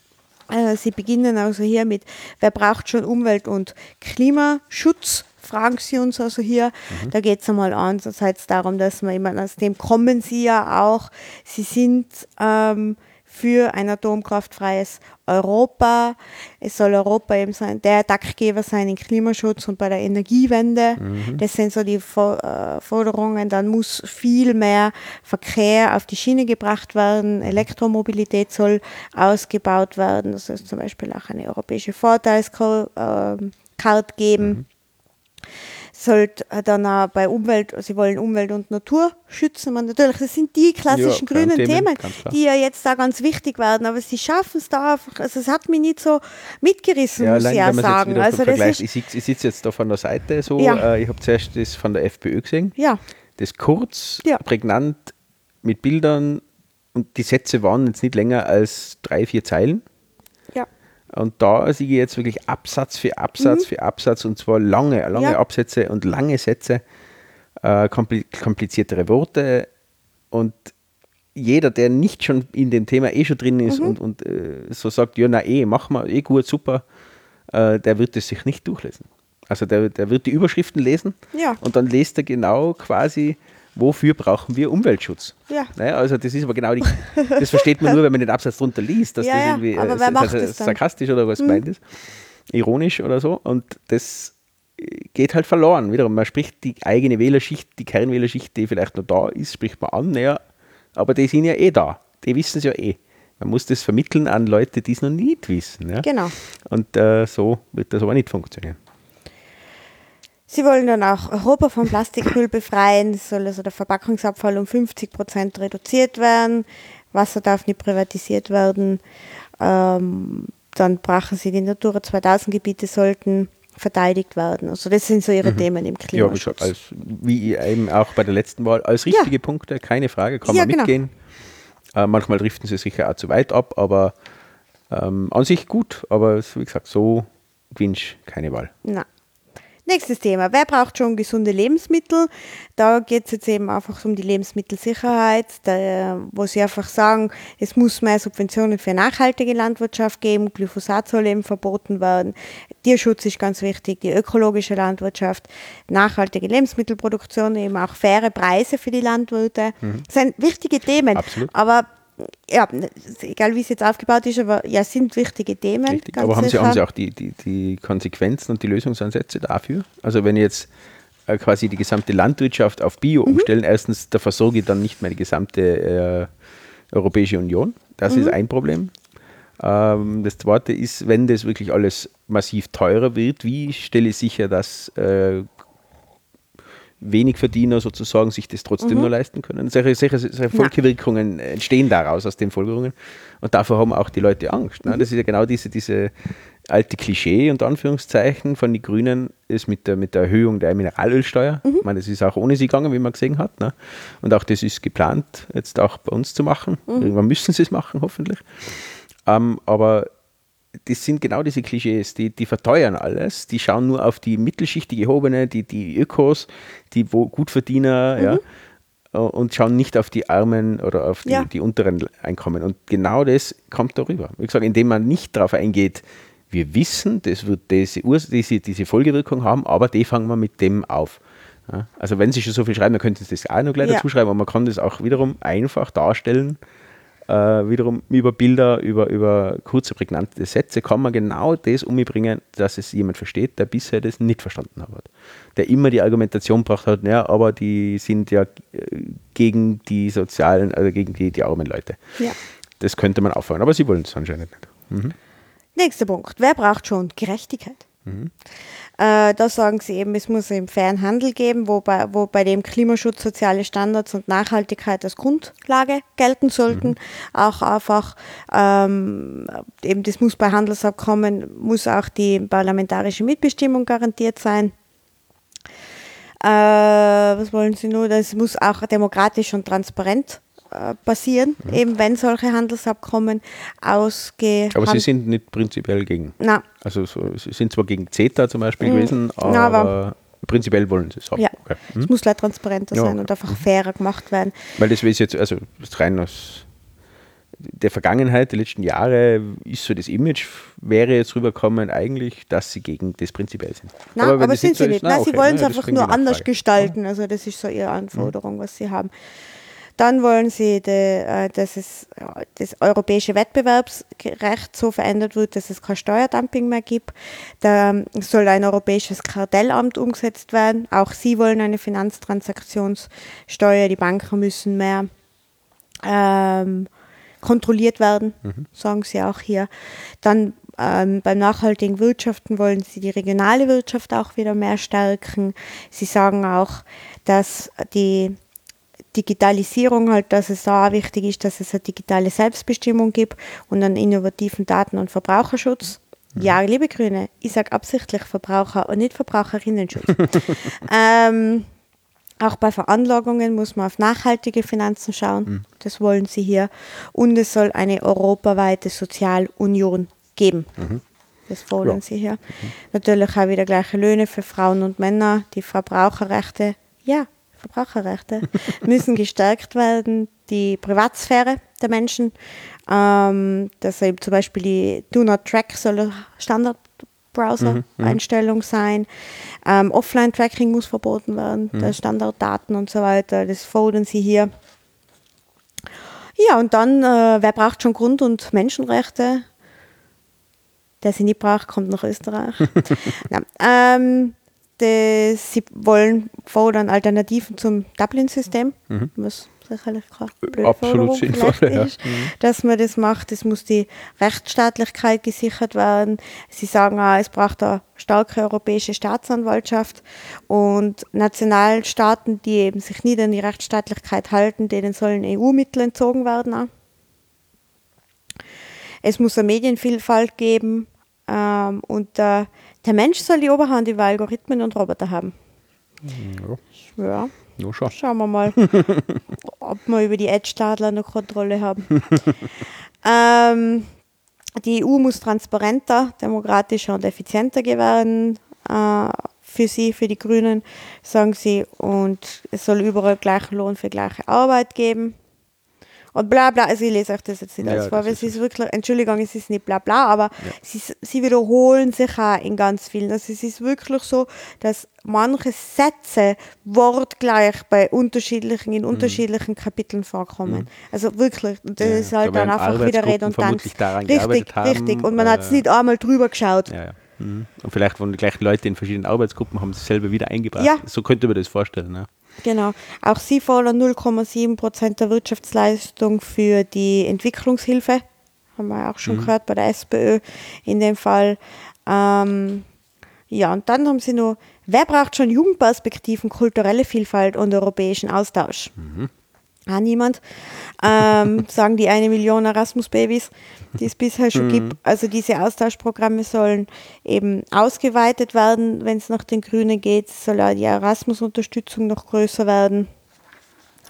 Speaker 3: Äh, Sie beginnen also hier mit, wer braucht schon Umwelt- und Klimaschutz? Fragen Sie uns also hier. Da geht es einmal einerseits darum, dass man, meine, aus dem kommen Sie ja auch. Sie sind ähm, für ein atomkraftfreies Europa. Es soll Europa eben sein, der Taktgeber sein im Klimaschutz und bei der Energiewende. Das sind so die äh, Forderungen. Dann muss viel mehr Verkehr auf die Schiene gebracht werden. Elektromobilität soll ausgebaut werden. Das ist zum Beispiel auch eine europäische Vorteilskarte ähm, Card geben sollte dann auch bei Umwelt, sie wollen Umwelt und Natur schützen. Man, natürlich, das sind die klassischen
Speaker 2: Ja,
Speaker 3: grünen
Speaker 2: Themen,
Speaker 3: Themen, die ja jetzt da ganz wichtig werden, aber sie schaffen es da einfach, also es hat mich nicht so mitgerissen,
Speaker 2: Ja,
Speaker 3: muss
Speaker 2: allein
Speaker 3: ich
Speaker 2: jetzt
Speaker 3: sagen. Also das ist,
Speaker 2: ich, sitz- sitze jetzt da von der Seite so,
Speaker 3: Ja.
Speaker 2: äh, ich habe zuerst das von der FPÖ gesehen,
Speaker 3: ja,
Speaker 2: das kurz,
Speaker 3: Ja.
Speaker 2: prägnant mit Bildern und die Sätze waren jetzt nicht länger als drei, vier Zeilen. Und da sehe ich jetzt wirklich Absatz für Absatz für Absatz und zwar lange, lange
Speaker 3: Mhm. Ja.
Speaker 2: Absätze und lange Sätze, äh, kompli kompliziertere Worte und jeder, der nicht schon in dem Thema eh schon drin
Speaker 3: Mhm.
Speaker 2: ist und, und äh, so sagt, ja, na eh, mach mal, eh gut, super, äh, der wird es sich nicht durchlesen. Also der, der wird die Überschriften lesen
Speaker 3: Ja.
Speaker 2: und dann liest er genau quasi, wofür brauchen wir Umweltschutz.
Speaker 3: Ja.
Speaker 2: Naja, also das ist aber genau die, das versteht man nur, wenn man den Absatz drunter liest, dass
Speaker 3: Ja,
Speaker 2: das
Speaker 3: ja,
Speaker 2: irgendwie
Speaker 3: aber
Speaker 2: äh, also?
Speaker 3: Mhm.
Speaker 2: sarkastisch oder was gemeint ist, ironisch oder so und das geht halt verloren. Wiederum, man spricht die eigene Wählerschicht, die Kernwählerschicht, die vielleicht noch da ist, spricht man an, naja, aber die sind ja eh da, die wissen es ja eh. Man muss das vermitteln an Leute, die es noch nicht wissen. Ja?
Speaker 3: genau.
Speaker 2: Und äh, so wird das aber nicht funktionieren.
Speaker 3: Sie wollen dann auch Europa vom Plastikmüll befreien. Es soll also der Verpackungsabfall um 50 Prozent reduziert werden. Wasser darf nicht privatisiert werden. Ähm, dann brachen sie die Natura 2000 Gebiete sollten verteidigt werden. Also das sind so ihre Themen im
Speaker 2: Mhm. Ja, wie,
Speaker 3: Klimaschutz.
Speaker 2: gesagt, als, wie eben auch bei der letzten Wahl, als
Speaker 3: Ja.
Speaker 2: richtige Punkte, keine Frage, kann
Speaker 3: Ja,
Speaker 2: man
Speaker 3: genau.
Speaker 2: mitgehen. Äh, manchmal driften sie sicher auch zu weit ab, aber ähm, an sich gut. Aber wie gesagt, so gewünscht keine Wahl.
Speaker 3: Na. Nächstes Thema. Wer braucht schon gesunde Lebensmittel? Da geht es jetzt eben einfach um die Lebensmittelsicherheit, da, wo sie einfach sagen, es muss mehr Subventionen für nachhaltige Landwirtschaft geben, Glyphosat soll eben verboten werden, Tierschutz ist ganz wichtig, die ökologische Landwirtschaft, nachhaltige Lebensmittelproduktion, eben auch faire Preise für die Landwirte. Das sind wichtige Themen.
Speaker 2: Absolut.
Speaker 3: Aber ja, egal wie es jetzt aufgebaut ist, aber ja, sind wichtige Themen.
Speaker 2: Richtig. Aber haben sie, haben sie auch die, die, die Konsequenzen und die Lösungsansätze dafür? Also wenn jetzt äh, quasi die gesamte Landwirtschaft auf Bio
Speaker 3: Mhm.
Speaker 2: umstellen, erstens, da versorge ich dann nicht mehr die gesamte äh, Europäische Union. Das
Speaker 3: Mhm.
Speaker 2: ist ein Problem. Ähm, das zweite ist, wenn das wirklich alles massiv teurer wird, wie stelle ich sicher, dass äh, wenig Verdiener sozusagen sich das trotzdem
Speaker 3: Mhm.
Speaker 2: nur leisten können. Solche, solche, solche Folgewirkungen entstehen daraus, aus den Folgerungen. Und davor haben auch die Leute Angst.
Speaker 3: Mhm.
Speaker 2: Ne? Das ist ja genau diese, diese alte Klischee, unter Anführungszeichen, von den Grünen, ist mit der, mit der Erhöhung der Mineralölsteuer.
Speaker 3: Mhm.
Speaker 2: Ich meine, das ist auch ohne sie gegangen, wie man gesehen hat. Ne? Und auch das ist geplant, jetzt auch bei uns zu machen.
Speaker 3: Mhm.
Speaker 2: Irgendwann müssen sie es machen, hoffentlich. Ähm, aber das sind genau diese Klischees, die, die verteuern alles, die schauen nur auf die Mittelschicht, die gehobene, die, die Ökos, die wo Gutverdiener, ja. äh, und schauen nicht auf die Armen oder auf die,
Speaker 3: Ja.
Speaker 2: die unteren Einkommen. Und genau das kommt darüber. Wie gesagt, indem man nicht darauf eingeht, wir wissen, das wird diese, diese, diese Folgewirkung haben, aber die fangen wir mit dem auf. Ja, also wenn Sie schon so viel schreiben, dann könnten Sie das auch noch gleich
Speaker 3: Ja.
Speaker 2: dazu schreiben, aber man kann das auch wiederum einfach darstellen. Äh, wiederum über Bilder, über, über kurze, prägnante Sätze kann man genau das umbringen, dass es jemand versteht, der bisher das nicht verstanden hat. Der immer die Argumentation gebracht hat, ja, aber die sind ja äh, gegen die sozialen, also gegen die, die armen Leute.
Speaker 3: Ja.
Speaker 2: Das könnte man auffangen, aber sie wollen es anscheinend nicht.
Speaker 3: Nächster Punkt. Wer braucht schon Gerechtigkeit? Äh, da sagen sie eben, es muss einen fairen Handel geben, wo bei, wo bei dem Klimaschutz, soziale Standards und Nachhaltigkeit als Grundlage gelten sollten. Auch einfach, ähm, eben das muss bei Handelsabkommen, muss auch die parlamentarische Mitbestimmung garantiert sein. Äh, was wollen Sie nur? Das muss auch demokratisch und transparent äh, passieren, eben wenn solche Handelsabkommen ausgehen.
Speaker 2: Aber sie sind nicht prinzipiell gegen.
Speaker 3: Na,
Speaker 2: Also so, sie sind zwar gegen CETA zum Beispiel
Speaker 3: Mhm.
Speaker 2: gewesen, aber,
Speaker 3: aber-
Speaker 2: prinzipiell wollen sie es haben.
Speaker 3: ja,
Speaker 2: Okay.
Speaker 3: es
Speaker 2: Mhm.
Speaker 3: muss leider transparenter
Speaker 2: Ja,
Speaker 3: sein und einfach fairer gemacht werden.
Speaker 2: Weil das ist jetzt, also rein aus der Vergangenheit, der letzten Jahre, ist so das Image, wäre jetzt rübergekommen eigentlich, dass sie gegen das prinzipiell sind.
Speaker 3: Na, aber,
Speaker 2: das
Speaker 3: sind
Speaker 2: so
Speaker 3: sie
Speaker 2: ist,
Speaker 3: nicht.
Speaker 2: na,
Speaker 3: Nein, sie
Speaker 2: okay,
Speaker 3: wollen es
Speaker 2: das
Speaker 3: einfach nur anders gestalten. Also das ist so ihre Anforderung, was sie haben. Dann wollen sie, de, äh, dass es, das europäische Wettbewerbsrecht so verändert wird, dass es kein Steuerdumping mehr gibt. Da soll ein europäisches Kartellamt umgesetzt werden. Auch sie wollen eine Finanztransaktionssteuer. Die Banken müssen mehr ähm, kontrolliert werden, sagen sie auch hier. Dann ähm, beim nachhaltigen Wirtschaften wollen sie die regionale Wirtschaft auch wieder mehr stärken. Sie sagen auch, dass die Digitalisierung halt, dass es da auch wichtig ist, dass es eine digitale Selbstbestimmung gibt und einen innovativen Daten- und Verbraucherschutz. Ja, liebe Grüne, ich sage absichtlich Verbraucher und nicht Verbraucherinnenschutz. ähm, auch bei Veranlagungen muss man auf nachhaltige Finanzen schauen. Das wollen sie hier. Und es soll eine europaweite Sozialunion geben. Das fordern
Speaker 2: Ja.
Speaker 3: sie hier. Natürlich auch wieder gleiche Löhne für Frauen und Männer. Die Verbraucherrechte, ja, Verbraucherrechte müssen gestärkt werden. Die Privatsphäre der Menschen, ähm, dass eben zum Beispiel die Do Not Track soll ein Standard-Browser-Einstellung sein. Ähm, Offline-Tracking muss verboten werden, der Standarddaten und so weiter. Das fordern sie hier. Ja, und dann, äh, wer braucht schon Grund- und Menschenrechte? Der sie nicht braucht, kommt nach Österreich. ja, ähm, sie wollen fordern Alternativen zum Dublin-System, was sicherlich keine blöde
Speaker 2: Absolut sinnvoll, ja.
Speaker 3: ist, dass man das macht. Es muss die Rechtsstaatlichkeit gesichert werden. Sie sagen auch, es braucht eine starke europäische Staatsanwaltschaft und Nationalstaaten, die eben sich nicht an die Rechtsstaatlichkeit halten, denen sollen EU-Mittel entzogen werden. Auch. Es muss eine Medienvielfalt geben ähm, und äh, der Mensch soll die Oberhand über Algorithmen und Roboter haben.
Speaker 2: Ja,
Speaker 3: Ja,
Speaker 2: no, schon.
Speaker 3: schauen wir mal, ob wir über die Edge-Stadler noch Kontrolle haben. ähm, die EU muss transparenter, demokratischer und effizienter werden. Äh, für sie, für die Grünen, sagen sie, und es soll überall gleichen Lohn für gleiche Arbeit geben. Und bla bla, also ich lese euch das jetzt nicht
Speaker 2: Ja,
Speaker 3: alles vor, weil es ist wirklich, Entschuldigung, es ist nicht bla bla, aber sie, sie wiederholen sich auch in ganz vielen. Also es ist wirklich so, dass manche Sätze wortgleich bei unterschiedlichen,
Speaker 2: Mhm.
Speaker 3: in unterschiedlichen Kapiteln vorkommen. Also wirklich, das
Speaker 2: Ja,
Speaker 3: ist halt dann einfach wieder redundant. Richtig,
Speaker 2: haben,
Speaker 3: richtig. Und man hat es
Speaker 2: äh,
Speaker 3: nicht einmal drüber geschaut.
Speaker 2: Ja, ja. Mhm. Und vielleicht waren die gleichen Leute in verschiedenen Arbeitsgruppen, haben es selber wieder eingebracht.
Speaker 3: Ja.
Speaker 2: So könnte man das vorstellen. Ne?
Speaker 3: Genau. Auch sie fordern 0,7 Prozent der Wirtschaftsleistung für die Entwicklungshilfe. Haben wir auch schon gehört bei der SPÖ in dem Fall. Ähm, ja, und dann haben sie nur, wer braucht schon Jugendperspektiven, kulturelle Vielfalt und europäischen Austausch? Ah, niemand. Ähm, sagen die eine Million Erasmus-Babys, die es bisher schon gibt. Also diese Austauschprogramme sollen eben ausgeweitet werden, wenn es nach den Grünen geht. Soll auch die Erasmus-Unterstützung noch größer werden,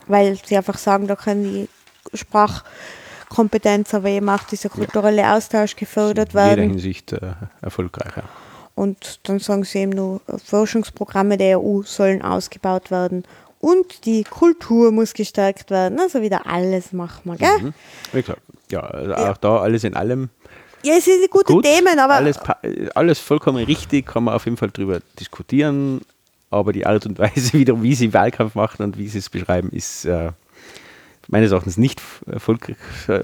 Speaker 3: weil sie einfach sagen, da kann die Sprachkompetenz, aber eben auch dieser kulturelle Austausch gefördert
Speaker 2: In jeder
Speaker 3: werden.
Speaker 2: Hinsicht äh, erfolgreicher.
Speaker 3: Und dann sagen sie eben nur, Forschungsprogramme der EU sollen ausgebaut werden Und die Kultur muss gestärkt werden. Also wieder alles machen wir, gell?
Speaker 2: Mhm. Wie gesagt, ja, also auch da alles in allem
Speaker 3: Ja, es sind gute
Speaker 2: gut.
Speaker 3: Themen, aber
Speaker 2: alles, alles vollkommen richtig, kann man auf jeden Fall drüber diskutieren. Aber die Art und Weise, wieder, wie sie Wahlkampf machen und wie sie es beschreiben, ist äh, meines Erachtens nicht erfolgreich, äh,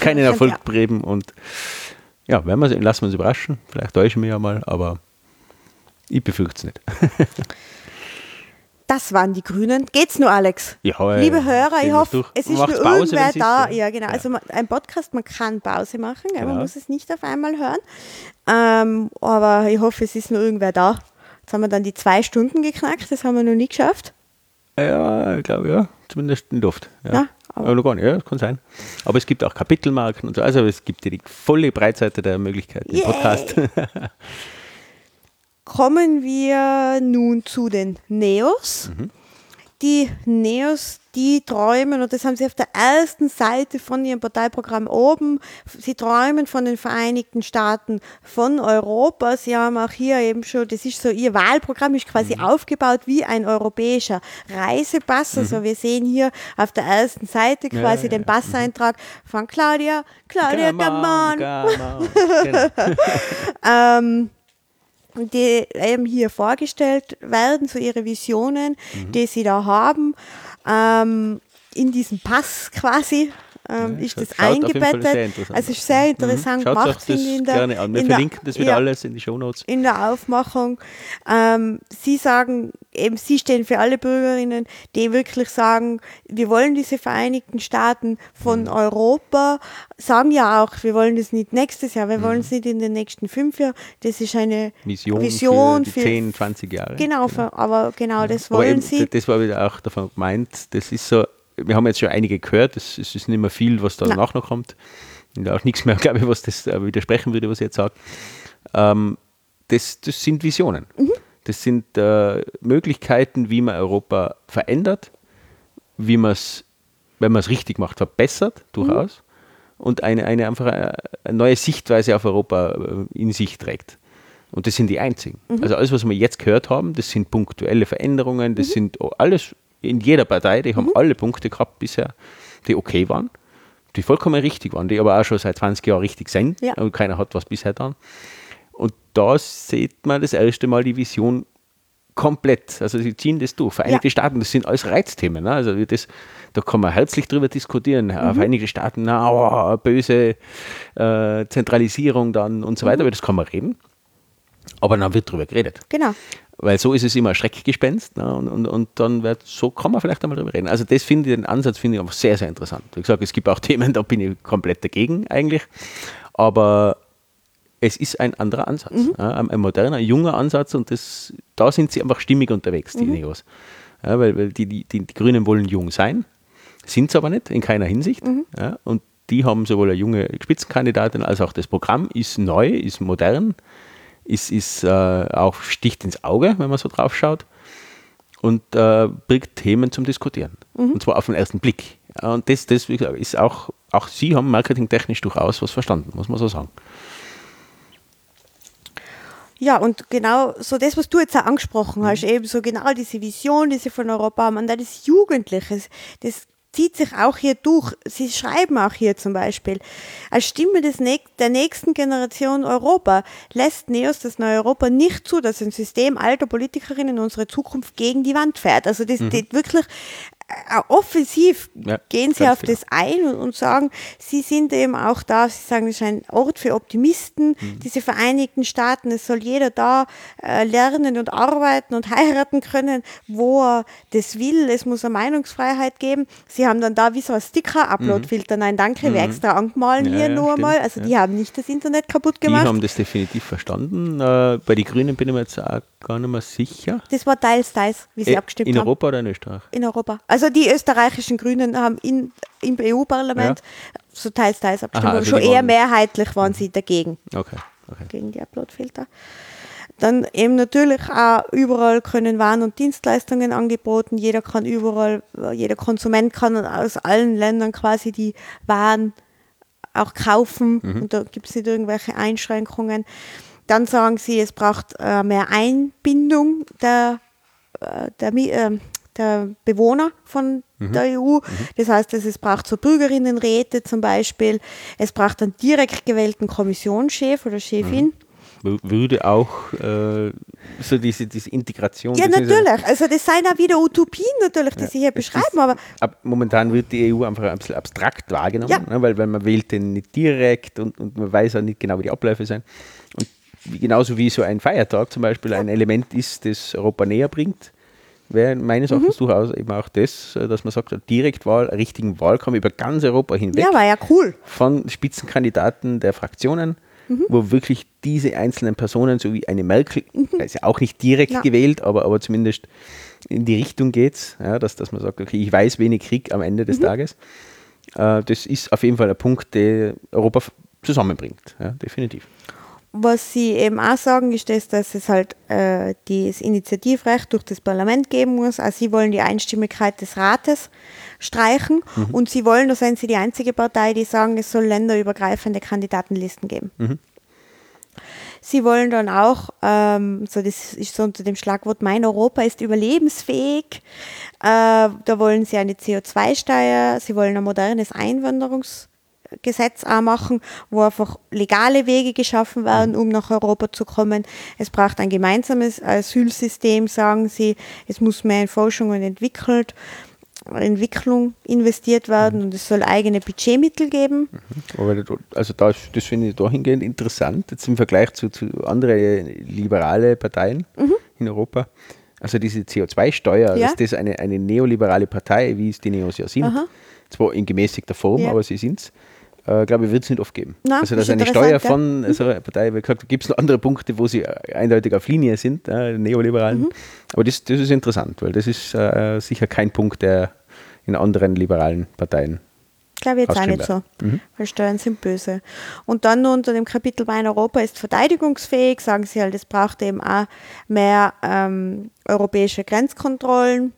Speaker 2: keinen Erfolg
Speaker 3: ja.
Speaker 2: bringen. Und ja, werden wir, lassen wir uns überraschen. Vielleicht täuschen wir ja mal, aber ich befürchte es nicht.
Speaker 3: das waren die Grünen. Geht's nur, Alex?
Speaker 2: Ja,
Speaker 3: Liebe Hörer, ich hoffe,
Speaker 2: durch.
Speaker 3: es ist nur
Speaker 2: Pause,
Speaker 3: irgendwer da.
Speaker 2: ja.
Speaker 3: Ja, genau.
Speaker 2: Ja.
Speaker 3: Also ein Podcast, man kann Pause machen, gell? man
Speaker 2: Genau.
Speaker 3: muss es nicht auf einmal hören. Ähm, aber ich hoffe, es ist nur irgendwer da. Jetzt haben wir dann die zwei Stunden geknackt, das haben wir noch nie geschafft.
Speaker 2: Ja, ich glaube, ja. Zumindest in Luft. Ja,
Speaker 3: Ja,
Speaker 2: aber, noch gar nicht, ja, das kann sein. Aber es gibt auch Kapitelmarken und so. Also es gibt ja die volle Breitseite der Möglichkeiten im. Podcast.
Speaker 3: Kommen wir nun zu den Neos.
Speaker 2: Mhm.
Speaker 3: Die Neos, die träumen, und das haben sie auf der ersten Seite von ihrem Parteiprogramm oben, sie träumen von den Vereinigten Staaten, von Europa. Sie haben auch hier eben schon, das ist so, ihr Wahlprogramm ist quasi
Speaker 2: Mhm.
Speaker 3: aufgebaut wie ein europäischer Reisepass. Also wir sehen hier auf der ersten Seite quasi
Speaker 2: ja,
Speaker 3: den
Speaker 2: ja.
Speaker 3: Passeintrag von Claudia. Claudia, on.
Speaker 2: come on. Genau.
Speaker 3: ähm, die eben hier vorgestellt werden, so ihre Visionen,
Speaker 2: Mhm.
Speaker 3: die sie da haben, ähm, in diesem Pass quasi. Ähm,
Speaker 2: Ja,
Speaker 3: ist
Speaker 2: schaut-
Speaker 3: das
Speaker 2: schaut
Speaker 3: eingebettet? also ist sehr interessant
Speaker 2: Schaut
Speaker 3: gemacht,
Speaker 2: euch das
Speaker 3: der,
Speaker 2: gerne an. Wir
Speaker 3: in der-
Speaker 2: verlinken das wieder
Speaker 3: ja,
Speaker 2: alles in die Shownotes.
Speaker 3: in der Aufmachung. Ähm, sie sagen, eben Sie stehen für alle Bürgerinnen, die wirklich sagen, wir wollen diese Vereinigten Staaten von
Speaker 2: Mhm.
Speaker 3: Europa, sagen ja auch, wir wollen das nicht nächstes Jahr, wir
Speaker 2: Mhm.
Speaker 3: wollen es nicht in den nächsten fünf Jahren. Das ist eine
Speaker 2: Vision,
Speaker 3: Vision
Speaker 2: für die 10, 20 Jahre.
Speaker 3: Genau, für, aber genau das
Speaker 2: Aber
Speaker 3: wollen
Speaker 2: eben,
Speaker 3: sie.
Speaker 2: das war wieder auch davon gemeint, das ist so, wir haben jetzt schon einige gehört, es es ist nicht mehr viel, was danach noch kommt. Und auch nichts mehr, glaube ich, was das äh, widersprechen würde, was ich jetzt sage. Ähm, das, das sind Visionen.
Speaker 3: Mhm.
Speaker 2: Das sind äh, Möglichkeiten, wie man Europa verändert, wie man es, wenn man es richtig macht, verbessert, durchaus. Und eine, eine einfach äh, eine neue Sichtweise auf Europa äh, in sich trägt. Und das sind die einzigen. Also alles, was wir jetzt gehört haben, das sind punktuelle Veränderungen, das sind alles in jeder Partei, die haben alle Punkte gehabt bisher, die okay waren, die vollkommen richtig waren, die aber auch schon seit 20 Jahren richtig sind
Speaker 3: Ja.
Speaker 2: und keiner hat was bisher dann. Und da sieht man das erste Mal die Vision komplett. Also sie ziehen das durch. Vereinigte
Speaker 3: Ja.
Speaker 2: Staaten, das sind alles Reizthemen. Ne? Also das, da kann man herzlich drüber diskutieren. Ja, Vereinigte Staaten, na, oh, böse äh, Zentralisierung dann und so weiter, aber das kann man reden. Aber dann wird drüber geredet.
Speaker 3: Genau.
Speaker 2: Weil so ist es immer Schreckgespenst ne? und, und, und dann wird, so kann man vielleicht einmal drüber reden. Also das finde ich, den Ansatz finde ich einfach sehr, sehr interessant. Wie gesagt, es gibt auch Themen, da bin ich komplett dagegen eigentlich, aber es ist ein anderer Ansatz, ja, ein, ein moderner, junger Ansatz und das, da sind sie einfach stimmig unterwegs, die Neos. Ja, weil weil die, die, die, Grünen wollen jung sein, sind es aber nicht, in keiner Hinsicht. Ja, und die haben sowohl eine junge Spitzenkandidatin als auch das Programm ist neu, ist modern, ist, ist äh, auch sticht ins Auge, wenn man so drauf schaut und äh, bringt Themen zum Diskutieren. Und zwar auf den ersten Blick. Und das, das wie gesagt, ist auch, auch Sie haben marketingtechnisch durchaus was verstanden, muss man so sagen.
Speaker 3: Ja, und genau so das, was du jetzt auch angesprochen hast, eben so genau diese Vision, die sie von Europa haben, und auch das Jugendliche, das zieht sich auch hier durch. Sie schreiben auch hier zum Beispiel, als Stimme des der nächsten Generation Europa lässt Neos das neue Europa nicht zu, dass ein System alter Politikerinnen unsere Zukunft gegen die Wand fährt. Also das steht wirklich offensiv
Speaker 2: Ja,
Speaker 3: gehen sie auf
Speaker 2: genau.
Speaker 3: das ein und, und sagen, sie sind eben auch da, sie sagen, es ist ein Ort für Optimisten,
Speaker 2: Mhm.
Speaker 3: diese Vereinigten Staaten, es soll jeder da äh, lernen und arbeiten und heiraten können, wo er das will, es muss eine Meinungsfreiheit geben. Sie haben dann da wie so ein Sticker-Upload-Filter, nein, danke, wir extra angemahlen
Speaker 2: Mhm. Ja,
Speaker 3: hier
Speaker 2: ja,
Speaker 3: nur
Speaker 2: stimmt,
Speaker 3: mal, also die haben nicht das Internet kaputt
Speaker 2: Die
Speaker 3: gemacht.
Speaker 2: haben das definitiv verstanden. Äh, bei den Grünen bin ich mir jetzt auch gar nicht mehr sicher.
Speaker 3: Das war teils, teils, wie sie
Speaker 2: Äh,
Speaker 3: abgestimmt
Speaker 2: in
Speaker 3: haben.
Speaker 2: Europa oder in Österreich?
Speaker 3: In Europa. Also die österreichischen Grünen haben in, im EU-Parlament so teils, teils abgestimmt.
Speaker 2: Aha,
Speaker 3: aber
Speaker 2: also
Speaker 3: schon eher mehrheitlich waren sie dagegen,
Speaker 2: Okay. okay.
Speaker 3: gegen die Uploadfilter. Dann eben natürlich auch überall können Waren und Dienstleistungen angeboten. Jeder kann überall, jeder Konsument kann aus allen Ländern quasi die Waren auch kaufen und da gibt es nicht irgendwelche Einschränkungen. Dann sagen sie, es braucht äh, mehr Einbindung der, äh, der, ähm, der Bewohner von der EU. Das heißt, es, braucht so Bürgerinnenräte zum Beispiel. Es braucht einen direkt gewählten Kommissionschef oder Chefin.
Speaker 2: W- Würde auch äh, so diese, diese Integration.
Speaker 3: Ja,
Speaker 2: ist
Speaker 3: natürlich. Also das sind auch wieder Utopien natürlich, die Sie hier beschreiben, aber
Speaker 2: Ab, momentan wird die EU einfach ein bisschen abstrakt wahrgenommen,
Speaker 3: Ja.
Speaker 2: ne, weil, weil man wählt den nicht direkt und, und man weiß auch nicht genau, wie die Abläufe sind. Und genauso wie so ein Feiertag zum Beispiel ein Element ist, das Europa näher bringt, wäre meines
Speaker 3: Mhm.
Speaker 2: Erachtens durchaus eben auch das, äh, dass man sagt, Direktwahl, richtigen Wahlkampf über ganz Europa hinweg
Speaker 3: ja, war ja cool.
Speaker 2: von Spitzenkandidaten der Fraktionen,
Speaker 3: Mhm.
Speaker 2: wo wirklich diese einzelnen Personen, so wie eine Merkel, da ist ja auch nicht direkt
Speaker 3: Ja.
Speaker 2: gewählt, aber, aber zumindest in die Richtung geht, ja, dass, dass man sagt, okay, ich weiß, wen ich kriege am Ende
Speaker 3: Mhm.
Speaker 2: des Tages. Äh, das ist auf jeden Fall ein Punkt, der Europa zusammenbringt, ja, definitiv.
Speaker 3: Was Sie eben auch sagen, ist das, dass es halt äh, das Initiativrecht durch das Parlament geben muss. Also Sie wollen die Einstimmigkeit des Rates streichen und Sie wollen, da sind Sie die einzige Partei, die sagen, es soll länderübergreifende Kandidatenlisten geben. Sie wollen dann auch, ähm, so das ist so unter dem Schlagwort Mein Europa ist überlebensfähig. Äh, da wollen sie eine CO2-Steuer, sie wollen ein modernes Einwanderungsgesetz auch machen, wo einfach legale Wege geschaffen werden, um nach Europa zu kommen. Es braucht ein gemeinsames Asylsystem, sagen sie. Es muss mehr in Forschung und entwickelt, Entwicklung investiert werden und es soll eigene Budgetmittel geben.
Speaker 2: Das- also da, ist- das finde ich dahingehend interessant, jetzt im Vergleich zu, zu anderen liberale Parteien
Speaker 3: Mhm.
Speaker 2: in Europa. Also diese CO2-Steuer,
Speaker 3: Ja.
Speaker 2: dass das eine, eine neoliberale Partei, wie es die Neos ja sind,
Speaker 3: Aha.
Speaker 2: zwar in gemäßigter Form,
Speaker 3: Ja.
Speaker 2: aber sie sind es, äh, glaube ich, wird es nicht oft geben.
Speaker 3: Na,
Speaker 2: also dass
Speaker 3: ist
Speaker 2: eine Steuer
Speaker 3: Mhm.
Speaker 2: von so einer Partei, wie gesagt, gibt es noch andere Punkte, wo sie äh, eindeutig auf Linie sind, äh, Neoliberalen.
Speaker 3: Mhm.
Speaker 2: Aber das, das ist interessant, weil das ist äh, sicher kein Punkt, der in anderen liberalen Parteien
Speaker 3: Glaube ich jetzt auch nicht so,
Speaker 2: werden.
Speaker 3: weil Steuern sind böse. Und dann nur unter dem Kapitel Mein Europa ist verteidigungsfähig, sagen sie halt, es braucht eben auch mehr ähm, europäische Grenzkontrollen.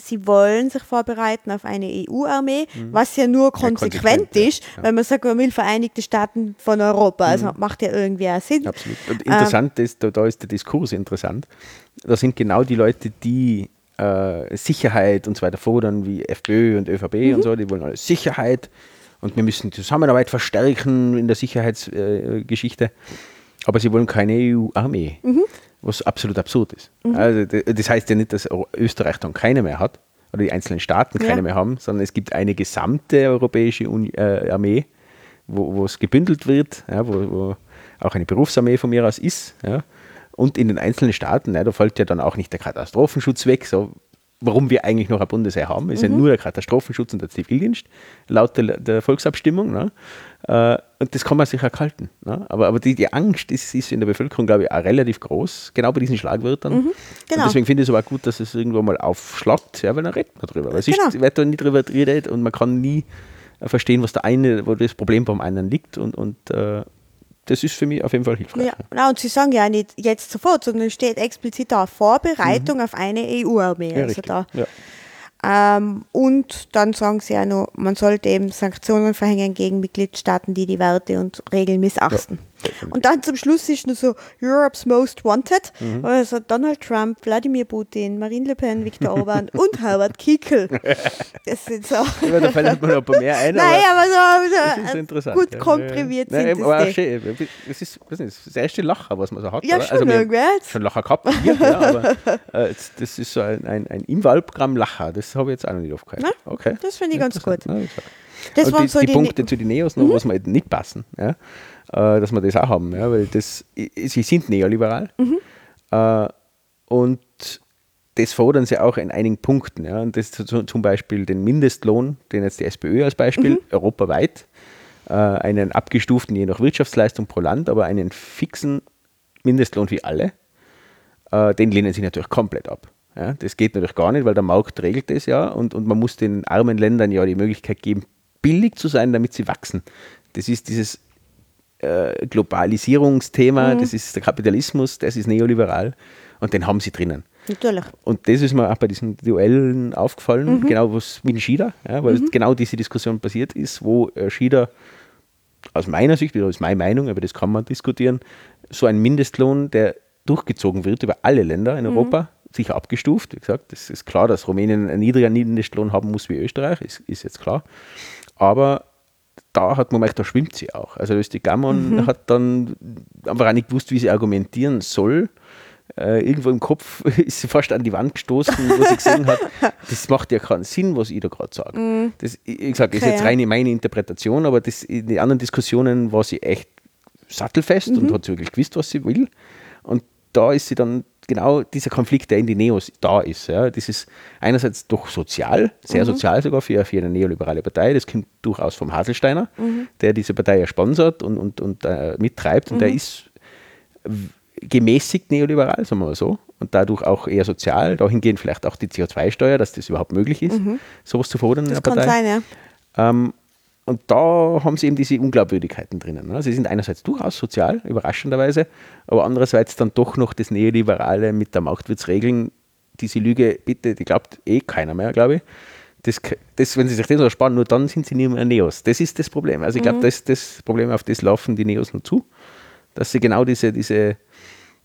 Speaker 3: Sie wollen sich vorbereiten auf eine EU-Armee, was ja nur konsequent,
Speaker 2: konsequent, ja,
Speaker 3: ist, weil man sagt, man will Vereinigte Staaten von Europa. Also macht ja irgendwie auch Sinn.
Speaker 2: Absolut. Und interessant ist, da, da ist der Diskurs interessant. Da sind genau die Leute, die äh, Sicherheit und so weiter fordern, wie FPÖ und ÖVP und so, die wollen alle Sicherheit und wir müssen die Zusammenarbeit verstärken in der Sicherheitsgeschichte. Äh. Aber sie wollen keine EU-Armee, was absolut absurd ist. Also, d- das heißt ja nicht, dass Österreich dann keine mehr hat oder die einzelnen Staaten keine
Speaker 3: Ja.
Speaker 2: mehr haben, sondern es gibt eine gesamte europäische Uni äh, Armee, wo, es gebündelt wird, ja, wo, wo auch eine Berufsarmee von mir aus ist. Ja. Und in den einzelnen Staaten, ja, da fällt ja dann auch nicht der Katastrophenschutz weg, so, warum wir eigentlich noch ein Bundesheer haben, ist ja nur der Katastrophenschutz und der Zivildienst, laut der, der Volksabstimmung. Ne. Äh, und das kann man sich erkalten. Ne. Aber, aber die, die Angst ist, ist in der Bevölkerung, glaube ich, auch relativ groß, genau bei diesen Schlagwörtern.
Speaker 3: genau.
Speaker 2: Und deswegen finde ich es aber auch gut, dass es irgendwo mal aufschlagt, ja, weil dann redet man drüber. Weil es
Speaker 3: Genau.
Speaker 2: ist, wird da nie drüber geredet und man kann nie äh, verstehen, was der eine, wo das Problem beim einen liegt und, und äh, das ist für mich auf jeden Fall hilfreich.
Speaker 3: Ja, na, und Sie sagen ja nicht jetzt sofort, sondern es steht explizit da Vorbereitung auf eine EU-Armee.
Speaker 2: Mhm. Ja,
Speaker 3: also
Speaker 2: richtig.
Speaker 3: da.
Speaker 2: Ja.
Speaker 3: Ähm, und dann sagen Sie ja noch, man sollte eben Sanktionen verhängen gegen Mitgliedstaaten, die die Werte und Regeln missachten.
Speaker 2: definitiv.
Speaker 3: Und dann zum Schluss ist nur so Europe's Most Wanted,
Speaker 2: Mhm.
Speaker 3: also Donald Trump, Wladimir Putin, Marine Le Pen, Viktor Orban und Herbert Kickl. Das sind so.
Speaker 2: Ja, da fällt mir noch ein paar mehr ein.
Speaker 3: Nein, aber so,
Speaker 2: das
Speaker 3: so
Speaker 2: ist
Speaker 3: äh,
Speaker 2: interessant.
Speaker 3: gut
Speaker 2: ja.
Speaker 3: komprimiert
Speaker 2: Nein,
Speaker 3: sind
Speaker 2: aber auch
Speaker 3: das
Speaker 2: schön. Das ist, weiß nicht, das erste Lacher, was man so hat.
Speaker 3: Ja,
Speaker 2: oder?
Speaker 3: schon
Speaker 2: also schon Lacher gehabt, hier, ja, aber äh, das ist so ein, ein, ein im Wahlprogramm Lacher. Das habe ich jetzt auch noch nicht aufgehört.
Speaker 3: Na,
Speaker 2: okay.
Speaker 3: das finde ich ganz gut.
Speaker 2: Na.
Speaker 3: Das
Speaker 2: Und
Speaker 3: waren
Speaker 2: die,
Speaker 3: so
Speaker 2: die,
Speaker 3: die-
Speaker 2: Punkte zu den Neos noch, was mir nicht passen, ja, äh, dass wir das auch haben, ja, weil das, sie sind neoliberal äh, und das fordern sie auch in einigen Punkten. Ja, und das zu- zum Beispiel den Mindestlohn, den jetzt die SPÖ als Beispiel, europaweit, äh, einen abgestuften je nach Wirtschaftsleistung pro Land, aber einen fixen Mindestlohn wie alle, äh, den lehnen sie natürlich komplett ab. Ja, das geht natürlich gar nicht, weil der Markt regelt das ja und, und man muss den armen Ländern ja die Möglichkeit geben, billig zu sein, damit sie wachsen. Das ist dieses äh, Globalisierungsthema, das ist der Kapitalismus, das ist neoliberal und den haben sie drinnen.
Speaker 3: Natürlich.
Speaker 2: Und das ist mir auch bei diesen Duellen aufgefallen, genau was mit Schieder, ja, weil genau diese Diskussion passiert ist, wo äh, Schieder aus meiner Sicht, das ist meine Meinung, aber das kann man diskutieren, so ein Mindestlohn, der durchgezogen wird über alle Länder in Europa, sicher abgestuft. Wie gesagt, es ist klar, dass Rumänien einen niedriger Mindestlohn haben muss wie Österreich, ist, ist jetzt klar. Aber da hat man gemerkt, da schwimmt sie auch. Also Österreich Gammon
Speaker 3: Mhm.
Speaker 2: hat dann einfach auch nicht gewusst, wie sie argumentieren soll. Äh, irgendwo im Kopf ist sie fast an die Wand gestoßen, wo sie gesehen hat, das macht ja keinen Sinn, was ich da gerade sage. Das, ich sage, ist
Speaker 3: Mhm.
Speaker 2: Jetzt reine meine Interpretation, aber das, in den anderen Diskussionen war sie echt sattelfest
Speaker 3: Mhm.
Speaker 2: und hat sie wirklich gewusst, was sie will. Und da ist sie dann genau dieser Konflikt, der in die Neos da ist. Ja. Das ist einerseits doch sozial, sehr sozial sogar für, für eine neoliberale Partei. Das kommt durchaus vom Haselsteiner, der diese Partei ja sponsert und, und, und äh, mittreibt. Und der ist gemäßigt neoliberal, sagen wir mal so. Und dadurch auch eher sozial. Dahingehend vielleicht auch die CO2-Steuer, dass das überhaupt möglich ist, sowas zu fordern in
Speaker 3: Das
Speaker 2: der
Speaker 3: kann
Speaker 2: Partei.
Speaker 3: sein, ja.
Speaker 2: Ähm, und da haben sie eben diese Unglaubwürdigkeiten drinnen. Ne? Sie sind einerseits durchaus sozial, überraschenderweise, aber andererseits dann doch noch das Neoliberale mit der Marktwirtsregeln. Diese Lüge, bitte, die glaubt eh keiner mehr, glaube ich. Das, das, wenn sie sich das ersparen, nur dann sind sie nicht mehr Neos. Das ist das Problem. Also ich glaube, das das Problem, auf das laufen die Neos nur zu, dass sie genau diese, diese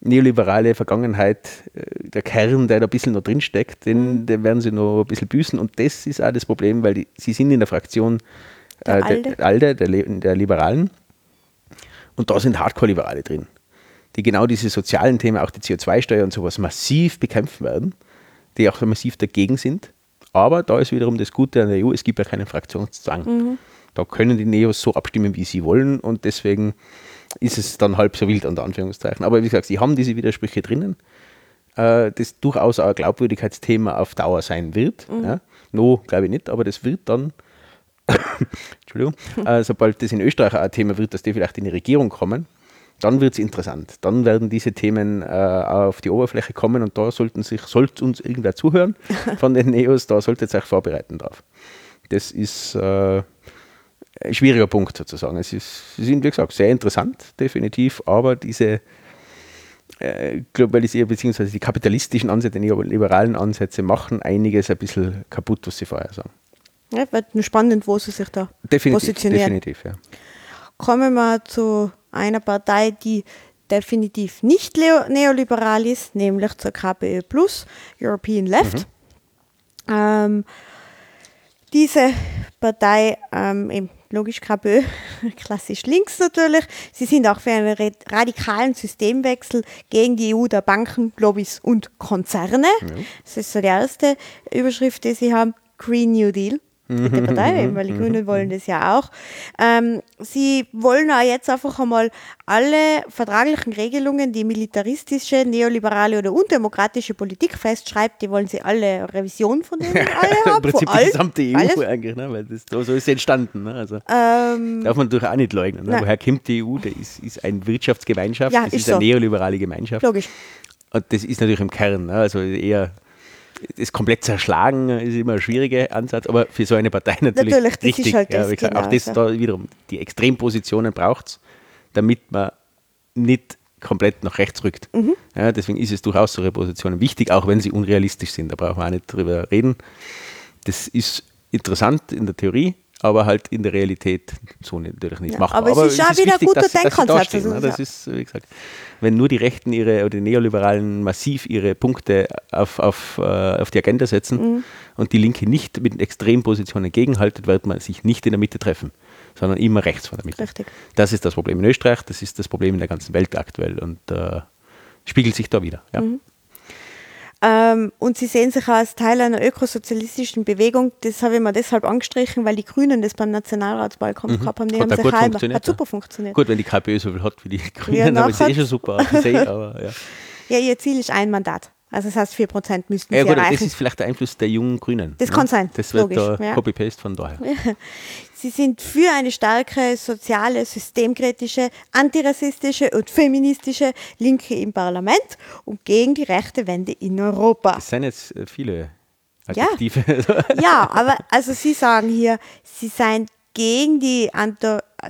Speaker 2: neoliberale Vergangenheit, äh, der Kern, der da ein bisschen noch drinsteckt, den, den werden sie noch ein bisschen büßen. Und das ist auch das Problem, weil die, sie sind in der Fraktion
Speaker 3: Der
Speaker 2: äh,
Speaker 3: ALDE.
Speaker 2: der, ALDE, der, der Liberalen. Und da sind Hardcore-Liberale drin, die genau diese sozialen Themen, auch die CO2-Steuer und sowas, massiv bekämpfen werden, die auch massiv dagegen sind. Aber da ist wiederum das Gute an der EU, es gibt ja keinen Fraktionszwang. Da können die Neos so abstimmen, wie sie wollen und deswegen ist es dann halb so wild, unter Anführungszeichen. Aber wie gesagt, sie haben diese Widersprüche drinnen, äh, das durchaus auch ein Glaubwürdigkeitsthema auf Dauer sein wird. Ja. No, glaube ich nicht, aber das wird dann, Entschuldigung, äh, sobald das in Österreich ein Thema wird, dass die vielleicht in die Regierung kommen, dann wird es interessant. Dann werden diese Themen äh, auf die Oberfläche kommen und da sollten sich, sollte uns irgendwer zuhören von den Neos, da solltet ihr euch vorbereiten drauf. Das ist äh, ein schwieriger Punkt sozusagen. Es ist, sie sind, wie gesagt, sehr interessant, definitiv, aber diese äh, bzw. die kapitalistischen Ansätze, die liberalen Ansätze machen einiges ein bisschen kaputt, was sie vorher sagen.
Speaker 3: Ja. Wird spannend, wo sie sich da
Speaker 2: Definitiv,
Speaker 3: positionieren.
Speaker 2: definitiv, ja.
Speaker 3: Kommen wir zu einer Partei, die definitiv nicht neoliberal ist, nämlich zur KPÖ Plus, European Left. Ähm, diese Partei, ähm, eben logisch KPÖ, klassisch links natürlich, sie sind auch für einen radikalen Systemwechsel gegen die EU der Banken, Lobbys und Konzerne. Das ist so die erste Überschrift, die sie haben, Green New Deal. Der Partei, eben, weil die Grünen wollen das ja auch. Ähm, sie wollen auch jetzt einfach einmal alle vertraglichen Regelungen, die militaristische, neoliberale oder undemokratische Politik festschreibt, die wollen sie alle Revision von denen alle
Speaker 2: Im
Speaker 3: haben.
Speaker 2: Prinzip
Speaker 3: von
Speaker 2: die gesamte EU
Speaker 3: alles.
Speaker 2: eigentlich, ne? weil das, so ist sie entstanden. Ne? Also,
Speaker 3: Ähm,
Speaker 2: darf man natürlich auch nicht leugnen. Ne? Woher kommt die EU? Das ist, ist eine Wirtschaftsgemeinschaft,
Speaker 3: Ja,
Speaker 2: das
Speaker 3: ist
Speaker 2: ist eine
Speaker 3: so.
Speaker 2: neoliberale Gemeinschaft.
Speaker 3: logisch.
Speaker 2: Und das ist natürlich im Kern, ne? also eher das komplett zerschlagen ist immer ein schwieriger Ansatz, aber für so eine Partei natürlich,
Speaker 3: Natürlich, das ist
Speaker 2: richtig.
Speaker 3: halt
Speaker 2: ja,
Speaker 3: das,
Speaker 2: gesagt,
Speaker 3: genau,
Speaker 2: auch das
Speaker 3: so.
Speaker 2: da wiederum, die Extrempositionen braucht es, damit man nicht komplett nach rechts rückt.
Speaker 3: Mhm.
Speaker 2: Ja, deswegen ist es durchaus solche Positionen wichtig, auch wenn sie unrealistisch sind. Da brauchen wir auch nicht drüber reden. Das ist interessant in der Theorie, aber halt in der Realität so natürlich nicht
Speaker 3: Ja,
Speaker 2: machbar.
Speaker 3: aber es ist auch wieder ein guter
Speaker 2: dass dass
Speaker 3: Denkansatz,
Speaker 2: dastehen,
Speaker 3: also das
Speaker 2: Das ist, wie gesagt, wenn nur die Rechten ihre oder die Neoliberalen massiv ihre Punkte auf, auf, äh, auf die Agenda setzen
Speaker 3: Mhm.
Speaker 2: und die Linke nicht mit Extrempositionen gegenhaltet, wird man sich nicht in der Mitte treffen, sondern immer rechts von der Mitte.
Speaker 3: Richtig.
Speaker 2: Das ist das Problem in Österreich, das ist das Problem in der ganzen Welt aktuell und äh, spiegelt sich da wieder. Ja.
Speaker 3: Mhm. Ähm, und sie sehen sich auch als Teil einer ökosozialistischen Bewegung. Das habe ich mir deshalb angestrichen, weil die Grünen das beim Nationalratswahlkampf gehabt haben. Die
Speaker 2: Mhm. Hat
Speaker 3: haben sich
Speaker 2: funktioniert,
Speaker 3: Hat super funktioniert.
Speaker 2: Gut, wenn die KPÖ so viel hat wie die Grünen,
Speaker 3: Ja,
Speaker 2: aber ist eh schon super. See, aber, ja.
Speaker 3: Ja, ihr Ziel ist ein Mandat. Also das heißt, 4% müssten
Speaker 2: ja
Speaker 3: sie
Speaker 2: gut, aber das
Speaker 3: erreichen.
Speaker 2: ist vielleicht der Einfluss der jungen Grünen.
Speaker 3: Das
Speaker 2: ne?
Speaker 3: kann sein,
Speaker 2: Das wird
Speaker 3: logisch,
Speaker 2: da
Speaker 3: ja.
Speaker 2: Copy-Paste von daher.
Speaker 3: Sie sind für eine starke soziale, systemkritische, antirassistische und feministische Linke im Parlament und gegen die rechte Wende in Europa.
Speaker 2: Es sind jetzt äh, viele
Speaker 3: Ja.
Speaker 2: Adjektive.
Speaker 3: Ja, aber also Sie sagen hier, Sie seien gegen die,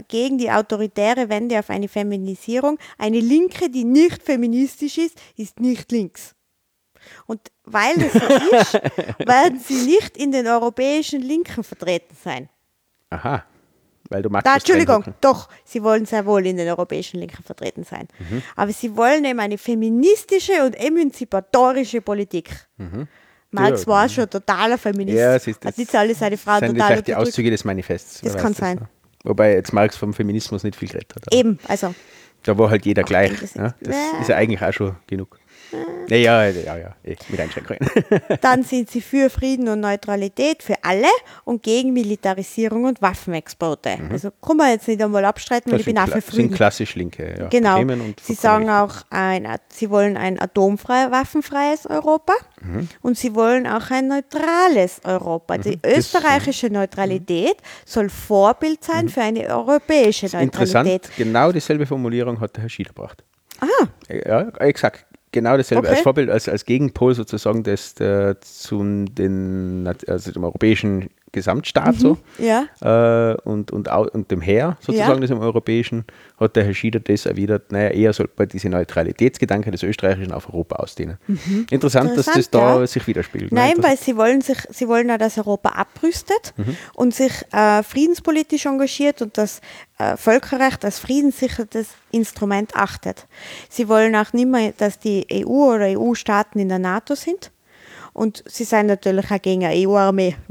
Speaker 3: gegen die autoritäre Wende auf eine Feminisierung. Eine Linke, die nicht feministisch ist, ist nicht links. Und weil das so ist, werden Sie nicht in den europäischen Linken vertreten sein.
Speaker 2: Aha. Weil du magst
Speaker 3: Da,
Speaker 2: das
Speaker 3: Entschuldigung,
Speaker 2: hocken.
Speaker 3: doch, sie wollen sehr wohl in den europäischen Linken vertreten sein.
Speaker 2: Mhm.
Speaker 3: Aber sie wollen eben eine feministische und emanzipatorische Politik. Marx
Speaker 2: Mhm. Ja.
Speaker 3: war schon totaler Feminist.
Speaker 2: Ja, es ist
Speaker 3: Hat nicht alle seine Frauen
Speaker 2: sind
Speaker 3: total
Speaker 2: vielleicht die. Auszüge des Manifests.
Speaker 3: Das kann
Speaker 2: weiß
Speaker 3: sein.
Speaker 2: ne? Wobei jetzt Marx vom Feminismus nicht viel geredet hat.
Speaker 3: Eben, also
Speaker 2: Da war halt jeder gleich.
Speaker 3: das ist-
Speaker 2: Ja? Das ist ja eigentlich auch schon genug. Ja, ja, ja, ja, eh, mit Einschränkungen.
Speaker 3: dann sind sie für Frieden und Neutralität für alle und gegen Militarisierung und Waffenexporte. Also kann man jetzt nicht einmal abstreiten, weil
Speaker 2: Mhm. Das
Speaker 3: ich bin
Speaker 2: sind,
Speaker 3: auch für
Speaker 2: kla- sind
Speaker 3: Frieden.
Speaker 2: klassisch linke ja,
Speaker 3: Genau. Sie sagen auch, ein, sie wollen ein atomfrei, waffenfreies Europa
Speaker 2: Mhm.
Speaker 3: und sie wollen auch ein neutrales Europa. Die
Speaker 2: das-
Speaker 3: österreichische Neutralität soll Vorbild sein für eine europäische
Speaker 2: Mhm. Interessant,
Speaker 3: Neutralität.
Speaker 2: genau dieselbe Formulierung hat der Herr Schieder gebracht.
Speaker 3: Ah,
Speaker 2: Ja, exakt. Genau dasselbe
Speaker 3: Okay.
Speaker 2: als Vorbild, als, als Gegenpol sozusagen des, der, zum den, also dem europäischen Gesamtstaat so.
Speaker 3: ja.
Speaker 2: äh, und, und, und dem Heer sozusagen,
Speaker 3: Ja.
Speaker 2: das im Europäischen, hat der Herr Schieder das erwidert, naja, eher sollte man diese Neutralitätsgedanke des Österreichischen auf Europa ausdehnen. Interessant, dass das
Speaker 3: Mhm. Interessant,
Speaker 2: da
Speaker 3: ja.
Speaker 2: sich widerspiegelt. ne?
Speaker 3: Nein, weil sie wollen sich, sie wollen ja, dass Europa abrüstet
Speaker 2: Mhm.
Speaker 3: und sich äh, friedenspolitisch engagiert und das äh, Völkerrecht als friedenssichertes Instrument achtet. Sie wollen auch nicht mehr, dass die EU oder EU-Staaten in der NATO sind. Und sie sind natürlich auch gegen eine EU-Armee. Ich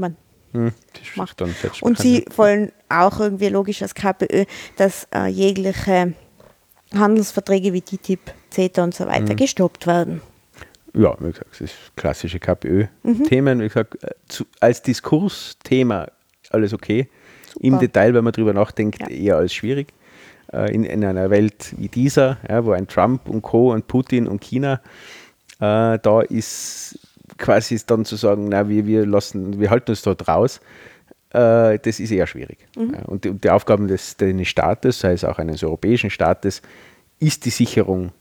Speaker 2: Hm,
Speaker 3: macht.
Speaker 2: dann
Speaker 3: Und sie wollen auch irgendwie logisch als KPÖ, dass äh, jegliche Handelsverträge wie TTIP, CETA und so weiter
Speaker 2: Mhm.
Speaker 3: gestoppt werden.
Speaker 2: Ja, wie gesagt, das ist klassische KPÖ-Themen. Wie gesagt, äh, zu, als Diskursthema alles okay. Im
Speaker 3: Super.
Speaker 2: Detail, wenn man drüber nachdenkt,
Speaker 3: Ja.
Speaker 2: eher als schwierig. Äh, in, in einer Welt wie dieser, ja, wo ein Trump und Co. und Putin und China, äh, da ist quasi dann zu sagen, na, wir, wir, lassen, wir halten uns dort raus, äh, das ist eher schwierig. Ja, und, die, und die Aufgaben des, des Staates, sei es auch eines europäischen Staates, ist die Sicherung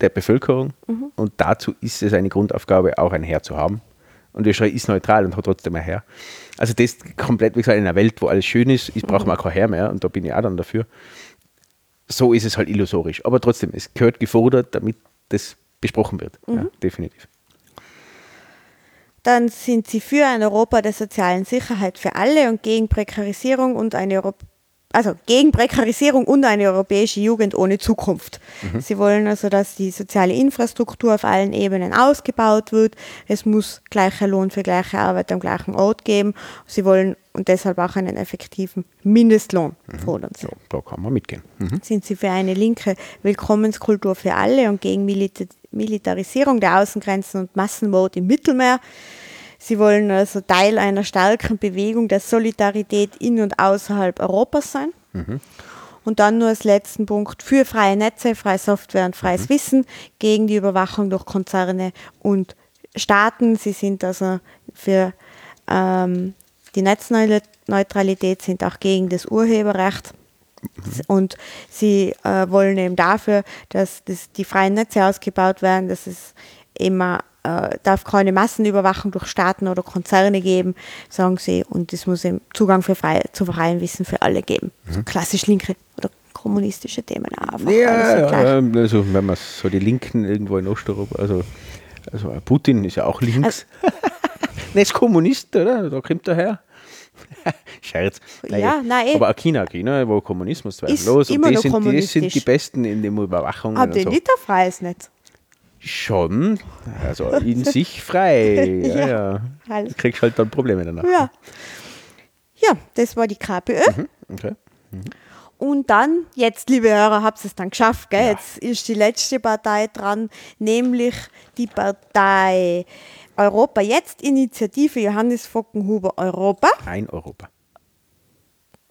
Speaker 2: der Bevölkerung und dazu ist es eine Grundaufgabe, auch ein Heer zu haben. Und Österreich ist neutral und hat trotzdem ein Heer. Also das komplett, wie gesagt, in einer Welt, wo alles schön ist, ist braucht man auch kein Heer mehr und da bin ich auch dann dafür. So ist es halt illusorisch. Aber trotzdem, es gehört gefordert, damit das besprochen wird. Ja, definitiv.
Speaker 3: Dann sind sie für ein Europa der sozialen Sicherheit für alle und gegen Prekarisierung und eine Euro also gegen Prekarisierung und eine europäische Jugend ohne Zukunft. Sie wollen also, dass die soziale Infrastruktur auf allen Ebenen ausgebaut wird. Es muss gleicher Lohn für gleiche Arbeit am gleichen Ort geben. Sie wollen und deshalb auch einen effektiven Mindestlohn fordern sie.
Speaker 2: So, da kann man mitgehen. Mhm.
Speaker 3: Sind sie für eine linke Willkommenskultur für alle und gegen Milita Militarisierung der Außengrenzen und Massenmord im Mittelmeer? Sie wollen also Teil einer starken Bewegung der Solidarität in und außerhalb Europas sein. Und dann nur als letzten Punkt für freie Netze, freie Software und freies Wissen gegen die Überwachung durch Konzerne und Staaten. Sie sind also für ähm, die Netzneutralität, sind auch gegen das Urheberrecht. Und sie äh, wollen eben dafür, dass das, die freien Netze ausgebaut werden, dass es immer äh, darf keine Massenüberwachung durch Staaten oder Konzerne geben, sagen sie, und es muss eben Zugang für frei, zu freiem Wissen für alle geben. So klassisch linke oder kommunistische Themen auch einfach.
Speaker 2: Ja,
Speaker 3: so
Speaker 2: also wenn man so die Linken irgendwo in Osteuropa, also, also Putin ist ja auch links. ne, ist Kommunist, oder? Da kommt er her. Scherz.
Speaker 3: Ja, nein.
Speaker 2: Aber auch China, China, wo Kommunismus zweifellos.
Speaker 3: immer
Speaker 2: und die
Speaker 3: noch
Speaker 2: sind, die sind die Besten in der Überwachung.
Speaker 3: Habt
Speaker 2: und
Speaker 3: ihr
Speaker 2: so.
Speaker 3: nicht ein freies Netz?
Speaker 2: Schon, also in sich frei. Ja,
Speaker 3: Ja.
Speaker 2: ja. Du kriegst halt dann Probleme danach.
Speaker 3: Ja. Ja, das war die KPÖ.
Speaker 2: Okay.
Speaker 3: Und dann, jetzt, liebe Hörer, habt ihr es dann geschafft, gell? Jetzt ist die letzte Partei dran, nämlich die Partei Europa Jetzt, Initiative Johannes Fockenhuber Europa.
Speaker 2: Ein Europa.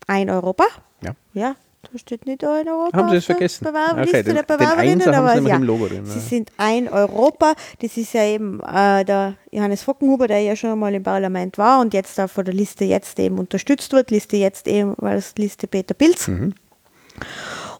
Speaker 3: Ein Europa?
Speaker 2: Ja.
Speaker 3: Ja, da steht nicht ein Europa.
Speaker 2: Haben Sie das vergessen?
Speaker 3: Bewerberliste
Speaker 2: Okay, den-
Speaker 3: der
Speaker 2: den
Speaker 3: Bewerberinnen,
Speaker 2: haben
Speaker 3: aber ja,
Speaker 2: Logo drin,
Speaker 3: Sie
Speaker 2: ja.
Speaker 3: sind ein Europa. Das ist ja eben äh, der Johannes Fockenhuber, der ja schon einmal im Parlament war und jetzt da von der Liste jetzt eben unterstützt wird. Liste jetzt eben als Liste Peter Pilz.
Speaker 2: Mhm.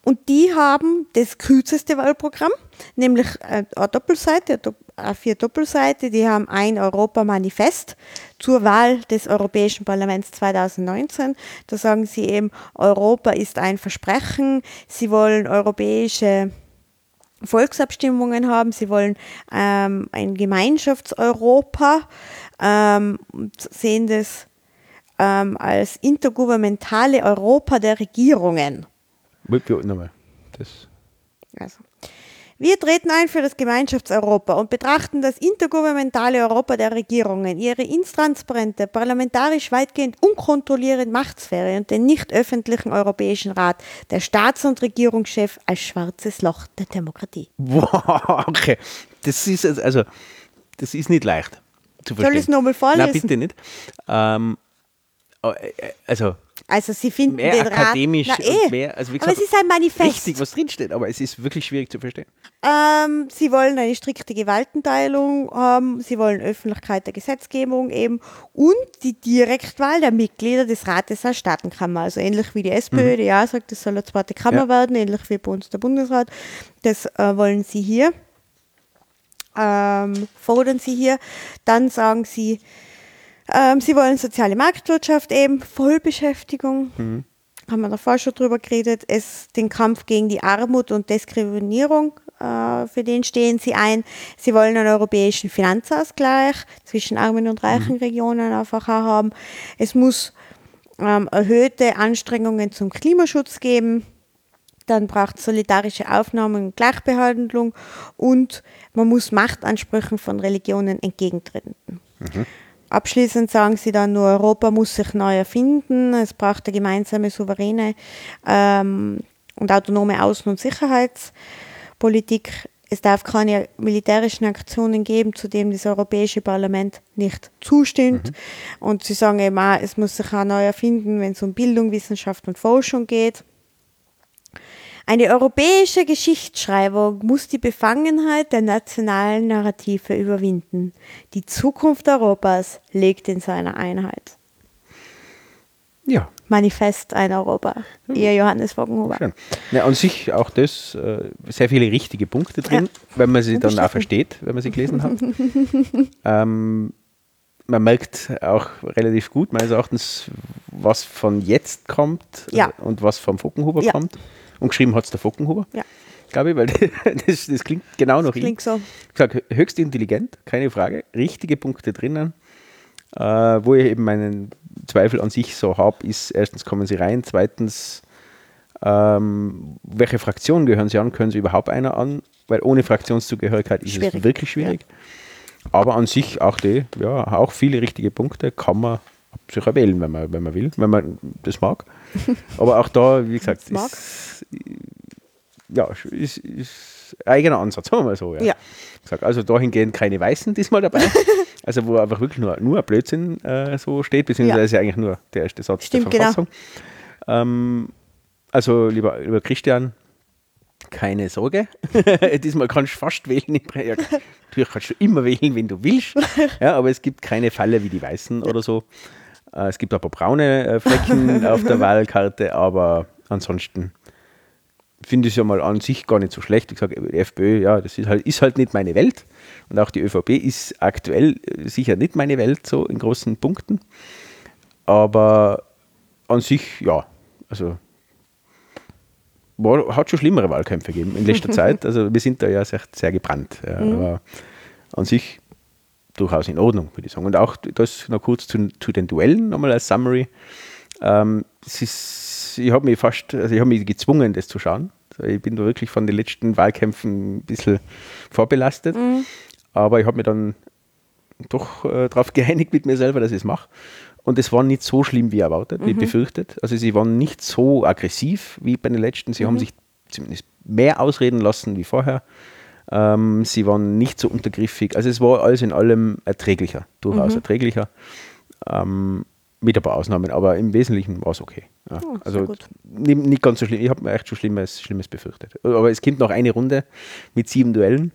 Speaker 3: Und die haben das kürzeste Wahlprogramm, nämlich äh, eine Doppelseite, eine vier Doppelseite. Die haben ein Europa-Manifest zur Wahl des Europäischen Parlaments 2019. Da sagen sie eben, Europa ist ein Versprechen. Sie wollen europäische Volksabstimmungen haben. Sie wollen ähm, ein Gemeinschaftseuropa ähm, und sehen das ähm, als intergouvernementale Europa der Regierungen.
Speaker 2: Nochmal. Das.
Speaker 3: Also. Wir treten ein für das Gemeinschaftseuropa und betrachten das intergouvernementale Europa der Regierungen, ihre intransparente, parlamentarisch weitgehend unkontrollierte Machtsphäre und den nicht öffentlichen Europäischen Rat, der Staats- und Regierungschef als schwarzes Loch der Demokratie.
Speaker 2: Wow, okay. Das ist also, das ist nicht leicht zu verstehen.
Speaker 3: Soll ich es nochmal vorlesen?
Speaker 2: Nein, bitte nicht. Ähm, also,
Speaker 3: also sie finden
Speaker 2: mehr
Speaker 3: den
Speaker 2: akademisch
Speaker 3: Rat. Na, eh.
Speaker 2: mehr, also wie
Speaker 3: aber
Speaker 2: gesagt,
Speaker 3: es ist ein Manifest.
Speaker 2: richtig, was drinsteht, aber es ist wirklich schwierig zu verstehen.
Speaker 3: Ähm, sie wollen eine strikte Gewaltenteilung haben, sie wollen Öffentlichkeit der Gesetzgebung eben und die Direktwahl der Mitglieder des Rates als Staatenkammer. Also ähnlich wie die SPÖ, die ja sagt, das soll eine zweite Kammer
Speaker 2: Ja.
Speaker 3: werden, ähnlich wie bei uns der Bundesrat. Das äh, wollen sie hier. Ähm, fordern sie hier. Dann sagen sie, ähm, sie wollen soziale Marktwirtschaft eben, Vollbeschäftigung. Haben wir davor schon drüber geredet. Es, den Kampf gegen die Armut und Diskriminierung, äh, für den stehen sie ein. Sie wollen einen europäischen Finanzausgleich zwischen armen und reichen Regionen einfach auch haben. Es muss ähm, erhöhte Anstrengungen zum Klimaschutz geben. Dann braucht es solidarische Aufnahme und Gleichbehandlung und man muss Machtansprüchen von Religionen entgegentreten. Abschließend sagen sie dann nur, Europa muss sich neu erfinden, es braucht eine gemeinsame, souveräne ähm, und autonome Außen- und Sicherheitspolitik. Es darf keine militärischen Aktionen geben, zu denen das Europäische Parlament nicht zustimmt. Und sie sagen eben auch, es muss sich auch neu erfinden, wenn es um Bildung, Wissenschaft und Forschung geht. Eine europäische Geschichtsschreibung muss die Befangenheit der nationalen Narrative überwinden. Die Zukunft Europas liegt in seiner Einheit.
Speaker 2: Ja,
Speaker 3: Manifest ein Europa. Ihr Johannes Wagenhuber.
Speaker 2: schön. Ja, an sich auch das, äh, sehr viele richtige Punkte drin, wenn man sie dann auch versteht, wenn man sie gelesen hat. ähm, man merkt auch relativ gut, meines Erachtens, was von jetzt kommt
Speaker 3: Ja.
Speaker 2: äh, und was vom Fockenhuber
Speaker 3: Ja.
Speaker 2: kommt. Und geschrieben hat es der Fockenhuber,
Speaker 3: Ja.
Speaker 2: glaube ich, weil das, das klingt genau nach ihm.
Speaker 3: Klingt so.
Speaker 2: Ich sage, höchst intelligent, keine Frage. Richtige Punkte drinnen. Äh, wo ich eben meinen Zweifel an sich so habe, ist erstens kommen sie rein, zweitens, ähm, welche Fraktion gehören sie an, können sie überhaupt einer an, weil ohne Fraktionszugehörigkeit ist es
Speaker 3: Schwierig.
Speaker 2: wirklich schwierig. Aber an sich auch die, ja, auch viele richtige Punkte kann man sich wählen, wenn man, wenn man will, wenn man das mag. Aber auch da, wie gesagt, ist, ja, ist, ist eigener Ansatz, sagen wir mal so. Ja.
Speaker 3: Ja.
Speaker 2: Also dahingehend keine Weißen diesmal dabei. also wo einfach wirklich nur, nur ein Blödsinn äh, so steht, beziehungsweise eigentlich nur der erste Satz
Speaker 3: Stimmt,
Speaker 2: der
Speaker 3: genau.
Speaker 2: Verfassung. Ähm, also lieber, lieber Christian, keine Sorge. Diesmal kannst du fast wählen. Ja, natürlich kannst du immer wählen, wenn du willst. Ja, aber es gibt keine Falle wie die Weißen oder so. Äh, es gibt ein paar braune äh, Flecken auf der Wahlkarte, aber ansonsten finde ich es ja mal an sich gar nicht so schlecht. Ich sage, die FPÖ, ja, das ist halt, ist halt nicht meine Welt. Und auch die ÖVP ist aktuell äh, sicher nicht meine Welt, so in großen Punkten. Aber an sich, ja, also war, hat schon schlimmere Wahlkämpfe gegeben in letzter Zeit. Also wir sind da ja sehr, sehr gebrannt. Ja, Aber an sich durchaus in Ordnung, würde ich sagen. Und auch das noch kurz zu, zu den Duellen, nochmal als Summary. Ähm, ist, ich habe mich fast, also ich habe mich gezwungen, das zu schauen. Also ich bin da wirklich von den letzten Wahlkämpfen ein bisschen vorbelastet. Aber ich habe mir dann doch äh, darauf geeinigt mit mir selber, dass ich es mache. Und es war nicht so schlimm wie erwartet, wie befürchtet. Also sie waren nicht so aggressiv wie bei den letzten. Sie haben sich zumindest mehr ausreden lassen wie vorher. Ähm, sie waren nicht so untergriffig. Also es war alles in allem erträglicher, durchaus erträglicher. Ähm, mit ein paar Ausnahmen, aber im Wesentlichen war es okay. Ja,
Speaker 3: Oh,
Speaker 2: also nicht, nicht ganz so schlimm. Ich habe mir echt schon Schlimmes, Schlimmes befürchtet. Aber es kommt noch eine Runde mit sieben Duellen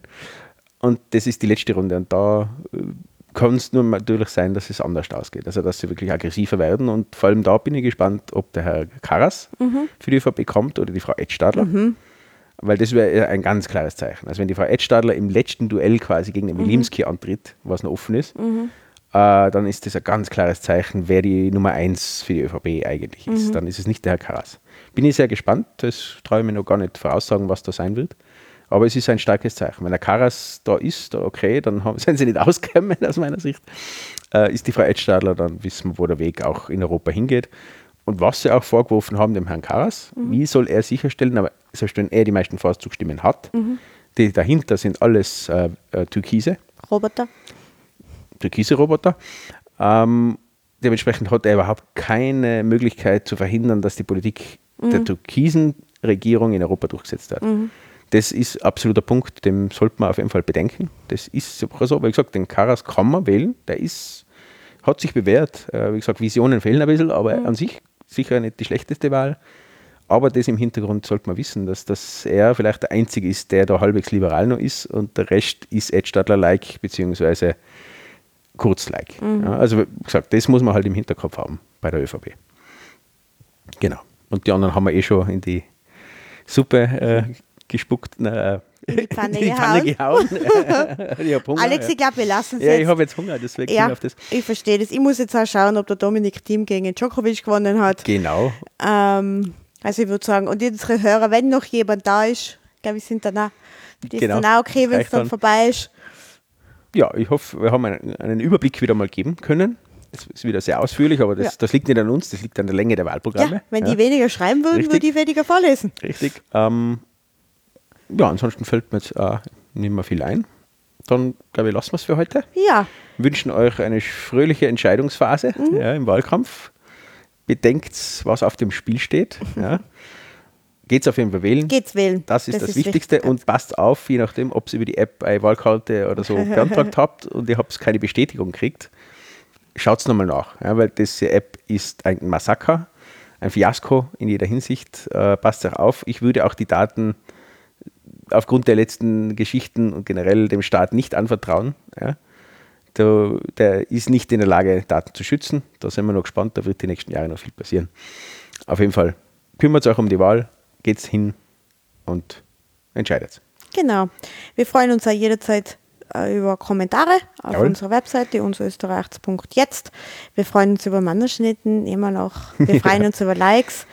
Speaker 2: und das ist die letzte Runde und da äh, kann es nur natürlich sein, dass es anders ausgeht. Also dass sie wirklich aggressiver werden und vor allem da bin ich gespannt, ob der Herr Karas für die ÖVP kommt oder die Frau Edstadler. Weil das wäre ein ganz klares Zeichen. Also wenn die Frau Edstadler im letzten Duell quasi gegen den Wilimski antritt, was noch offen ist, äh, dann ist das ein ganz klares Zeichen, wer die Nummer eins für die ÖVP eigentlich ist. Dann ist es nicht der Herr Karas. Bin ich sehr gespannt. Das traue ich mir noch gar nicht voraussagen, was da sein wird. Aber es ist ein starkes Zeichen. Wenn der Karas da ist, okay, dann haben, sind sie nicht ausgekommen aus meiner Sicht. Äh, ist die Frau Edstadler, dann wissen wir, wo der Weg auch in Europa hingeht. Und was sie auch vorgeworfen haben dem Herrn Karas, wie soll er sicherstellen, aber selbst wenn er die meisten Fahrzeugstimmen hat, die dahinter sind alles äh, äh, Türkise,
Speaker 3: Roboter.
Speaker 2: türkise Roboter. Ähm, dementsprechend hat er überhaupt keine Möglichkeit zu verhindern, dass die Politik der türkisen Regierung in Europa durchgesetzt wird. Das ist absoluter Punkt, den sollte man auf jeden Fall bedenken. Das ist so, wie gesagt, den Karas kann man wählen, der ist, hat sich bewährt. Äh, wie gesagt, Visionen fehlen ein bisschen, aber an sich sicher nicht die schlechteste Wahl. Aber das im Hintergrund sollte man wissen, dass, dass er vielleicht der Einzige ist, der da halbwegs liberal noch ist und der Rest ist Edstadler-like, beziehungsweise Kurz-like. Ja, also wie gesagt, das muss man halt im Hinterkopf haben bei der ÖVP. Genau. Und die anderen haben wir eh schon in die Suppe äh, gespuckt, na, äh,
Speaker 3: In die Pfanne
Speaker 2: in die Pfanne gehauen. Hunger,
Speaker 3: Alex, ich glaube, wir lassen es
Speaker 2: Ja,
Speaker 3: jetzt.
Speaker 2: ich habe jetzt Hunger, deswegen
Speaker 3: ja,
Speaker 2: ich auf das.
Speaker 3: ich verstehe das. Ich muss jetzt auch schauen, ob der Dominik Thiem gegen Djokovic gewonnen hat.
Speaker 2: Genau.
Speaker 3: Ähm, also ich würde sagen, und unsere Hörer, wenn noch jemand da ist, glaube ich, sind dann auch, die ist
Speaker 2: Genau.
Speaker 3: dann auch okay, wenn es dann
Speaker 2: dann.
Speaker 3: vorbei ist.
Speaker 2: Ja, ich hoffe, wir haben einen, einen Überblick wieder mal geben können. Es ist wieder sehr ausführlich, aber das,
Speaker 3: Ja.
Speaker 2: das liegt nicht an uns, das liegt an der Länge der Wahlprogramme.
Speaker 3: Ja, wenn die weniger schreiben würden,
Speaker 2: Richtig.
Speaker 3: würde ich weniger vorlesen.
Speaker 2: Richtig. Ähm, ja, ansonsten fällt mir jetzt äh, nicht mehr viel ein. Dann, glaube ich, lassen wir es für heute.
Speaker 3: Ja,
Speaker 2: Wünschen euch eine fröhliche Entscheidungsphase
Speaker 3: Mhm.
Speaker 2: ja, im Wahlkampf. Bedenkt, was auf dem Spiel steht. Ja. Geht's auf jeden Fall wählen.
Speaker 3: geht's wählen.
Speaker 2: Das ist das,
Speaker 3: wichtig.
Speaker 2: Wichtigste und passt auf, je nachdem, ob ihr über die App eine Wahlkarte oder so beantragt habt und ihr habt keine Bestätigung gekriegt, schaut es nochmal nach, ja, weil diese App ist ein Massaker, ein Fiasko in jeder Hinsicht. Äh, passt auch auf. Ich würde auch die Daten aufgrund der letzten Geschichten und generell dem Staat nicht anvertrauen. Ja. Der, der ist nicht in der Lage, Daten zu schützen. Da sind wir noch gespannt, da wird die nächsten Jahre noch viel passieren. Auf jeden Fall kümmert euch um die Wahl, geht's hin und entscheidet.
Speaker 3: Genau. Wir freuen uns auch jederzeit äh, über Kommentare auf
Speaker 2: Jawohl.
Speaker 3: unserer Webseite unserösterreichs.jetzt. Wir freuen uns über Mannerschnitten immer noch. Wir freuen uns über Likes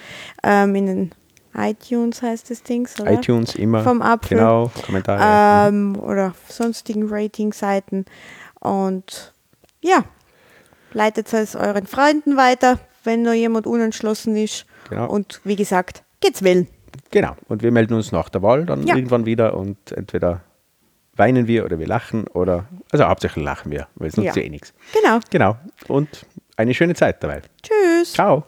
Speaker 3: ähm, in den iTunes heißt das Ding, oder?
Speaker 2: iTunes immer.
Speaker 3: Vom Apfel.
Speaker 2: Genau, Kommentare.
Speaker 3: ähm, oder sonstigen Ratingseiten. Und ja, leitet es euren Freunden weiter, wenn noch jemand unentschlossen ist.
Speaker 2: Genau.
Speaker 3: Und wie gesagt, geht's wählen.
Speaker 2: Genau. Und wir melden uns nach der Wahl dann
Speaker 3: Ja.
Speaker 2: irgendwann wieder und entweder weinen wir oder wir lachen oder, also hauptsächlich lachen wir, weil es nutzt
Speaker 3: Ja.
Speaker 2: ja eh nichts.
Speaker 3: Genau.
Speaker 2: Genau. Und eine schöne Zeit dabei.
Speaker 3: Tschüss.
Speaker 2: Ciao.